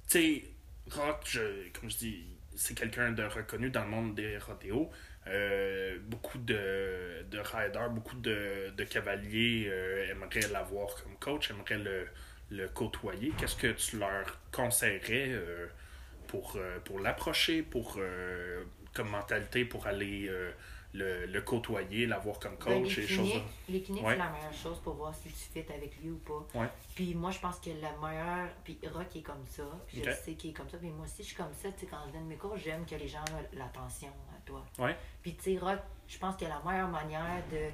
tu sais, Rock, je- comme je dis, c'est quelqu'un de reconnu dans le monde des rodéos. Euh, beaucoup de, de riders, beaucoup de, de cavaliers euh, aimeraient l'avoir comme coach, aimeraient le, le côtoyer. Qu'est-ce que tu leur conseillerais euh, pour, euh, pour l'approcher, pour euh, comme mentalité, pour aller euh, le, le côtoyer, l'avoir comme Ben, coach les et choses cliniques, les cliniques Ouais. c'est la meilleure chose pour voir si tu fit avec lui ou pas. Ouais. Puis moi, je pense que la meilleure. Puis Rock est comme ça. Puis je sais qu'il est comme ça. Puis moi aussi, je suis comme ça. Tu sais, quand je donne mes cours, j'aime que les gens aient l'attention à toi. Ouais. Puis tu sais, Rock, je pense que la meilleure manière de.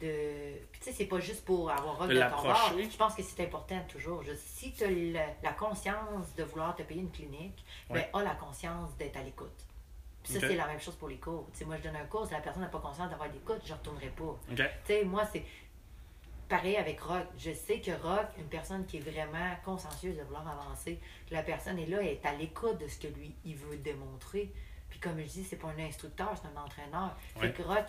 de... Puis tu sais, c'est pas juste pour avoir Rock De de ton bord. Je pense que c'est important toujours. Je- si tu as la, la conscience de vouloir te payer une clinique, ben, a la conscience d'être à l'écoute. Puis ça, c'est la même chose pour les cours. Tu sais, moi, je donne un cours, si la personne n'a pas conscience d'avoir l'écoute, je ne retournerai pas. OK. Tu sais, moi, c'est pareil avec Rock. Je sais que Rock, une personne qui est vraiment consciencieuse de vouloir avancer, la personne est là, elle est à l'écoute de ce que lui, il veut démontrer. Puis comme je dis, c'est pas un instructeur, c'est un entraîneur. Ouais. Fait que Rock,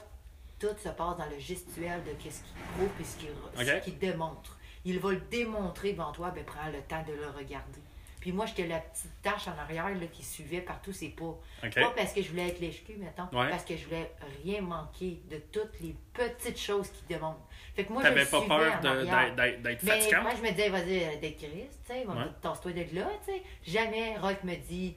tout se passe dans le gestuel de qu'est-ce qu'il prouve et ce qu'il ce qu'il démontre. Il va le démontrer devant toi, ben prends le temps de le regarder. Puis moi, j'étais la petite tâche en arrière là, qui suivait partout ses pas. Pas parce que je voulais être lèche-cul, mettons, Ouais. parce que je voulais rien manquer de toutes les petites choses qui démontrent. Fait que moi, T'avais je pas peur d'être- fatigant? moi, je me disais, vas-y, euh, d'être Christ, tu sais, tasse-toi de là, tu sais. Jamais Rock me dit,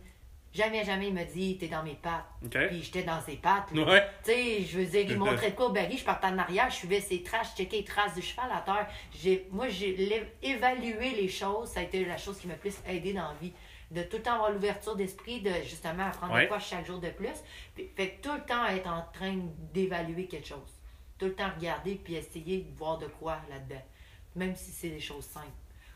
jamais, jamais il me dit, t'es dans mes pattes. Puis j'étais dans ses pattes. Ouais. Tu sais, je veux dire, il <laughs> montrait de quoi au Barry, je partais en arrière, je suivais ses traces, je checkais les traces du cheval à terre. J'ai, moi, j'ai évalué les choses, ça a été la chose qui m'a plus aidé dans la vie. De tout le temps avoir l'ouverture d'esprit, de justement apprendre Ouais. de quoi chaque jour de plus. Puis, fait que tout le temps être en train d'évaluer quelque chose. Tout le temps regarder puis essayer de voir de quoi là-dedans. Même si c'est des choses simples.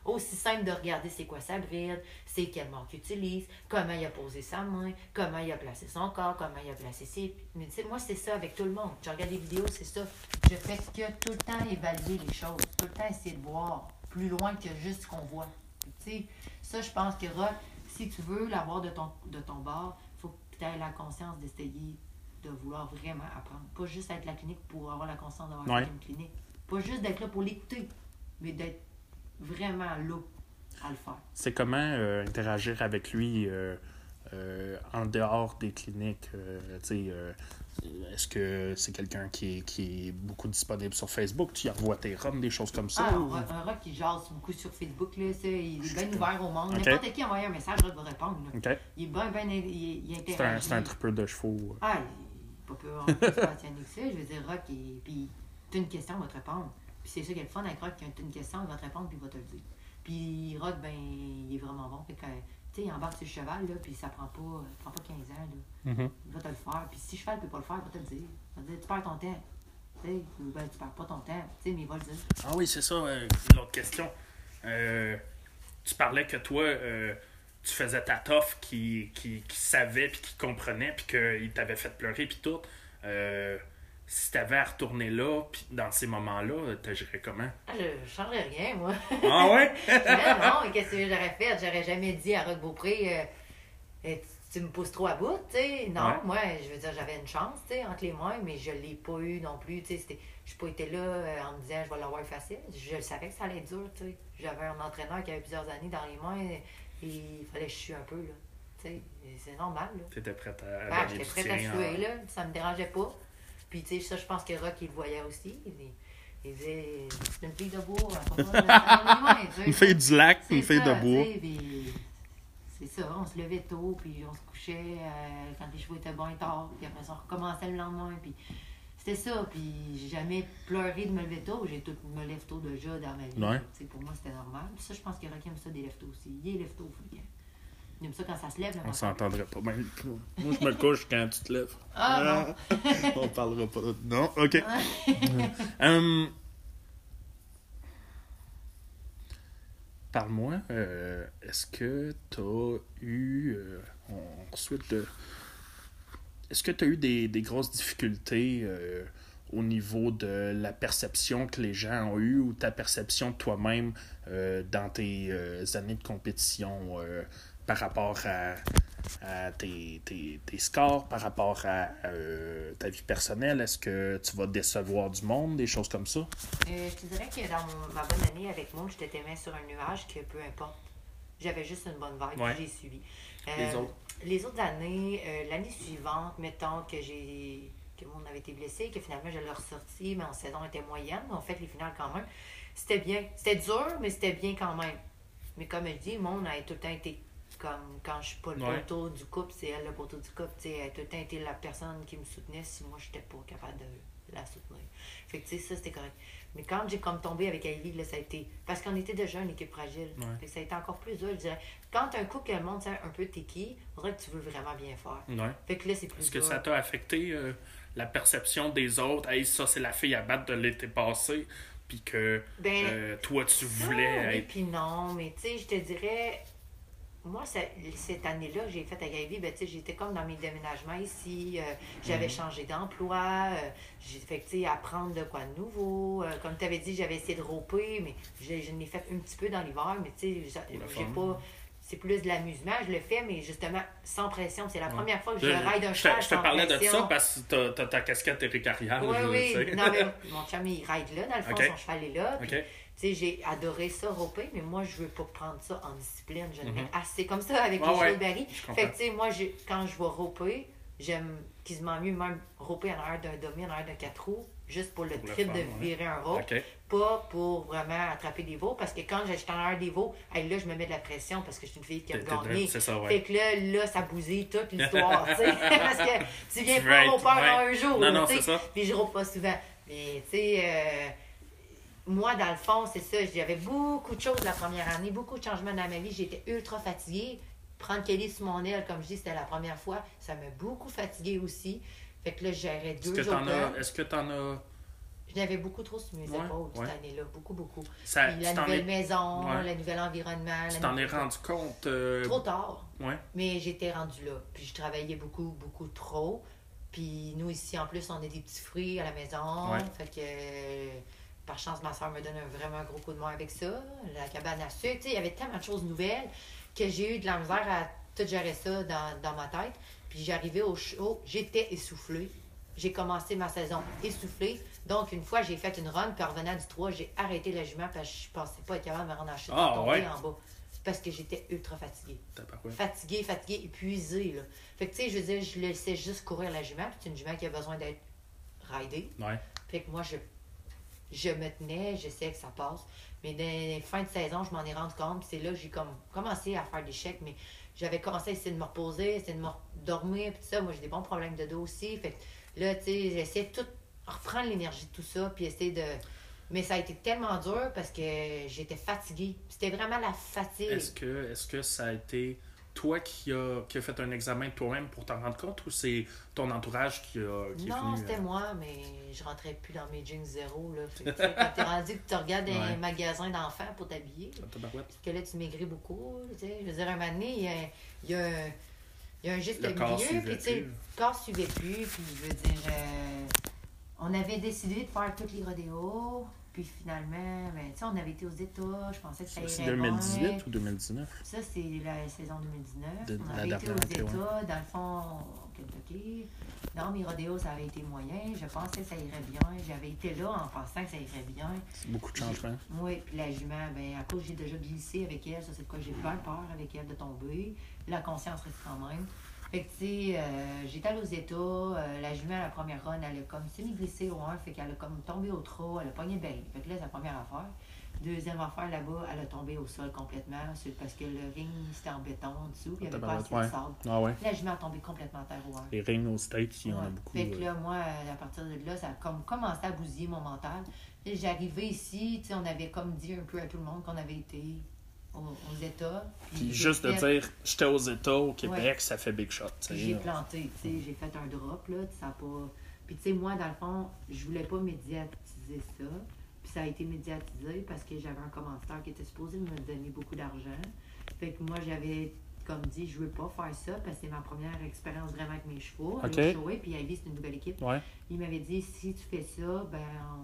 Aussi simple de regarder c'est quoi sa bride, c'est quelle marque qu'il utilise, comment il a posé sa main, comment il a placé son corps, comment il a placé ses... Mais tu sais, moi, c'est ça avec tout le monde. Je regarde des vidéos, c'est ça. Je fais que tout le temps évaluer les choses, tout le temps essayer de voir plus loin que juste ce qu'on voit. Tu sais, ça, je pense que Rock, si tu veux l'avoir de ton, de ton bord, il faut que tu aies la conscience d'essayer de vouloir vraiment apprendre. Pas juste être la clinique pour avoir la conscience d'avoir Ouais. une clinique. Pas juste d'être là pour l'écouter, mais d'être vraiment là à le faire. C'est comment euh, interagir avec lui euh, euh, en dehors des cliniques? tu Est-ce que c'est quelqu'un qui est, qui est beaucoup disponible sur Facebook? Tu y revois tes roms, des choses comme ça? Ah, ou- un, un rock qui jase beaucoup sur Facebook, là, ça, il est bien ouvert au monde. Ok. N'importe qui envoie un message, Rock va répondre. là. OK. Il est bien, bien, il, il C'est un, interagit. c'est un trippeur de chevaux. Ah, il est pas peur, on <laughs> que ça. Je veux dire, Rock, il, puis t'as une question, il va te répondre. Puis c'est ça qui est le fun avec Rock, quand t'as une question, il va te répondre, puis il va te le dire. Puis Rock, ben, il est vraiment bon. Fait que, tu sais, il embarque sur le cheval, là, puis ça prend pas, prend pas 15 ans, là. Mhm. Il va te le faire. Puis si le cheval peut pas le faire, il va te le dire. Il va te dire, tu perds ton temps. Tu sais, ben, tu perds pas ton temps. Tu sais, mais il va le dire. Ah oui, c'est ça, euh, l'autre question. Euh, tu parlais que toi, euh, tu faisais ta toffe qui, qui, qui savait, puis qui comprenait, puis qu'il t'avait fait pleurer, puis tout. Si t'avais à retourner là, puis dans ces moments-là, t'agirais comment? Ah, je, changerais rien, moi. Ah ouais? <laughs> Mais non, qu'est-ce que j'aurais fait? J'aurais jamais dit à Rock Beaupré, euh, Eh, tu, me pousses trop à bout, tu sais. Non, Ouais. moi, je veux dire, j'avais une chance, tu sais, entre les mains, mais je l'ai pas eu non plus, tu sais. Je n'ai pas été là euh, en me disant, je vais l'avoir facile. Je savais que ça allait être dur, tu sais. J'avais un entraîneur qui avait plusieurs années dans les mains, et il fallait que je un peu, là. Tu sais, c'est normal, là. T'étais prête à, à donner j'étais prête à suer, hein. là. Ça me dérangeait pas. Puis, tu sais, ça, je pense que Rock, il le voyait aussi. Il, il disait, c'est une fille de bois, sais. <laughs> Une fille du lac, une fille de bois. C'est ça, on se levait tôt, puis on se couchait euh, quand les chevaux étaient bons et tard, puis après on recommençait le lendemain, puis c'était ça, puis j'ai jamais pleuré de me lever tôt, j'ai tout me lève tôt déjà dans ma vie. Ouais. Pour moi, c'était normal. Puis ça, je pense que Rocky aime ça des lève tôt aussi. Il est lève tôt, Fabien. Ça quand ça se lève. On s'entendrait pas. Ben, moi, je me couche quand tu te lèves. Ah, On parlera pas. Non, ok. <laughs> Hum, Parle-moi, euh, est-ce que tu as eu. euh, on souhaite de. Est-ce que tu as eu des, des grosses difficultés euh, au niveau de la perception que les gens ont eue ou ta perception de toi-même euh, dans tes années de compétition par rapport à, à tes, tes- tes scores, par rapport à euh, ta vie personnelle? Est-ce que tu vas décevoir du monde, des choses comme ça? Euh, je te dirais que dans mon- ma bonne année avec moi, je t'étais mis sur un nuage que peu importe. J'avais juste une bonne vibe, Ouais. puis j'ai suivi. Les Euh, autres? Les autres années, euh, l'année suivante, mettons que j'ai que monde avait été blessé, que finalement je l'ai ressorti, mais en saison était moyenne, mais on fait les finales quand même. C'était bien. C'était dur, mais c'était bien quand même. Mais comme je dis, monde a tout le temps été comme quand je suis pas le Ouais. poteau du couple, c'est elle le poteau du couple. Tu sais, elle a tout le temps été la personne qui me soutenait si moi, j'étais pas capable de la soutenir. Fait que, tu sais, ça, c'était correct. Mais quand j'ai comme tombé avec Ivy, là, ça a été. Parce qu'on était déjà une équipe fragile. Ouais. Fait que ça a été encore plus dur, je dirais. Quand un couple le monde sait un peu t'es qui, on dirait que tu veux vraiment bien faire. Ouais. Fait que là, c'est plus Est-ce que ça t'a affecté euh, la perception des autres? Hey, ça, c'est la fille à battre de l'été passé. Puis que Ben, euh, toi, tu voulais oui, être. puis non, mais tu sais, je te dirais, moi, ça- cette année-là que j'ai faite avec Ivy, ben, j'étais comme dans mes déménagements ici, euh, j'avais Mhm. changé d'emploi, euh, j'ai fait, apprendre de quoi de nouveau. euh, comme tu avais dit, j'avais essayé de roper, mais je, je l'ai fait un petit peu dans l'hiver, mais tu sais, j'ai- pas. C'est plus de l'amusement, je le fais, mais justement sans pression. C'est la Ouais. première fois que je Je, ride un cheval je te parlais de ça parce que t'as, ta casquette Arial. Oui, oui. Non, mais <laughs> mon chum, il ride là, dans le fond, son cheval est là. puis. Tu sais, j'ai adoré ça, roper, mais moi, je veux pas prendre ça en discipline. Je Mhm. assez comme ça avec les de Barry. Fait que, tu sais, moi, quand je vais roper, j'aime quasiment mieux même roper en arrière d'un demi, en arrière d'un quatre roues, juste pour le Pour le trip fun, de ouais. virer un rope, pas pour vraiment attraper des veaux, parce que quand j'étais en arrière des veaux, là, je me mets de la pression parce que je suis une fille qui a gagné. C'est ça, ouais. Fait que là, là, ça bousille toute l'histoire, tu sais. <laughs> Parce que tu viens Tu pas roper ouais. un jour, Non, non, tu sais. c'est ça. Puis je roule pas souvent. Mais, tu sais, euh, moi, dans le fond, c'est ça. J'avais beaucoup de choses la première année, beaucoup de changements dans ma vie. J'étais ultra fatiguée. Prendre Kelly sur mon aile, comme je dis, c'était la première fois. Ça m'a beaucoup fatiguée aussi. Fait que là, j'avais Est-ce deux que jours t'en as. Est-ce que t'en as? Je n'avais beaucoup trop sur mes Ouais, épaules ouais. cette année-là. Beaucoup, beaucoup. Ça, Puis la nouvelle maison, Ouais. le nouvel environnement. tu t'en es rendu compte. euh, Trop tard. Mais j'étais rendue là. Puis je travaillais beaucoup, beaucoup trop. Puis nous, ici, en plus, on a des petits fruits à la maison. Fait que, euh, par chance, ma soeur me donne un, vraiment un gros coup de main avec ça. La cabane à sucre. Il y avait tellement de choses nouvelles que j'ai eu de la misère à tout gérer ça dans, dans ma tête. Puis j'arrivais au show, j'étais essoufflée. J'ai commencé ma saison essoufflée. Donc, une fois, j'ai fait une run, puis en revenant du 3, j'ai arrêté le jument parce que je pensais pas être capable de me rendre en chute Ah, ouais? en bas. Parce que j'étais ultra fatiguée Tabarouette. fatigué, fatigué, épuisé. Là. Fait que, tu sais, je veux dire, je laissais juste courir la jument, puis c'est une jument qui a besoin d'être ridée. Ouais. Fait que moi, je, je me tenais, j'essayais que ça passe. Mais les fins de saison, je m'en ai rendu compte, c'est là que j'ai comme commencé à faire des chèques, mais j'avais commencé à essayer de me reposer, essayer de me dormir, puis ça. Moi, j'ai des bons problèmes de dos aussi. Fait que là, tu sais, j'essayais tout reprendre l'énergie de tout ça, puis essayer de. Mais ça a été tellement dur parce que j'étais fatiguée. C'était vraiment la fatigue. Est-ce que, est-ce que ça a été toi qui a, qui a fait un examen de toi-même pour t'en rendre compte ou c'est ton entourage qui, a, qui Non, c'était euh, moi, mais je rentrais plus dans mes jeans zéro. Là. Fait quand t'es rendu que tu regardes Ouais. un magasin d'enfants pour t'habiller, que là, tu maigris beaucoup. tu sais. Je veux dire, un moment donné, il y a, y a y a un corps milieu, puis tu sais, plus. le corps suivait plus, puis je veux dire, euh, on avait décidé de faire tous les rodéos, puis finalement, ben, on avait été aux États, je pensais que ça C'est irait 2018 bien. ou 2019? Ça, c'est la saison 2019. De- on avait été aux ouais. États, dans le fond, au Kentucky. Dans mes rodéos, ça avait été moyen. Je pensais que ça irait bien. J'avais été là en pensant que ça irait bien. C'est beaucoup de changements. Moi, puis la jument, ben, à cause j'ai déjà glissé avec elle, ça c'est de quoi j'ai plein peur avec elle de tomber. La conscience reste quand même. Fait que, tu sais, euh, j'étais allée aux États, euh, la jument, la première run, elle a comme semi-glissé au 1, fait qu'elle a comme tombé au trot, elle a pogné le baril. Fait que là, c'est la première affaire. Deuxième affaire, là-bas, elle a tombé au sol complètement, c'est parce que le ring, c'était en béton en dessous, puis il n'y avait pas assez de sable. Ah ouais. La jument a tombé complètement à terre au 1. Les rings aux States, il y en a beaucoup. Fait que là, moi, euh, à partir de là, ça a comme commencé à bousiller mon mental. Et J'arrivais ici, tu sais, on avait comme dit un peu à tout le monde qu'on avait été aux, aux États. Puis juste de fait- dire, j'étais aux États, au Québec, Ouais. ça fait big shot. J'ai planté, tu sais, j'ai fait un drop, là, ça pas... Puis tu sais, moi, dans le fond, je voulais pas médiatiser ça. Puis ça a été médiatisé parce que j'avais un commanditaire qui était supposé me donner beaucoup d'argent. Fait que moi, j'avais comme dit, je veux pas faire ça parce que c'est ma première expérience vraiment avec mes chevaux. Ok. Aller shower, puis Ivy, c'est une nouvelle équipe. Ouais. Il m'avait dit, si tu fais ça, ben,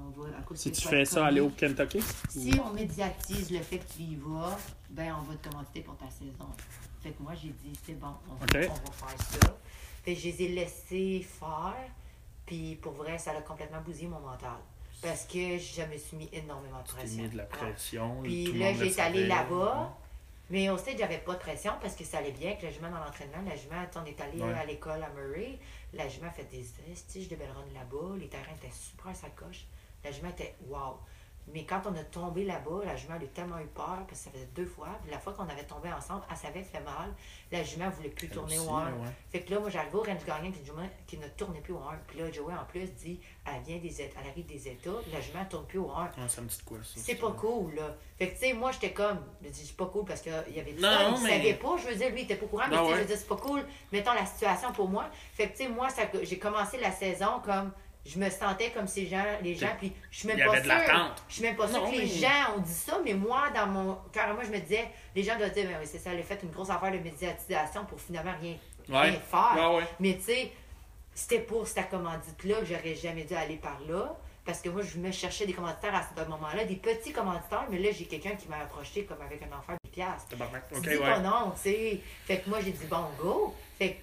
on va... À cause Si tu fais ça, aller au Kentucky? Si on médiatise le fait que tu y vas, ben, on va te commanditer pour ta saison. Fait que moi, j'ai dit, c'est bon, on, va faire ça. Fait que je les ai laissés faire. Puis pour vrai, ça a complètement bousillé mon mental. Parce que je me suis mis énormément de pression. mis de la pression. Puis là, j'étais allée là-bas. Mais au stade, j'avais pas de pression parce que ça allait bien avec la jument dans l'entraînement. La jument, on est allé Ouais. à l'école à Murray. La jument a fait des vestiges de belle run là-bas. Les terrains étaient super sacoches. La jument était wow. Mais quand on a tombé là-bas, la jument elle a tellement eu peur, parce que ça faisait deux fois. Puis la fois qu'on avait tombé ensemble, elle savait fait mal. La jument ne voulait plus Elle tourner aussi, au 1. ouais, ouais. Fait que là, moi, j'arrive au range gagnant, puis une jument qui ne tournait plus au 1. Puis là, Joey, en plus, dit elle vient des États, elle arrive des États, la jument ne tourne plus au 1. Ouais, ça me dit quoi, ça? C'est pas cool, là. Fait que, tu sais, moi, j'étais comme. Je dis, c'est pas cool parce qu'il y avait Non, ça. Il mais- savait pas, je veux dire, lui, il était pas au courant, mais tu sais, ouais. je veux dire, c'est pas cool. Mettons la situation pour moi. Fait que, tu sais, moi, j'ai commencé la saison comme. Je me sentais comme ces gens, les gens, puis je suis même pas sûre. Je suis même pas sûre que les mais- gens ont dit ça, mais moi, dans mon cœur, moi, je me disais, les gens doivent dire, ben oui, c'est ça, elle a fait une grosse affaire de médiatisation pour finalement rien, Ouais. rien faire. Ouais, ouais. Mais tu sais, c'était pour cette commandite-là que j'aurais jamais dû aller par là. Parce que moi, je me cherchais des commanditaires à ce moment-là, des petits commanditaires, mais là, j'ai quelqu'un qui m'a approché comme avec un enfant de piastres. Tabarnak. Tu Ok, dis ouais. pas non, tu sais. Fait que moi, j'ai dit bon, go. Fait que-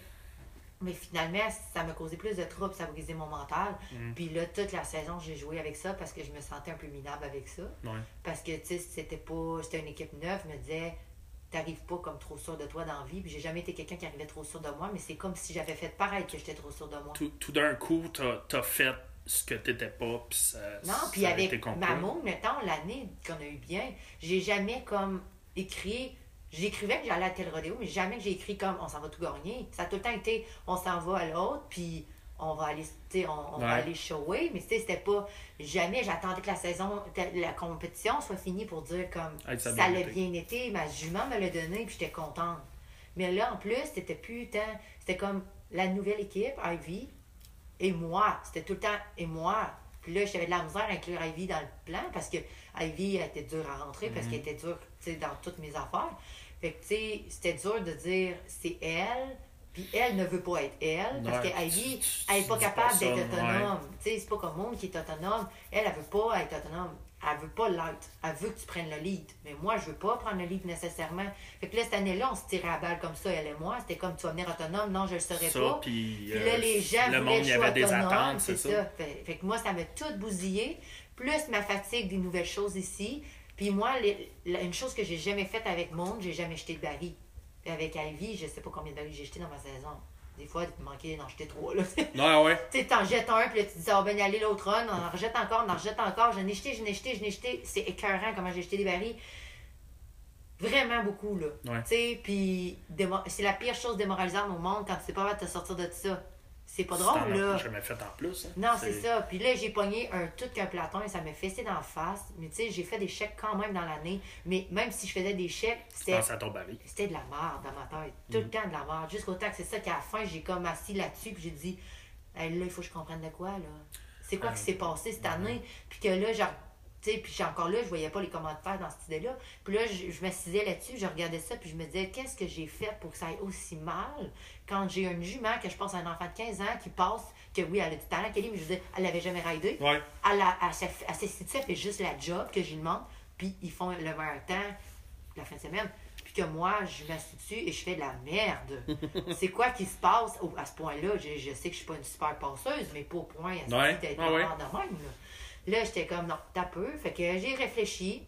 mais finalement, ça m'a causé plus de troubles, ça a brisé mon mental. Mhm. Puis là, toute la saison, j'ai joué avec ça parce que je me sentais un peu minable avec ça. Ouais. Parce que, tu sais, c'était pas. C'était une équipe neuve, je me disais, t'arrives pas comme trop sûr de toi dans la vie. Puis j'ai jamais été quelqu'un qui arrivait trop sûr de moi, mais c'est comme si j'avais fait pareil que j'étais trop sûr de moi. Tout, tout d'un coup, t'as as fait ce que t'étais pas, puis ça. Non, puis avec. Maman, mettons, l'année qu'on a eu bien, j'ai jamais comme écrit. J'écrivais que j'allais à tel rodéo, mais jamais que j'ai écrit comme on s'en va tout gagner. Ça a tout le temps été on s'en va à l'autre, puis on va aller, on, on va aller shower, mais tu sais, c'était pas. Jamais j'attendais que la saison, la compétition soit finie pour dire comme Hey, ça ça bien l'a été. bien été, ma jument me l'a donné, puis j'étais contente. Mais là, en plus, c'était plus tant. C'était comme la nouvelle équipe, Ivy, et moi. C'était tout le temps et moi. Puis là, j'avais de la misère à inclure Ivy dans le plan parce que Ivy elle était dure à rentrer parce qu'elle était dure dans toutes mes affaires. Fait que, tu sais, c'était dur de dire c'est elle, puis elle ne veut pas être elle parce Ouais, que Ivy, tu- elle n'est pas capable ça, d'être ouais. autonome. Tu sais, c'est pas comme monde qui est autonome. Elle, elle veut pas être autonome. Elle veut pas l'être. Elle veut que tu prennes le lead. Mais moi, je veux pas prendre le lead nécessairement. Fait que là, cette année-là, on se tirait à balle comme ça, elle et moi. C'était comme tu vas venir autonome. Non, je le serai Ça, pas. puis. Euh, là, les gens le voulaient monde, il y avait des attentes, c'est ça. Fait, fait que moi, ça m'a tout bousillé. Plus ma fatigue des nouvelles choses ici. Puis moi, les- la- une chose que j'ai jamais faite avec Monde, j'ai jamais jeté de baril. Avec Ivy, je sais pas combien de barils j'ai jeté dans ma saison. Des fois, il manquait d'en jeter trois. Là. <laughs> Ouais, ouais. Tu sais, t'en jettes un, puis là, tu dis, ça va bien y aller l'autre run, on en rejette encore, on en rejette encore, j'en ai jeté, j'en ai jeté, j'en ai jeté. C'est écœurant comment j'ai jeté des barils. Vraiment beaucoup, là. Ouais. Tu sais, puis c'est la pire chose démoralisante au monde quand tu sais pas de te sortir de ça. C'est pas drôle, là. jamais fait en plus. hein. Non, c'est ça. Puis là, j'ai pogné un tout qu'un platon et ça m'a fessé d'en face. Mais tu sais, j'ai fait des chèques quand même dans l'année. Mais même si je faisais des chèques, c'était c'était de la merde dans ma tête. Tout le temps de la merde. Jusqu'au temps que c'est ça qu'à la fin, j'ai comme assis là-dessus puis j'ai dit Hey, là, il faut que je comprenne de quoi, là. C'est quoi Euh, qui s'est passé cette année? Puis que là, genre, tu sais, puis j'ai- encore là, je voyais pas les commentaires dans cette idée-là. Puis là, je, je m'assisais là-dessus, je regardais ça, puis je me disais, qu'est-ce que j'ai fait pour que ça aille aussi mal? Quand j'ai une jument, que je pense à un enfant de 15 ans qui passe, que oui, elle a du talent, Kelly, mais je veux dire, elle l'avait jamais raidé. Ouais. Elle, a, elle, elle elle fait juste la job que je lui demande, puis ils font le meilleur temps la fin de semaine. Puis que moi, je m'assieds et je fais de la merde. <laughs> c'est quoi qui se passe à ce point-là? Je, je sais que je suis pas une super passeuse, mais pas au point à Ouais, d'être ouais, ouais. de même. Là, Là, j'étais comme, non, t'as peu. Fait que j'ai réfléchi.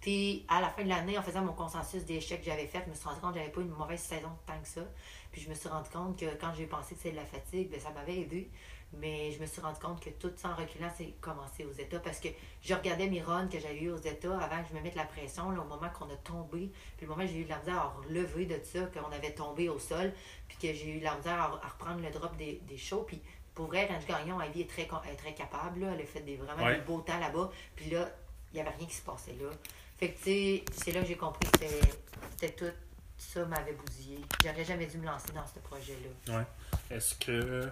Puis à la fin de l'année, en faisant mon consensus des échecs que j'avais fait, je me suis rendu compte que j'avais pas une mauvaise saison tant que ça. Puis je me suis rendu compte que quand j'ai pensé que c'était de la fatigue, ben, ça m'avait aidé. Mais je me suis rendu compte que tout ça en reculant, c'est commencé aux États. Parce que je regardais mes runs que j'avais eu aux États avant que je me mette la pression, là, au moment qu'on a tombé. Puis le moment où j'ai eu de la misère à relever de ça, qu'on avait tombé au sol. Puis que j'ai eu de la misère à, à reprendre le drop des, des shows. Puis pour vrai, Range Gagnon, Ivy est très, est très capable. Là. Elle a fait des, vraiment Ouais. des beaux temps là-bas. Puis là, il n'y avait rien qui se passait là. Fait que, tu sais, c'est là que j'ai compris que c'était tout ça m'avait bousillé. J'aurais jamais dû me lancer dans ce projet-là. Ouais. Est-ce que.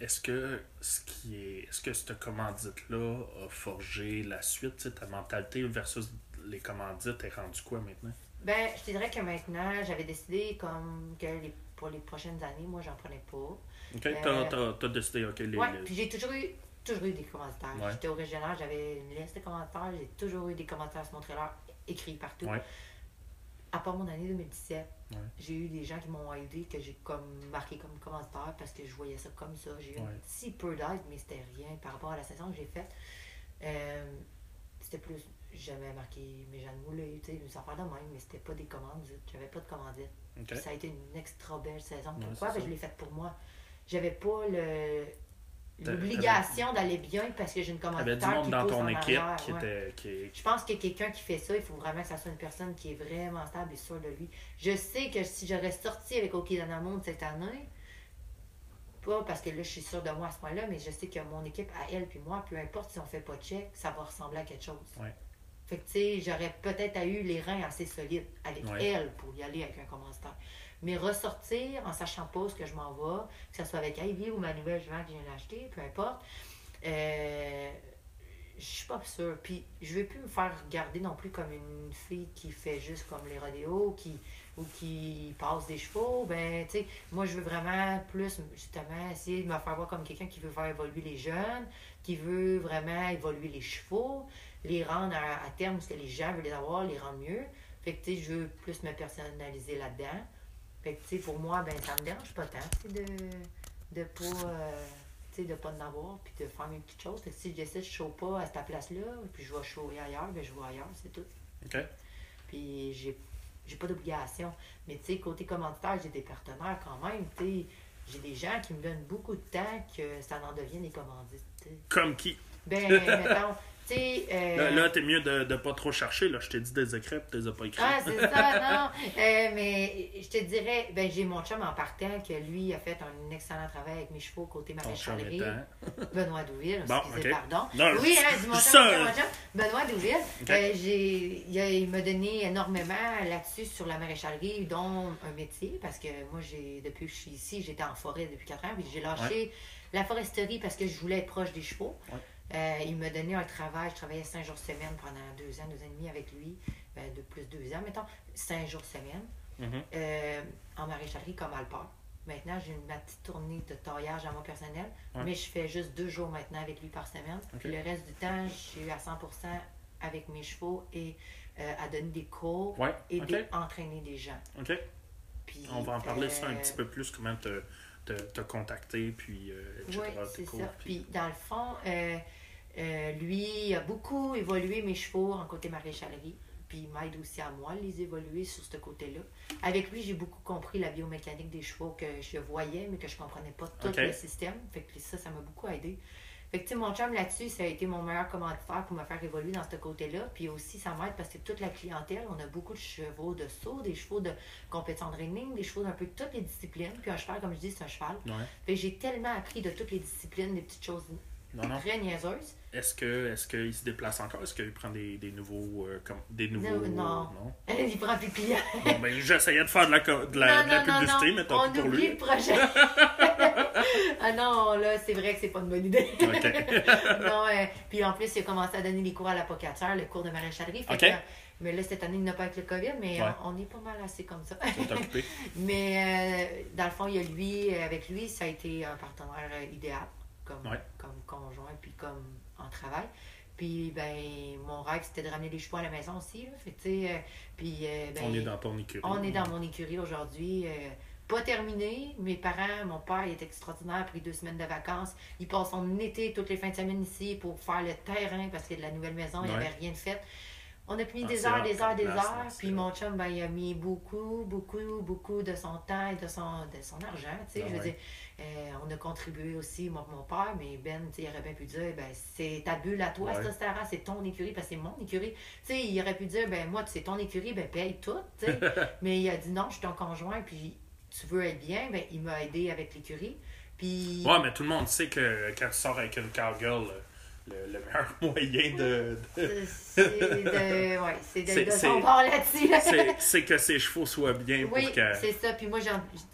Est-ce que ce qui est. Est-ce que cette commandite-là a forgé la suite, ta mentalité versus les commandites est rendu quoi maintenant? Ben, je te dirais que maintenant, j'avais décidé comme que les, pour les prochaines années, moi, j'en prenais pas. Ok, Euh, t'as, t'as, t'as décidé, ok, les. Ouais, les- puis j'ai toujours eu, toujours eu des commentaires. Ouais. J'étais régional, j'avais une liste de commentaires, j'ai toujours eu des commentaires sur mon trailer écrits partout. Ouais. À part mon année 2017, Ouais. j'ai eu des gens qui m'ont aidé, que j'ai comme marqué comme commentaire parce que je voyais ça comme ça. J'ai eu Ouais. un petit peu d'aide, mais c'était rien par rapport à la saison que j'ai faite. Euh, c'était plus, j'avais marqué mes gens de tu sais, des affaires de même, mais c'était pas des commandites. J'avais pas de commandite. Ça a été une extra belle saison. Pourquoi? Ben, je l'ai faite pour moi. J'avais pas le. L'obligation d'aller bien parce que j'ai une commanditaire du monde qui dans pousse ton en équipe arrière, qui ouais. était. Qui... Je pense que quelqu'un qui fait ça, il faut vraiment que ça soit une personne qui est vraiment stable et sûre de lui. Je sais que si j'aurais sorti avec OK Danamonde cette année, pas parce que là, je suis sûre de moi à ce point-là, mais je sais que mon équipe, à elle puis moi, peu importe si on fait pas de check, ça va ressembler à quelque chose. Ouais. Fait que, tu sais, j'aurais peut-être eu les reins assez solides avec Ouais. elle pour y aller avec un commanditaire. Mais ressortir en sachant pas ce que je m'en vais, que ce soit avec Ivy ou ma nouvelle jument que je viens d'acheter, peu importe, euh, je suis pas sûre. Puis je veux plus me faire regarder non plus comme une fille qui fait juste comme les rodéos qui, ou qui passe des chevaux. Ben, tu sais, moi, je veux vraiment plus, justement, essayer de me faire voir comme quelqu'un qui veut faire évoluer les jeunes, qui veut vraiment évoluer les chevaux, les rendre à, à terme, parce que les gens veulent les avoir, les rendre mieux. Fait que, tu sais, je veux plus me personnaliser là-dedans. Fait que, tu sais, pour moi, ben, ça me dérange pas tant, tu sais, de, de pas, euh, tu sais, de pas en avoir, puis de faire mes petites choses. Fait que si je décide, je ne pas à cette place-là, puis je vais chouer ailleurs, ben, je vais ailleurs, c'est tout. OK. Puis j'ai, j'ai pas d'obligation. Mais, tu sais, côté commanditaire, j'ai des partenaires quand même, tu sais. J'ai des gens qui me donnent beaucoup de temps que ça en devienne des commandites. Comme qui? Ben, mettons. Euh, Là, là t'es mieux de, de pas trop chercher. Là. Je t'ai dit des écrits, tu les as pas écrits. Ah, c'est ça, <laughs> non. Euh, mais je te dirais, ben, j'ai mon chum en partant que lui a fait un excellent travail avec mes chevaux côté maréchalerie. <laughs> Benoît Douville, Bon, excusez, ok. pardon. Non, oui, hein, dis mon chum, ça, mon chum. Benoît Douville, euh, j'ai, il, m'a donné énormément là-dessus sur la maréchalerie, dont un métier, parce que moi, j'ai depuis que je suis ici, j'étais en forêt depuis 4 ans, puis j'ai lâché la foresterie parce que je voulais être proche des chevaux. Ouais. Euh, il m'a donné un travail, je travaillais 5 jours semaine pendant 2 ans, 2 ans et demi avec lui, ben, de plus 2 ans, mettons, 5 jours semaine Mhm. euh, en maréchalerie comme alpeur. Maintenant, j'ai une ma petite tournée de taillage à moi personnel, Ouais. mais je fais juste deux jours maintenant avec lui par semaine. Puis le reste du temps, je suis à 100% avec mes chevaux et euh, à donner des cours Ouais, et ok. des- entraîner des gens. OK. Puis, On va en parler ça un petit peu plus, comment te, te, te contacter, puis etc. Oui, c'est ça. puis- Puis dans le fond, euh, lui a beaucoup évolué mes chevaux en côté maréchalerie. Puis il m'aide aussi à moi à les évoluer sur ce côté-là. Avec lui, j'ai beaucoup compris la biomécanique des chevaux que je voyais, mais que je comprenais pas tout le système. Fait que ça, ça m'a beaucoup aidé. Fait que, mon chum là-dessus, ça a été mon meilleur commanditaire pour me faire évoluer dans ce côté-là. Puis aussi, ça m'aide parce que toute la clientèle, on a beaucoup de chevaux de saut, des chevaux de compétition de reining, des chevaux d'un peu de toutes les disciplines. Puis un cheval, comme je dis, c'est un cheval. Ouais. Fait que j'ai tellement appris de toutes les disciplines, des petites choses Non, non. très niaiseuses. Est-ce que est-ce qu'il se déplace encore? Est-ce qu'il prend des, des nouveaux euh, comme des nouveaux. non. non? <laughs> Il prend plus clients. Bon, ben, j'essayais de faire de la, de la, de la publicité, mais tant on pis pour oublie lui. le projet. <laughs> ah non, là, c'est vrai que c'est pas une bonne idée. OK. <laughs> non, euh, puis en plus, il a commencé à donner des cours à l'apocatière, le cours de maréchalerie. Fait Ok. que, mais là, cette année, il n'a pas avec le COVID, mais Ouais. on, on est pas mal assez comme ça. Mais euh, dans le fond, il y a lui, euh, avec lui, ça a été un partenaire idéal, comme, Ouais. comme conjoint, puis comme en travail. Puis, ben, mon rêve, c'était de ramener des chevaux à la maison aussi. Là. Fait que, euh, puis, euh, ben, On est dans ton écurie. on est dans mon écurie aujourd'hui. euh, pas terminé. Mes parents, mon père, il est extraordinaire, a pris deux semaines de vacances. Il passe son été toutes les fins de semaine ici pour faire le terrain parce que de la nouvelle maison, il n'y Ouais. avait rien de fait. On a mis Ah, des heures, des heures, des heures. Puis mon chum, ben, il a mis beaucoup, beaucoup, beaucoup de son temps et de son, de son argent. tu sais. Ah je veux dire, euh, on a contribué aussi, moi mon père, mais Ben, tu sais, il aurait bien pu dire, ben, c'est ta bulle à toi, Ouais. ça, Sarah, c'est ton écurie, parce que c'est mon écurie. Tu sais, il aurait pu dire, ben, moi, c'est ton écurie, ben, paye tout, tu sais. <laughs> mais il a dit, non, je suis ton conjoint, puis tu veux être bien, ben, il m'a aidé avec l'écurie. Puis, Ouais, mais tout le monde sait que quand tu sors avec une cowgirl, le, le meilleur <laughs> moyen de. de- c'est de, ouais, c'est de, de c'est- son bord là-dessus. là. <laughs> c'est, que ses chevaux soient bien Oui, pour que. c'est ça. Puis moi,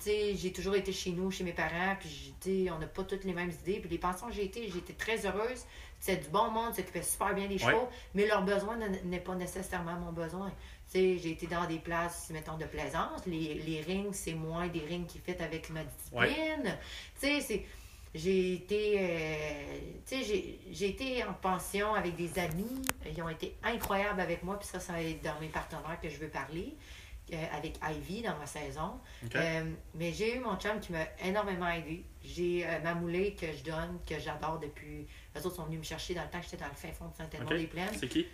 j'ai toujours été chez nous, chez mes parents, puis on n'a pas toutes les mêmes idées. Puis les pensions que j'ai été, j'ai été très heureuse. C'est du bon monde, s'occupait super bien des Ouais. chevaux, mais leur besoin ne- n'est pas nécessairement mon besoin. Tu sais, j'ai été dans des places, mettons, de plaisance. Les, les rings, c'est moins des rings qui fit avec ma discipline. Tu sais, c'est... J'ai été, euh, j'ai- j'ai été en pension avec des amis. Ils ont été incroyables avec moi. Puis ça, ça va être dans mes partenaires que je veux parler. euh, avec Ivy dans ma saison. Euh, mais j'ai eu mon chum qui m'a énormément aidé. J'ai euh, ma moulée que je donne, que j'adore depuis. Eux autres sont venus me chercher dans le temps que j'étais dans le fin fond de Saint-Edmond-des-Plaines. C'est qui?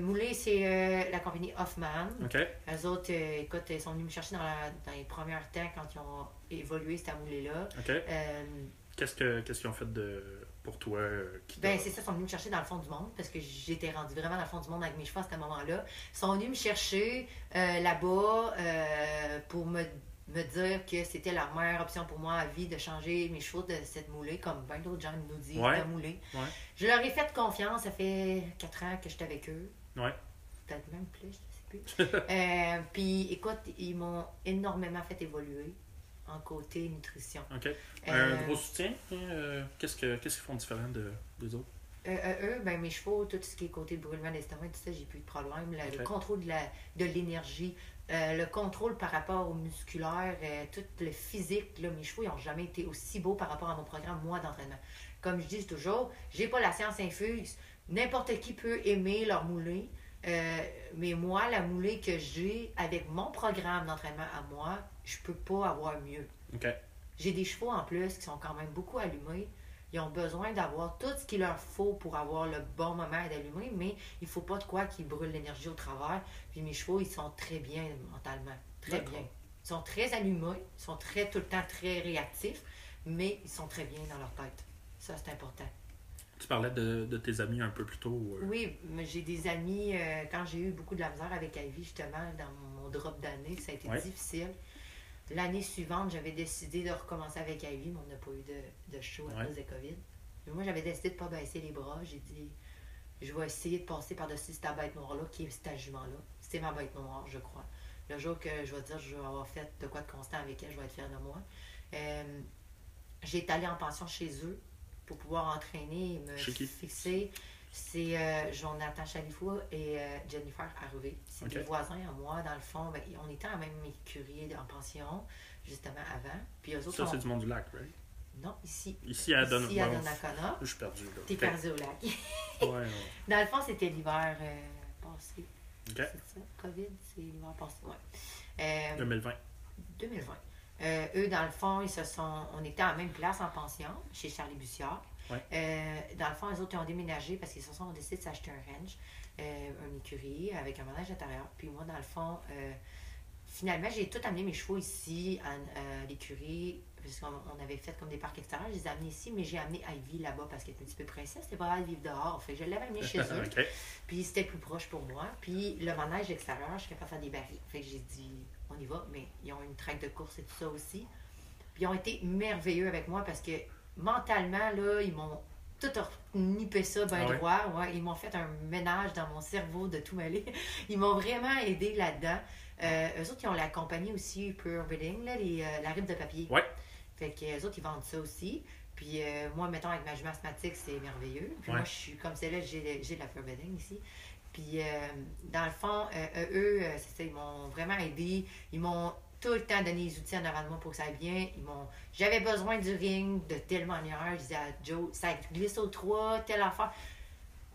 Moulée, c'est la compagnie Hoffman. OK. Eux autres, écoute, ils sont venus me chercher dans, la- dans les premiers temps quand ils ont évolué cette moulée-là. Qu'est-ce, que, qu'est-ce qu'ils ont fait de. pour toi euh, qui Ben, c'est ça, ils sont venus me chercher dans le fond du monde parce que j'étais rendue vraiment dans le fond du monde avec mes chevaux à ce moment-là. Ils sont venus me chercher euh, là-bas euh, pour me, me dire que c'était la meilleure option pour moi à vie de changer mes chevaux de cette moulée, comme bien d'autres gens nous disent Ouais. de mouler. Ouais. Je leur ai fait confiance, ça fait quatre ans que j'étais avec eux. Ouais. Peut-être même plus, je sais plus. <laughs> Puis écoute, ils m'ont énormément fait évoluer en côté nutrition. OK. Euh, Un gros soutien. hein, euh, Qu'est-ce que- qu'est-ce qu'ils font différent de, des autres? Euh, euh, eux, ben, mes chevaux, tout ce qui est côté brûlement d'estomac, tout ça, j'ai plus de problème. Le, le Ok. contrôle de l'énergie, le contrôle par rapport au musculaire, tout le physique, là, mes chevaux, ils n'ont jamais été aussi beaux par rapport à mon programme, moi, d'entraînement. Comme je dis toujours, j'ai pas la science infuse. N'importe qui peut aimer leur moulée. euh, mais moi, la moulée que j'ai avec mon programme d'entraînement à moi, je peux pas avoir mieux. J'ai des chevaux en plus qui sont quand même beaucoup allumés. Ils ont besoin d'avoir tout ce qu'il leur faut pour avoir le bon moment d'allumer, mais il faut pas de quoi qui brûle l'énergie au travers. Puis mes chevaux, ils sont très bien mentalement. Très bien. Ils sont très allumés, ils sont très tout le temps très réactifs, mais ils sont très bien dans leur tête. Ça, c'est important. Tu parlais de, de tes amis un peu plus tôt. euh, Oui, mais j'ai des amis, euh, quand j'ai eu beaucoup de la misère avec Ivy, justement, dans mon drop d'année, ça a été Ouais. difficile. L'année suivante, j'avais décidé de recommencer avec Ivy, mais on n'a pas eu de, de show à Ouais. cause de COVID. Mais moi, j'avais décidé de ne pas baisser les bras. J'ai dit, je vais essayer de passer par-dessus cette bête noire-là, qui est cette jument-là. C'est ma bête noire, je crois. Le jour que je vais dire je vais avoir fait de quoi de constant avec elle, je vais être fière de moi. Euh, j'ai été allée en pension chez eux pour pouvoir entraîner et me fixer. C'est euh, Jonathan Chalifou et euh, Jennifer Harvey. C'est Ok. des voisins à moi. Dans le fond, ben, on était en même écurie en pension, justement avant. Puis eux autres, Ça, c'est du monde du lac, right? non, ici. Ici, à Don- Ici, à bon, Donnacona. Je suis perdu, là. T'es Ok. perdu au lac. Ouais, ouais. <laughs> Dans le fond, c'était l'hiver euh, passé. OK. C'est ça? COVID, c'est l'hiver passé. Ouais. Euh, 2020. 2020. Euh, eux, dans le fond, ils se sont. On était en même place en pension, chez Charlie Bussiard. Ouais. Euh, dans le fond, les autres ils ont déménagé parce qu'ils se sont décidé de s'acheter un ranch, euh, un écurie avec un manège intérieur. Puis moi, dans le fond, euh, finalement, j'ai tout amené mes chevaux ici à, l'écurie. Parce qu'on on avait fait comme des parcs extérieurs, je les ai amenés ici, mais j'ai amené Ivy là-bas parce qu'elle était un petit peu princesse, c'était pas à vivre dehors. Fait que je l'avais amené chez <laughs> eux. Puis c'était plus proche pour moi. Puis le manège extérieur, je suis capable de faire des barils. Fait que j'ai dit, on y va. Mais ils ont une traque de course et tout ça aussi. Puis ils ont été merveilleux avec moi parce que mentalement, là, ils m'ont tout nippé ça bien Ah ouais? droit. Ouais, ils m'ont fait un ménage dans mon cerveau de tout mêler. <laughs> Ils m'ont vraiment aidé là-dedans. Euh, eux autres, ils ont la compagnie aussi Pure Bedding, là, les, euh, la rib de papier. Ouais. Fait que eux autres, ils vendent ça aussi. Puis euh, moi, mettons, avec ma jument asthmatique, c'est merveilleux. Puis Ouais. moi, je suis comme celle-là, j'ai j'ai de la Pure Bedding ici. Puis euh, dans le fond, eux, c'est ça, ils m'ont vraiment aidé. Ils m'ont tout le temps donné les outils en avant de moi pour que ça aille bien. Ils m'ont... J'avais besoin du ring de telle manière. Je disais à Joe, ça glisse au 3, telle affaire.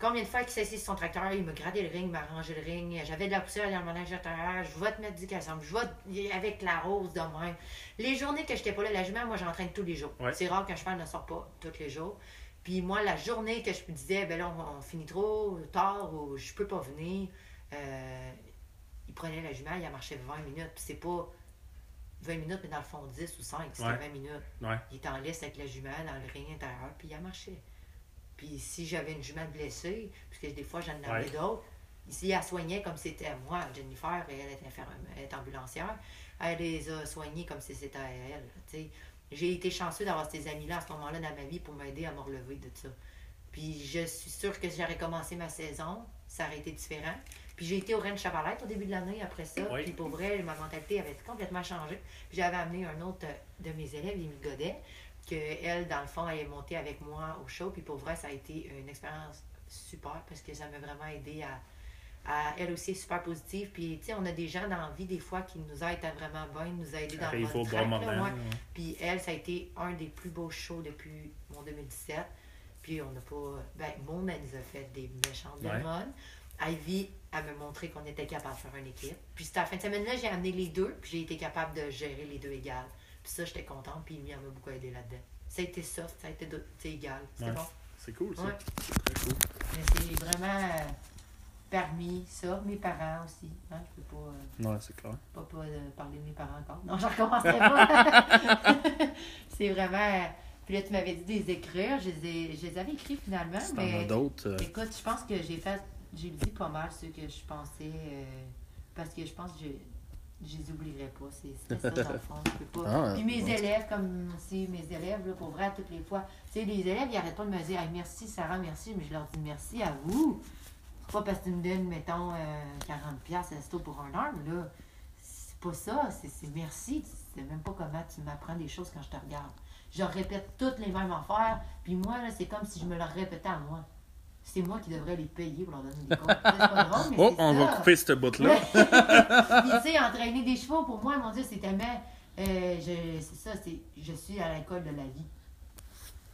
Combien de fois qu'il s'est assis sur son tracteur, il m'a gradé le ring, il m'a rangé le ring. J'avais de la poussière dans le manège intérieur. Je vais te mettre du calcium. Je vais avec la rose de même. Les journées que j'étais pas là, la jument, moi, j'entraîne tous les jours. Ouais. C'est rare qu'un cheval ne sort pas tous les jours. Puis moi, la journée que je me disais, ben là, on, on finit trop tard ou je peux pas venir, euh, il prenait la jument, il a marché 20 minutes. Puis c'est pas 20 minutes, mais dans le fond 10 ou 5, c'était Ouais. 20 minutes. Ouais. Il était en laisse avec la jument dans le ring intérieur, puis il a marché. Puis si j'avais une jument blessée, puisque des fois j'en avais Ouais. d'autres, ici elle soignait comme c'était moi, Jennifer, elle est, elle est ambulancière, elle les a soignés comme si c'était à elle. J'ai été chanceux d'avoir ces amis-là à ce moment-là dans ma vie pour m'aider à me relever de ça. Puis je suis sûre que si j'aurais commencé ma saison, ça aurait été différent. Puis j'ai été au Rennes Chavalette au début de l'année après ça. Oui. Puis pour vrai, ma mentalité avait complètement changé. Puis j'avais amené un autre euh, de mes élèves, Amy Godet, que elle, dans le fond, elle est montée avec moi au show. Puis pour vrai, ça a été une expérience super parce que ça m'a vraiment aidé à, à- elle aussi est super positive. Puis tu sais, on a des gens dans la vie des fois qui nous aident à vraiment bien, nous aider dans le bon track, moment. ouais. Puis elle, ça a été un des plus beaux shows depuis mon 2017. Puis on n'a pas. Ben, Moon, elle nous a fait des méchantes Ouais. Ivy, elle m'a montré qu'on était capable de faire une équipe. Puis la fin de semaine-là, j'ai amené les deux, puis j'ai été capable de gérer les deux égales. Puis ça, j'étais contente, puis elle m'a beaucoup aidé là-dedans. Ça a été soft, ça a été égal. C'était bon. C'est cool, ça. Ouais. C'est très cool. Mais c'est vraiment euh, permis, ça. Mes parents aussi. Hein, je peux pas. euh, Ouais, c'est clair. pas, pas de parler de mes parents encore. Non, je recommencerai pas. <laughs> c'est vraiment Puis là, tu m'avais dit de les écrire. Je les, ai- je les avais écrits finalement. Si Mais d'autres. euh, écoute, je pense que j'ai fait. J'ai dit pas mal ceux que je pensais. euh, parce que je pense que je. Je les oublierai pas. C'est ça, dans le fond. Je peux pas. Ah, Puis mes ouais. élèves, comme aussi mes élèves, là, pour vrai, toutes les fois. Tu sais, les élèves, ils arrêtent pas de me dire Hey, merci, Sarah, merci. Mais je leur dis merci à vous. C'est pas parce que tu me donnes, mettons, euh, 40$ resto pour un heure, là. C'est pas ça. C'est merci. Tu sais même pas comment tu m'apprends des choses quand je te regarde. Je répète toutes les mêmes affaires. Puis moi, là, c'est comme si je me leur répétais à moi. C'est moi qui devrais les payer pour leur donner des cours. Drôle, mais Oh, on ça. va couper ce bout-là. <laughs> Tu sais, entraîner des chevaux, pour moi, mon Dieu, c'est tellement. euh, je- c'est ça, c'est. Je suis à l'école de la vie.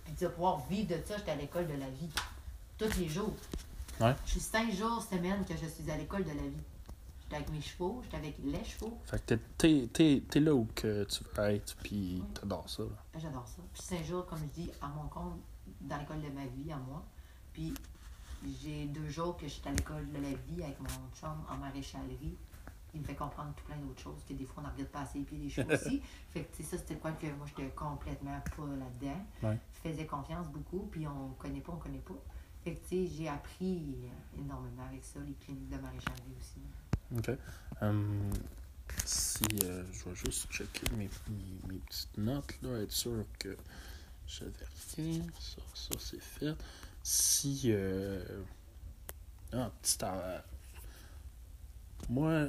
Puis, vas pouvoir vivre de ça, j'étais à l'école de la vie. Tous les jours. Ouais. Je suis cinq jours semaine que je suis à l'école de la vie. J'étais avec mes chevaux, j'étais avec les chevaux. Fait que t'es- t'es- t'es là où que tu veux être, puis t'adores ça. là. J'adore ça. Puis cinq jours, comme je dis, à mon compte, dans l'école de ma vie, à moi. Puis j'ai deux jours que je suis à l'école de la vie avec mon chum en maréchalerie. Il me fait comprendre tout plein d'autres choses, que des fois on n'en regarde pas assez, puis les chevaux <laughs> aussi. Fait que, tu sais, ça, c'était quoi que moi, j'étais complètement pas là-dedans. Ouais. Je faisais confiance beaucoup, puis on connaît pas, on connaît pas. Fait que, tu sais, j'ai appris euh, énormément avec ça, les cliniques de maréchalerie aussi. OK. Hum, si euh, je vais juste checker mes, mes, mes petites notes, là, être sûr que j'avais rien. Ça, ça c'est fait. Si. Euh... Ah, petit. Moi.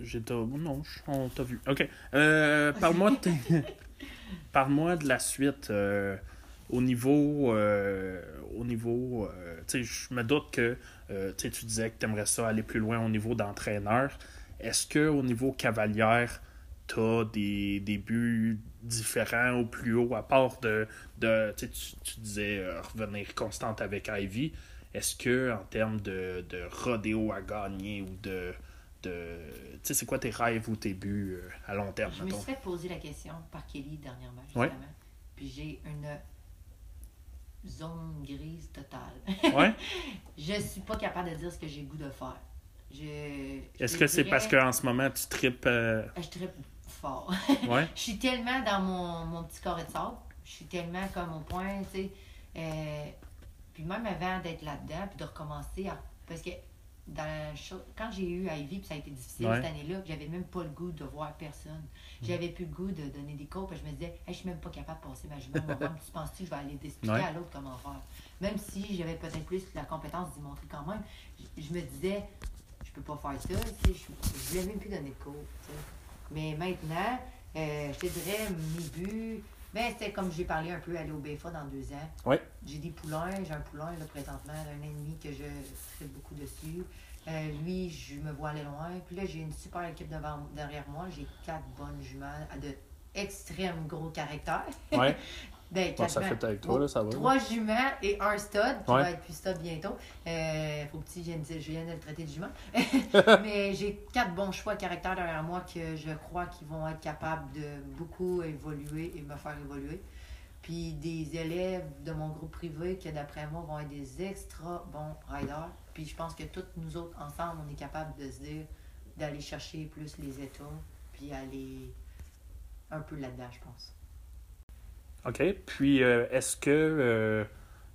J'étais. Non, on t'a vu. OK. Euh, Parle-moi de, <laughs> Parle-moi de la suite. euh, au niveau. euh, au niveau. tu sais, je me doute que. tu disais que tu aimerais ça aller plus loin au niveau d'entraîneur. Est-ce que au niveau cavalière, tu as des, des buts différents au plus haut, à part de. de tu, tu, disais euh, revenir constante avec Ivy. Est-ce que en termes de, de rodéo à gagner ou de. de tu sais, c'est quoi tes rêves ou tes buts euh, à long terme, Je me suis fait poser la question par Kelly dernièrement, Ouais. justement. Puis j'ai une zone grise totale. Ouais? <laughs> Je suis pas capable de dire ce que j'ai goût de faire. Je, je Est-ce que c'est parce qu'en ce moment tu tripes. euh, Je tripe fort. Ouais? <laughs> je suis tellement dans mon, mon petit carré de sable. Je suis tellement comme au point, tu sais. euh, puis même avant d'être là-dedans, puis de recommencer à. Parce que dans quand j'ai eu Ivy, puis ça a été difficile Ouais. cette année-là, j'avais même pas le goût de voir personne. J'avais plus le goût de donner des cours, puis je me disais, hey, je suis même pas capable de passer ma jument. Tu penses-tu que je vais aller expliquer Ouais. à l'autre comment faire? Même si j'avais peut-être plus la compétence d'y montrer quand même, je, je me disais, je peux pas faire ça, tu sais, je, je voulais même plus donner de cours. Mais maintenant, euh, je te dirais, mes buts, ben, c'était comme j'ai parlé un peu aller au BFA dans deux ans. Ouais. J'ai des poulains, j'ai un poulain là, présentement, un ennemi que je tripe beaucoup dessus. Euh, lui, je me vois aller loin. Puis là, j'ai une super équipe devant, derrière moi. J'ai quatre bonnes juments à de extrêmes gros caractères. Ouais. <laughs> Ben, Bon, ça fait avec toi, là, ça va. Trois juments et un stud, qui Ouais. va être plus stud bientôt. Euh, faut que tu viennes, je le traiter de jument. <laughs> Mais j'ai quatre bons choix de caractère derrière moi que je crois qu'ils vont être capables de beaucoup évoluer et me faire évoluer. Puis des élèves de mon groupe privé qui, d'après moi, vont être des extra bons riders. Puis je pense que toutes nous autres, ensemble, on est capable de se dire d'aller chercher plus les états, puis aller un peu là-dedans, je pense. OK. Puis, euh, est-ce que. euh,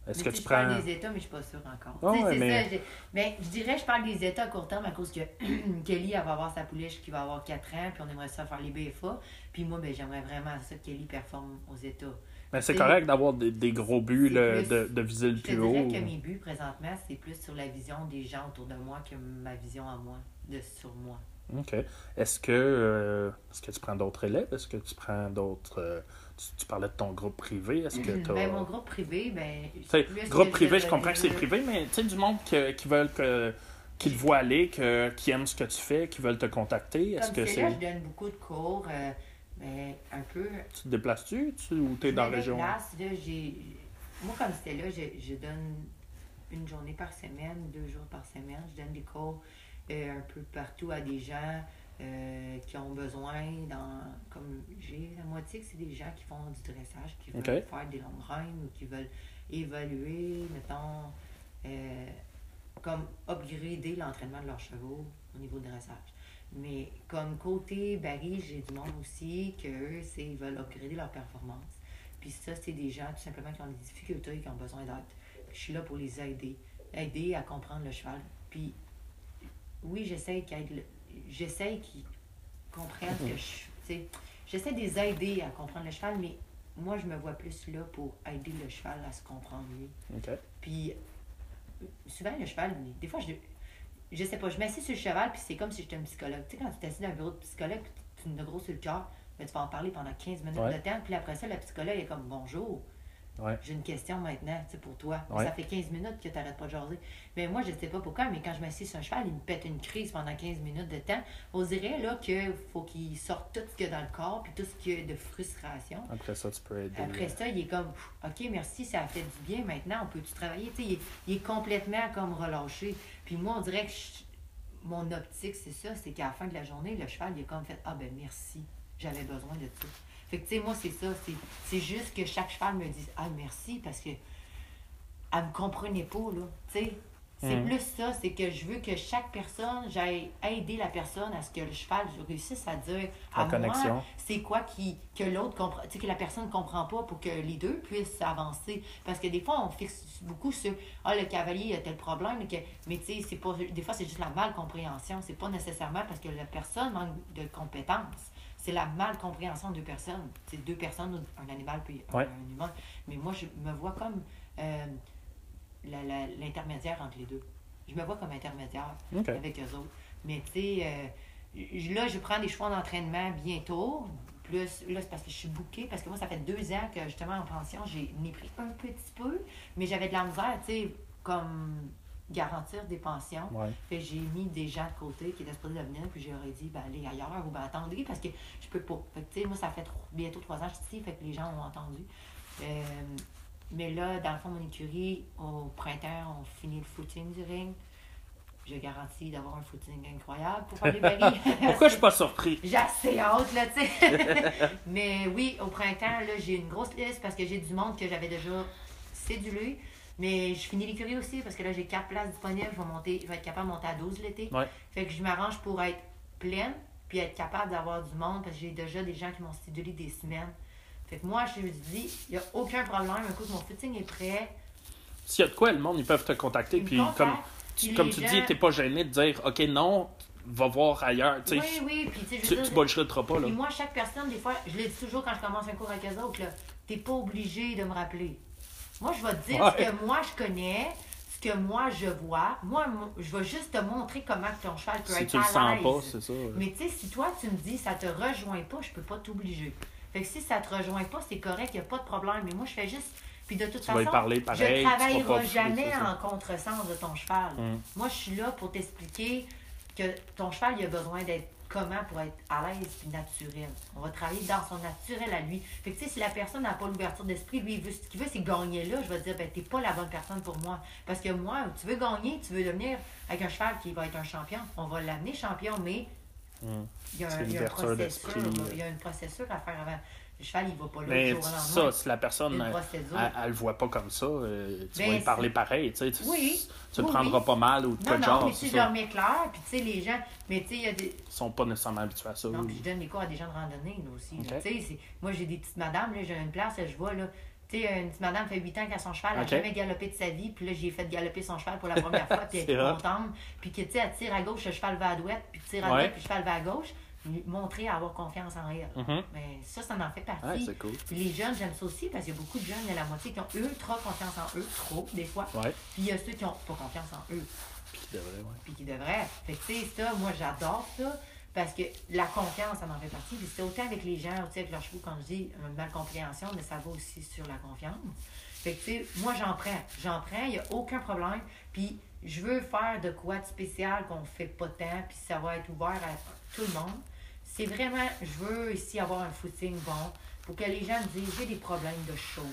est-ce que tu tu je parle prends. des États, mais je suis pas sûre encore. Sais, ouais, mais- ça, j'ai- mais je dirais, je parle des États à court terme à cause que <clears throat> Kelly, elle va avoir sa pouliche qui va avoir 4 ans, puis on aimerait ça faire les BFA. Puis moi, ben, j'aimerais vraiment ça que Kelly performe aux États. Mais c'est correct d'avoir des, des gros buts, c'est là, plus- de, de viser le Je plus haut. dirais que mes buts présentement, c'est plus sur la vision des gens autour de moi que ma vision à moi, de sur moi. OK. Est-ce que, euh, est-ce que tu prends d'autres élèves? Est-ce que tu prends d'autres. euh, tu, tu parlais de ton groupe privé. Est-ce que tu Ben, mon groupe privé, ben. Tu groupe privé, je comprends que c'est privé, mais tu sais, du monde que- qui veulent que qui te voient aller, que, qui aiment ce que tu fais, qui veulent te contacter. Est-ce que c'est je donne beaucoup de cours, euh, mais un peu Tu te déplaces-tu tu, ou t'es Je dans la région? déplace, là, j'ai- Moi, comme c'était là, je, je donne une journée par semaine, deux jours par semaine. Je donne des cours euh, un peu partout à des gens euh, qui ont besoin. Dans, comme j'ai la moitié que c'est des gens qui font du dressage, qui veulent faire des longues reines ou qui veulent évaluer, mettons, euh, comme upgrader l'entraînement de leurs chevaux au niveau de dressage. Mais comme côté Barry, j'ai du monde aussi que eux, c'est ils veulent upgrader leur performance. Puis ça, c'est des gens tout simplement qui ont des difficultés et qui ont besoin d'aide. Je suis là pour les aider. Aider à comprendre le cheval. Puis oui, j'essaie qu'ils aident j'essaie qu'ils comprennent que je. J'essaie de les aider à comprendre le cheval, mais moi, je me vois plus là pour aider le cheval à se comprendre lui. Puis souvent, le cheval, des fois, je, je sais pas, je m'assieds sur le cheval, puis c'est comme si j'étais un psychologue. Tu sais, quand tu t'assieds dans un bureau de psychologue, puis tu as gros sur le cœur, mais tu vas en parler pendant 15 minutes Ouais. de temps, puis après ça, le psychologue est comme bonjour. Ouais. J'ai une question maintenant, sais, pour toi. Ouais. Ça fait 15 minutes que tu n'arrêtes pas de jaser. Mais moi, je sais pas pourquoi, mais quand je m'assieds sur un cheval, il me pète une crise pendant 15 minutes de temps. On dirait là qu'il faut qu'il sorte tout ce qu'il y a dans le corps, puis tout ce qu'il y a de frustration. Après ça, tu peux aider. Après ça, il est comme, OK, merci, ça a fait du bien. Maintenant, on peut-tu travailler? Tu sais, il, est, il est complètement comme relâché. Puis moi, on dirait que je- mon optique, c'est ça, c'est qu'à la fin de la journée, le cheval, il a comme fait, ah ben merci, j'avais besoin de ça. Fait que, tu sais, moi, c'est ça. c'est- C'est juste que chaque cheval me dise, ah merci, parce que elle me comprenait pas, là. Tu sais, c'est plus ça, c'est que je veux que chaque personne, j'aille aider la personne à ce que le cheval réussisse à dire à connexion. moi, c'est quoi qui, que l'autre comprend, tu sais, que la personne comprend pas pour que les deux puissent avancer. Parce que des fois, on fixe beaucoup sur, ah, le cavalier a tel problème, que, mais tu sais, c'est pas, des fois, c'est juste la malcompréhension. C'est pas nécessairement parce que la personne manque de compétences. C'est la malcompréhension de deux personnes. C'est deux personnes, un animal puis un- Ouais. un humain. Mais moi, je me vois comme euh, l'intermédiaire entre les deux. Je me vois comme intermédiaire avec eux autres. Mais tu sais, euh, là, je prends des chevaux d'entraînement bientôt. Plus, là, c'est parce que je suis bouquée, parce que moi, ça fait deux ans que justement en pension, j'ai pris un petit peu, mais j'avais de la misère, tu sais, comme garantir des pensions. Ouais. Fait que j'ai mis des gens de côté qui étaient supposés venir, puis j'aurais dit, ben, allez ailleurs ou ben, attendez, parce que je peux pas. Fait que, moi, ça fait tro- bientôt trois ans que je suis ici, fait que les gens ont entendu. Euh, mais là, dans le fond, mon écurie, au printemps, on finit le footing du ring. J'ai garanti d'avoir un footing incroyable pour faire les barils. <laughs> Pourquoi je suis pas surpris? <laughs> J'ai assez hâte, là, tu sais. <laughs> Mais oui, au printemps, là, j'ai une grosse liste parce que j'ai du monde que j'avais déjà cédulé. Mais je finis l'écurie aussi parce que là, j'ai quatre places disponibles. Je vais, monter, je vais être capable de monter à 12 l'été. Ouais. Fait que je m'arrange pour être pleine puis être capable d'avoir du monde parce que j'ai déjà des gens qui m'ont cédulé des semaines. Fait que moi, je me dis, il n'y a aucun problème. Un coup que mon footing est prêt, S'il y a de quoi, le monde, ils peuvent te contacter. ils Puis, contactent, comme tu, comme tu gens- dis, t'es pas gêné de dire, OK, non, va voir ailleurs. Tu Oui, oui, puis tu tu, tu dire, bullshitteras pas, là. Puis moi, chaque personne, des fois, je le dis toujours quand je commence un cours avec eux autres, là, t'es pas obligé de me rappeler. Moi, je vais te dire Ouais. ce que moi je connais, ce que moi je vois. Moi, mo- je vais juste te montrer comment ton cheval peut Si être tu le à sens l'aise. pas, c'est ça. Mais tu sais, si toi, tu me dis ça te rejoint pas, je peux pas t'obliger. Fait que si ça te rejoint pas, c'est correct, y a pas de problème. Mais moi, je fais juste. Puis de toute Tu façon, pareil, je vas travaillerai jamais en contresens de ton cheval. Mm. Moi, je suis là pour t'expliquer que ton cheval, il a besoin d'être comment pour être à l'aise et naturel. On va travailler dans son naturel à lui. Fait que, tu sais, si la personne n'a pas l'ouverture d'esprit, lui, il veut, ce qu'il veut, c'est gagner là. Je vais te dire, ben, t'es pas la bonne personne pour moi. Parce que moi, tu veux gagner, tu veux devenir avec un cheval qui va être un champion. On va l'amener champion, mais Mm. il y a, un, il y a un procédure à faire avant. Le cheval, il va pas là Mais du jour ça, si la personne, elle, le voit pas comme ça, euh, tu Ben, vas y c'est- parler pareil. Tu sais, tu, Oui, tu le prendras pas mal ou de quoi Non, de non, genre. mais c'est tu je ça. leur mets clair, puis tu sais, les gens, mais tu sais, il y a des, Ils sont pas nécessairement habitués à ça. Non, puis je donne des cours à des gens de randonnée, là, aussi. Tu sais, moi, j'ai des petites madames, là, j'ai une place, je vois, là. Tu sais, une petite madame fait 8 ans qu'elle a son cheval, elle n'a jamais galopé de sa vie, puis là, j'ai fait galoper son cheval pour la première <laughs> fois, puis elle est contente. Puis que, tu sais, elle tire à gauche, le cheval va à droite, puis tire à Ouais. droite, puis le cheval va à gauche. Montrer à avoir confiance en elle. Mhm. Mais ça, ça en fait partie. c'est cool. Puis les jeunes, j'aime ça aussi, parce qu'il y a beaucoup de jeunes, il y a la moitié qui ont ultra confiance en eux, trop, des fois. Ouais. Puis il y a ceux qui n'ont pas confiance en eux Puis qui devrait, ouais. puis qui devrait. Fait que, tu sais, ça, moi, j'adore ça. Parce que la confiance, ça en fait partie. Puis c'est autant avec les gens, aussi avec leurs chevaux, quand je dis une malcompréhension, mais ça va aussi sur la confiance. Fait que, tu sais, moi, j'en prends. J'en prends, il n'y a aucun problème. Puis je veux faire de quoi de spécial qu'on fait pas tant, puis ça va être ouvert à tout le monde. C'est vraiment, je veux ici avoir un footing bon pour que les gens me disent, j'ai des problèmes de chaud.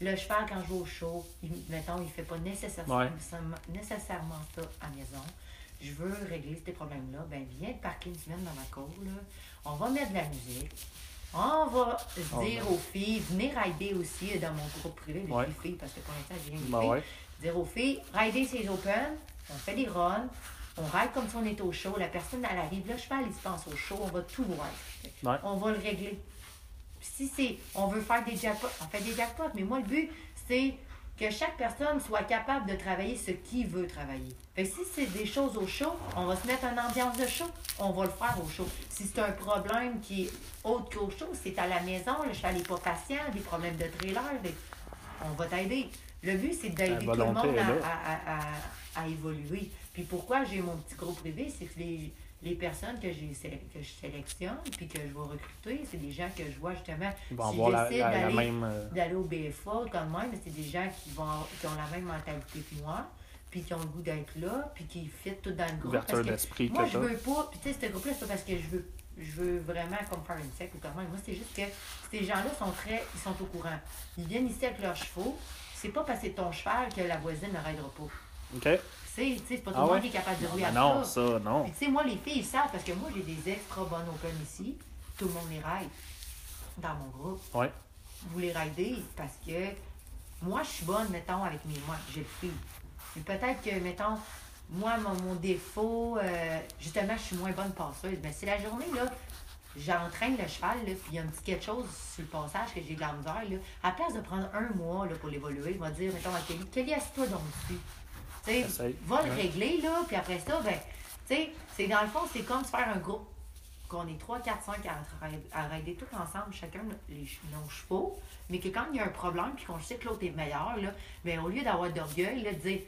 Le cheval, quand je vais au show, il, mettons, il fait pas nécessairement, Ouais. nécessairement ça à la maison. Je veux régler ces problèmes-là. Ben, viens te parquer une semaine dans ma cour, là. On va mettre de la musique. On va Oh, dire aux filles, venez rider aussi dans mon groupe privé, Ouais. filles, parce que pour l'instant, j'ai rien Bah filles. ouais. Dire aux filles, rider ses open, on fait des runs, on ride comme si on était au show, la personne, elle arrive, le cheval, il se pense au show, on va tout voir. Ouais. On va le régler. si c'est, on veut faire des jackpots, on fait des jackpots, mais moi, le but, c'est que chaque personne soit capable de travailler ce qu'il veut travailler. Fait que si c'est des choses au show, on va se mettre une ambiance de show, on va le faire au show. Si c'est un problème qui est autre qu'au show, c'est à la maison, le cheval n'est pas patient, des problèmes de trailer, des- on va t'aider. Le but, c'est d'aider tout le monde est à, là. à- à- à évoluer. Puis pourquoi j'ai mon petit groupe privé, c'est que les, les personnes que, que je sélectionne puis que je vais recruter, c'est des gens que je vois justement. Ils vont si avoir j'essaie la- la d'aller- même. euh, d'aller au BFA quand même, mais c'est des gens qui, vont, qui ont la même mentalité que moi, puis qui ont le goût d'être là, puis qui fit tout dans le groupe. ouverture parce que d'esprit moi, je veux pas, puis tu sais, ce groupe-là, c'est pas parce que je veux, je veux vraiment comme faire une secte ou comment. Moi, c'est juste que ces gens-là sont très, ils sont au courant. Ils viennent ici avec leurs chevaux. C'est pas parce que c'est ton cheval que la voisine ne raidera pas. OK. C'est, tu sais, c'est pas tout Ah le monde ouais? qui est capable de rouler Ah à non, ça. ça, non. Tu sais, moi, les filles, ils savent parce que moi, j'ai des extra bonnes open ici. Tout le monde les ride dans mon groupe. Ouais. Vous les ridez parce que moi, je suis bonne, mettons, avec mes mains. J'ai le fil. Mais peut-être que, mettons, moi, mon, mon défaut, euh, justement, je suis moins bonne passeuse. Mais c'est la journée, là, j'entraîne le cheval, là, puis il y a un petit quelque chose sur le passage que j'ai de la misère, là. À la place de prendre un mois là, pour l'évoluer, je vais dire, mettons, à Kelly, Kelly, assieds-toi donc dessus. Va le Ouais. régler, là, puis après ça, ben, tu sais, c'est dans le fond, c'est comme se faire un groupe. Qu'on est 3, 4, 5 à, raider tout ensemble, chacun les, nos chevaux, mais que quand il y a un problème, puis qu'on sait que l'autre est meilleur, là, ben, au lieu d'avoir d'orgueil, là, de dire,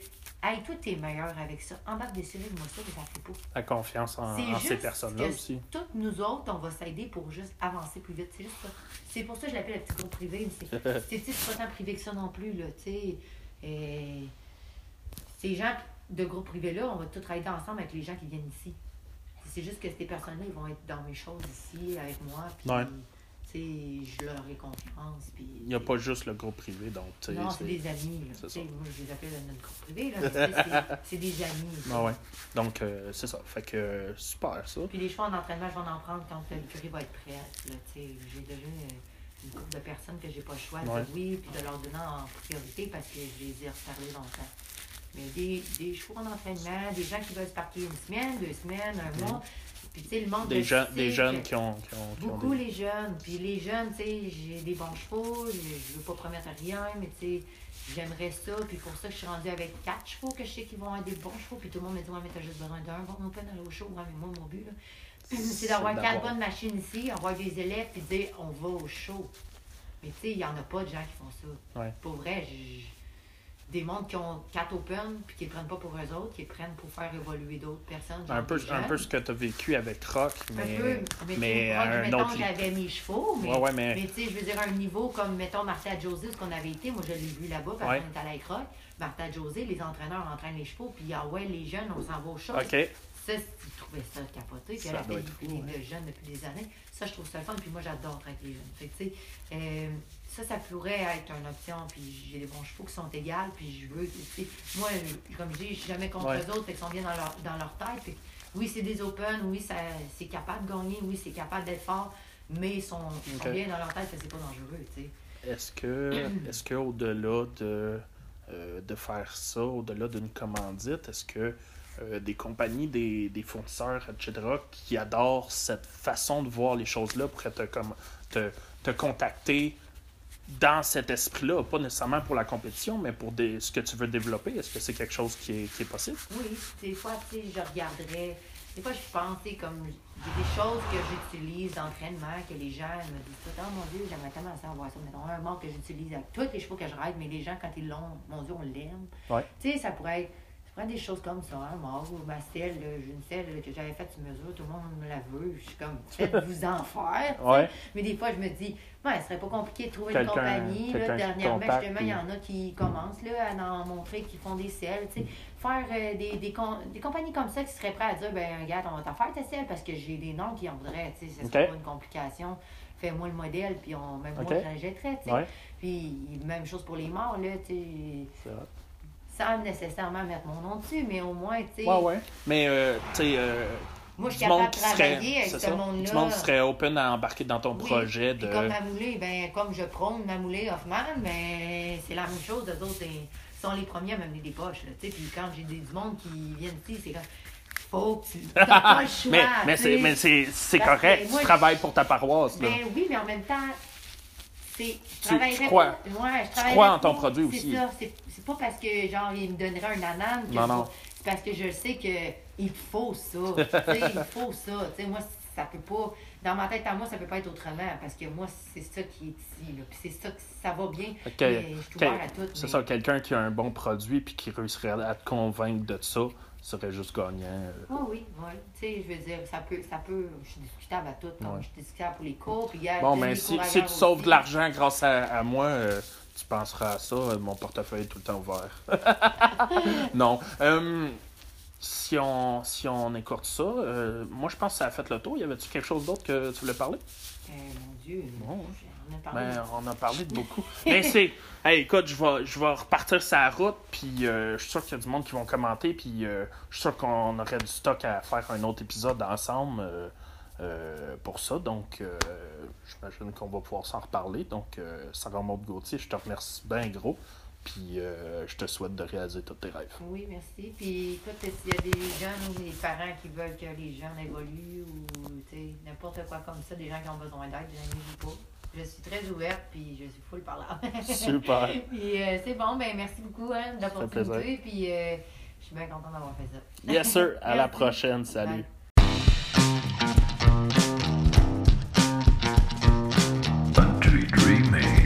hey, toi, t'es meilleur avec ça, embarque des séries, moi ça, ça fait pas. La confiance en, ces personnes-là aussi. Toutes nous autres, on va s'aider pour juste avancer plus vite. C'est juste ça. C'est pour ça que je l'appelle le petit groupe privé. mais C'est <laughs> pas tant privé que ça non plus. Là, tu sais. Ces gens de groupe privé-là, on va tous travailler ensemble avec les gens qui viennent ici. C'est juste que ces personnes-là, ils vont être dans mes choses ici avec moi. Puis, Ouais. je leur ai confiance. Puis, Il n'y a pas juste le groupe privé, donc. Non, c'est des amis. là. ça. Moi, je les appelle notre groupe privé. Là, c'est- des amis. Ah ouais. Donc, euh, c'est ça. Fait que, euh, super, ça. Puis les chevaux en entraînement, je vais en prendre quand l'écurie va être. Là, sais. j'ai déjà euh, une couple de personnes que j'ai pas le choix de Ouais. oui, puis de leur donner en priorité parce que je les ai reparlé longtemps. Mais des, des chevaux en entraînement, des gens qui veulent se parquer une semaine, deux semaines, un mois. Puis tu sais, le monde Des, jeunes, sait des jeunes qui ont, qui ont, qui ont Beaucoup des... les jeunes. Puis les jeunes, tu sais, j'ai des bons chevaux, je, je veux pas promettre rien, mais tu sais, j'aimerais ça. Puis pour ça, je suis rendue avec quatre chevaux que je sais qu'ils vont avoir des bons chevaux. Puis tout le monde me dit, ouais, mais t'as juste besoin d'un bon open aller au show. Ouais, mais moi, mon but, là, <clears throat> c'est d'avoir quatre bonnes machines ici, avoir des élèves, puis dire, on va au show. Mais tu sais, il y en a pas de gens qui font ça. Ouais. Pour vrai, je- des mondes qui ont quatre open, puis qui ne prennent pas pour eux autres, qui les prennent pour faire évoluer d'autres personnes. Un peu, un peu ce que tu as vécu avec Rock, Un mais, peu, mais, un mettons, autre j'avais mes chevaux, mais, Ouais, ouais, mais- mais tu sais, je veux dire, un niveau comme, mettons, Martha José, ce qu'on avait été, moi, je l'ai vu là-bas, parce Ouais. qu'on est allé avec Rock. Martha José, les entraîneurs entraînent les chevaux, puis ah ouais, les jeunes, on s'en va au show. OK. Ça, ils trouvaient ça capoté, puis elle a fait être de jeunes depuis des années. Ça, je trouve ça le fun, puis moi, j'adore avec les jeunes. Fait que, euh, ça, ça pourrait être une option, puis j'ai des bons chevaux qui sont égales, puis je veux, moi, comme je dis, je suis jamais contre Ouais. eux autres, fait qu'ils sont bien dans leur, dans leur tête. Que oui, c'est des open, oui, ça, c'est capable de gagner, oui, c'est capable d'être fort, mais ils sont, ils sont bien dans leur tête, c'est pas dangereux, tu sais. Est-ce que, <clears throat> est-ce que au-delà de, euh, de faire ça, au-delà d'une commandite, est-ce que euh, des compagnies, des, des fournisseurs, etc., qui adorent cette façon de voir les choses-là pourraient te, comme, te, te contacter dans cet esprit-là, pas nécessairement pour la compétition, mais pour des, ce que tu veux développer? Est-ce que c'est quelque chose qui est, qui est possible? Oui, des fois, tu sais, je regarderais. Des fois, je pense, tu sais, comme j'ai des choses que j'utilise d'entraînement, que les gens me disent oh mon Dieu, j'aimerais tellement savoir ça. Mettons, un mort que j'utilise avec tous les chevaux que je ride, mais les gens, quand ils l'ont, mon Dieu, on l'aime. Ouais. Tu sais, ça pourrait être. Des choses comme ça, un mort ou ma selle, là, j'ai une selle que j'avais faite sur mesure, tout le monde me la veut. Je suis comme, <laughs> faites-vous en faire. Ouais. Mais des fois, je me dis, ouais, ce serait pas compliqué de trouver une compagnie. Là, dernièrement, justement, il y en a qui commencent là, à en montrer qu'ils font des selles. tu sais. Faire euh, des, des, com- des compagnies comme ça qui seraient prêtes à dire, ben regarde, on va t'en faire ta selle parce que j'ai des noms qui en voudraient. tu sais, Ce serait pas une complication. Fais-moi le modèle, puis on, même Ok. moi, je l'achèterais. tu sais. Ouais. Puis même chose pour les morts, là, tu sais, C'est vrai. Sans nécessairement mettre mon nom dessus, mais au moins, tu sais, Ouais, ouais. Mais, euh, tu sais, euh, moi, je suis monde capable de travailler avec ce monde-là. du monde qui serait open à embarquer dans ton Oui, projet Puis de... comme Mamoulé, ben, comme je prône Mamoulé Hoffman, mais c'est la même chose. Eux autres, ils sont les premiers à m'amener des poches. Là, tu sais. puis quand j'ai des, du monde qui viennent ici, c'est comme. Faut que tu. Pas le <laughs> choix. mais mais c'est correct, moi, tu travailles pour ta paroisse là. Mais oui, mais en même temps, c'est- je Tu- travaillerais tu crois- pas- ouais, je tu crois en ton produit c'est aussi. ça, c'est c'est pas parce que genre il me donnerait un anane que Non, non. c'est parce que je sais que il faut ça, il <laughs> faut ça, tu sais, moi ça peut pas dans ma tête à moi ça peut pas être autrement parce que moi c'est ça qui est ici là, puis c'est ça que ça va bien, Ok, mais je suis ouvert à tout. C'est mais- ça, quelqu'un qui a un bon produit puis qui réussirait à te convaincre de ça serait juste gagnant. euh. Ah oui, oui. Tu sais, je veux dire, ça peut, ça peut, je suis discutable à tout. donc Ouais. Je suis discutable pour les cours, puis gars, Bon, mais si, si tu sauves de l'argent grâce à, à moi, euh, tu penseras à ça. euh, Mon portefeuille est tout le temps ouvert. <laughs> non. Euh, si, on, si on écoute ça, euh, moi je pense que ça a fait le tour. Y avait-tu quelque chose d'autre que tu voulais parler? Euh, mon Dieu, Bon. On a parlé. Ben, on a parlé de beaucoup. Mais <laughs> c'est. Hey, écoute, je vais, je vais repartir sa route, puis euh, je suis sûr qu'il y a du monde qui vont commenter, puis euh, je suis sûr qu'on aurait du stock à faire un autre épisode ensemble euh, pour ça. Donc, j'imagine qu'on va pouvoir s'en reparler. Donc, Sarah Maud Gauthier, je te remercie bien gros, puis euh, je te souhaite de réaliser tous tes rêves. Oui, merci. Puis écoute, s'il y a des jeunes ou des parents qui veulent que les jeunes évoluent ou tu sais, n'importe quoi comme ça, des gens qui ont besoin d'aide, je n'hésite pas. Je suis très ouverte, puis je suis full par là. Super. <laughs> puis euh, c'est bon, ben merci beaucoup hein, de l'opportunité, puis euh, je suis bien contente d'avoir fait ça. Yes, sir. À la prochaine. Salut. Bye. Country dreaming,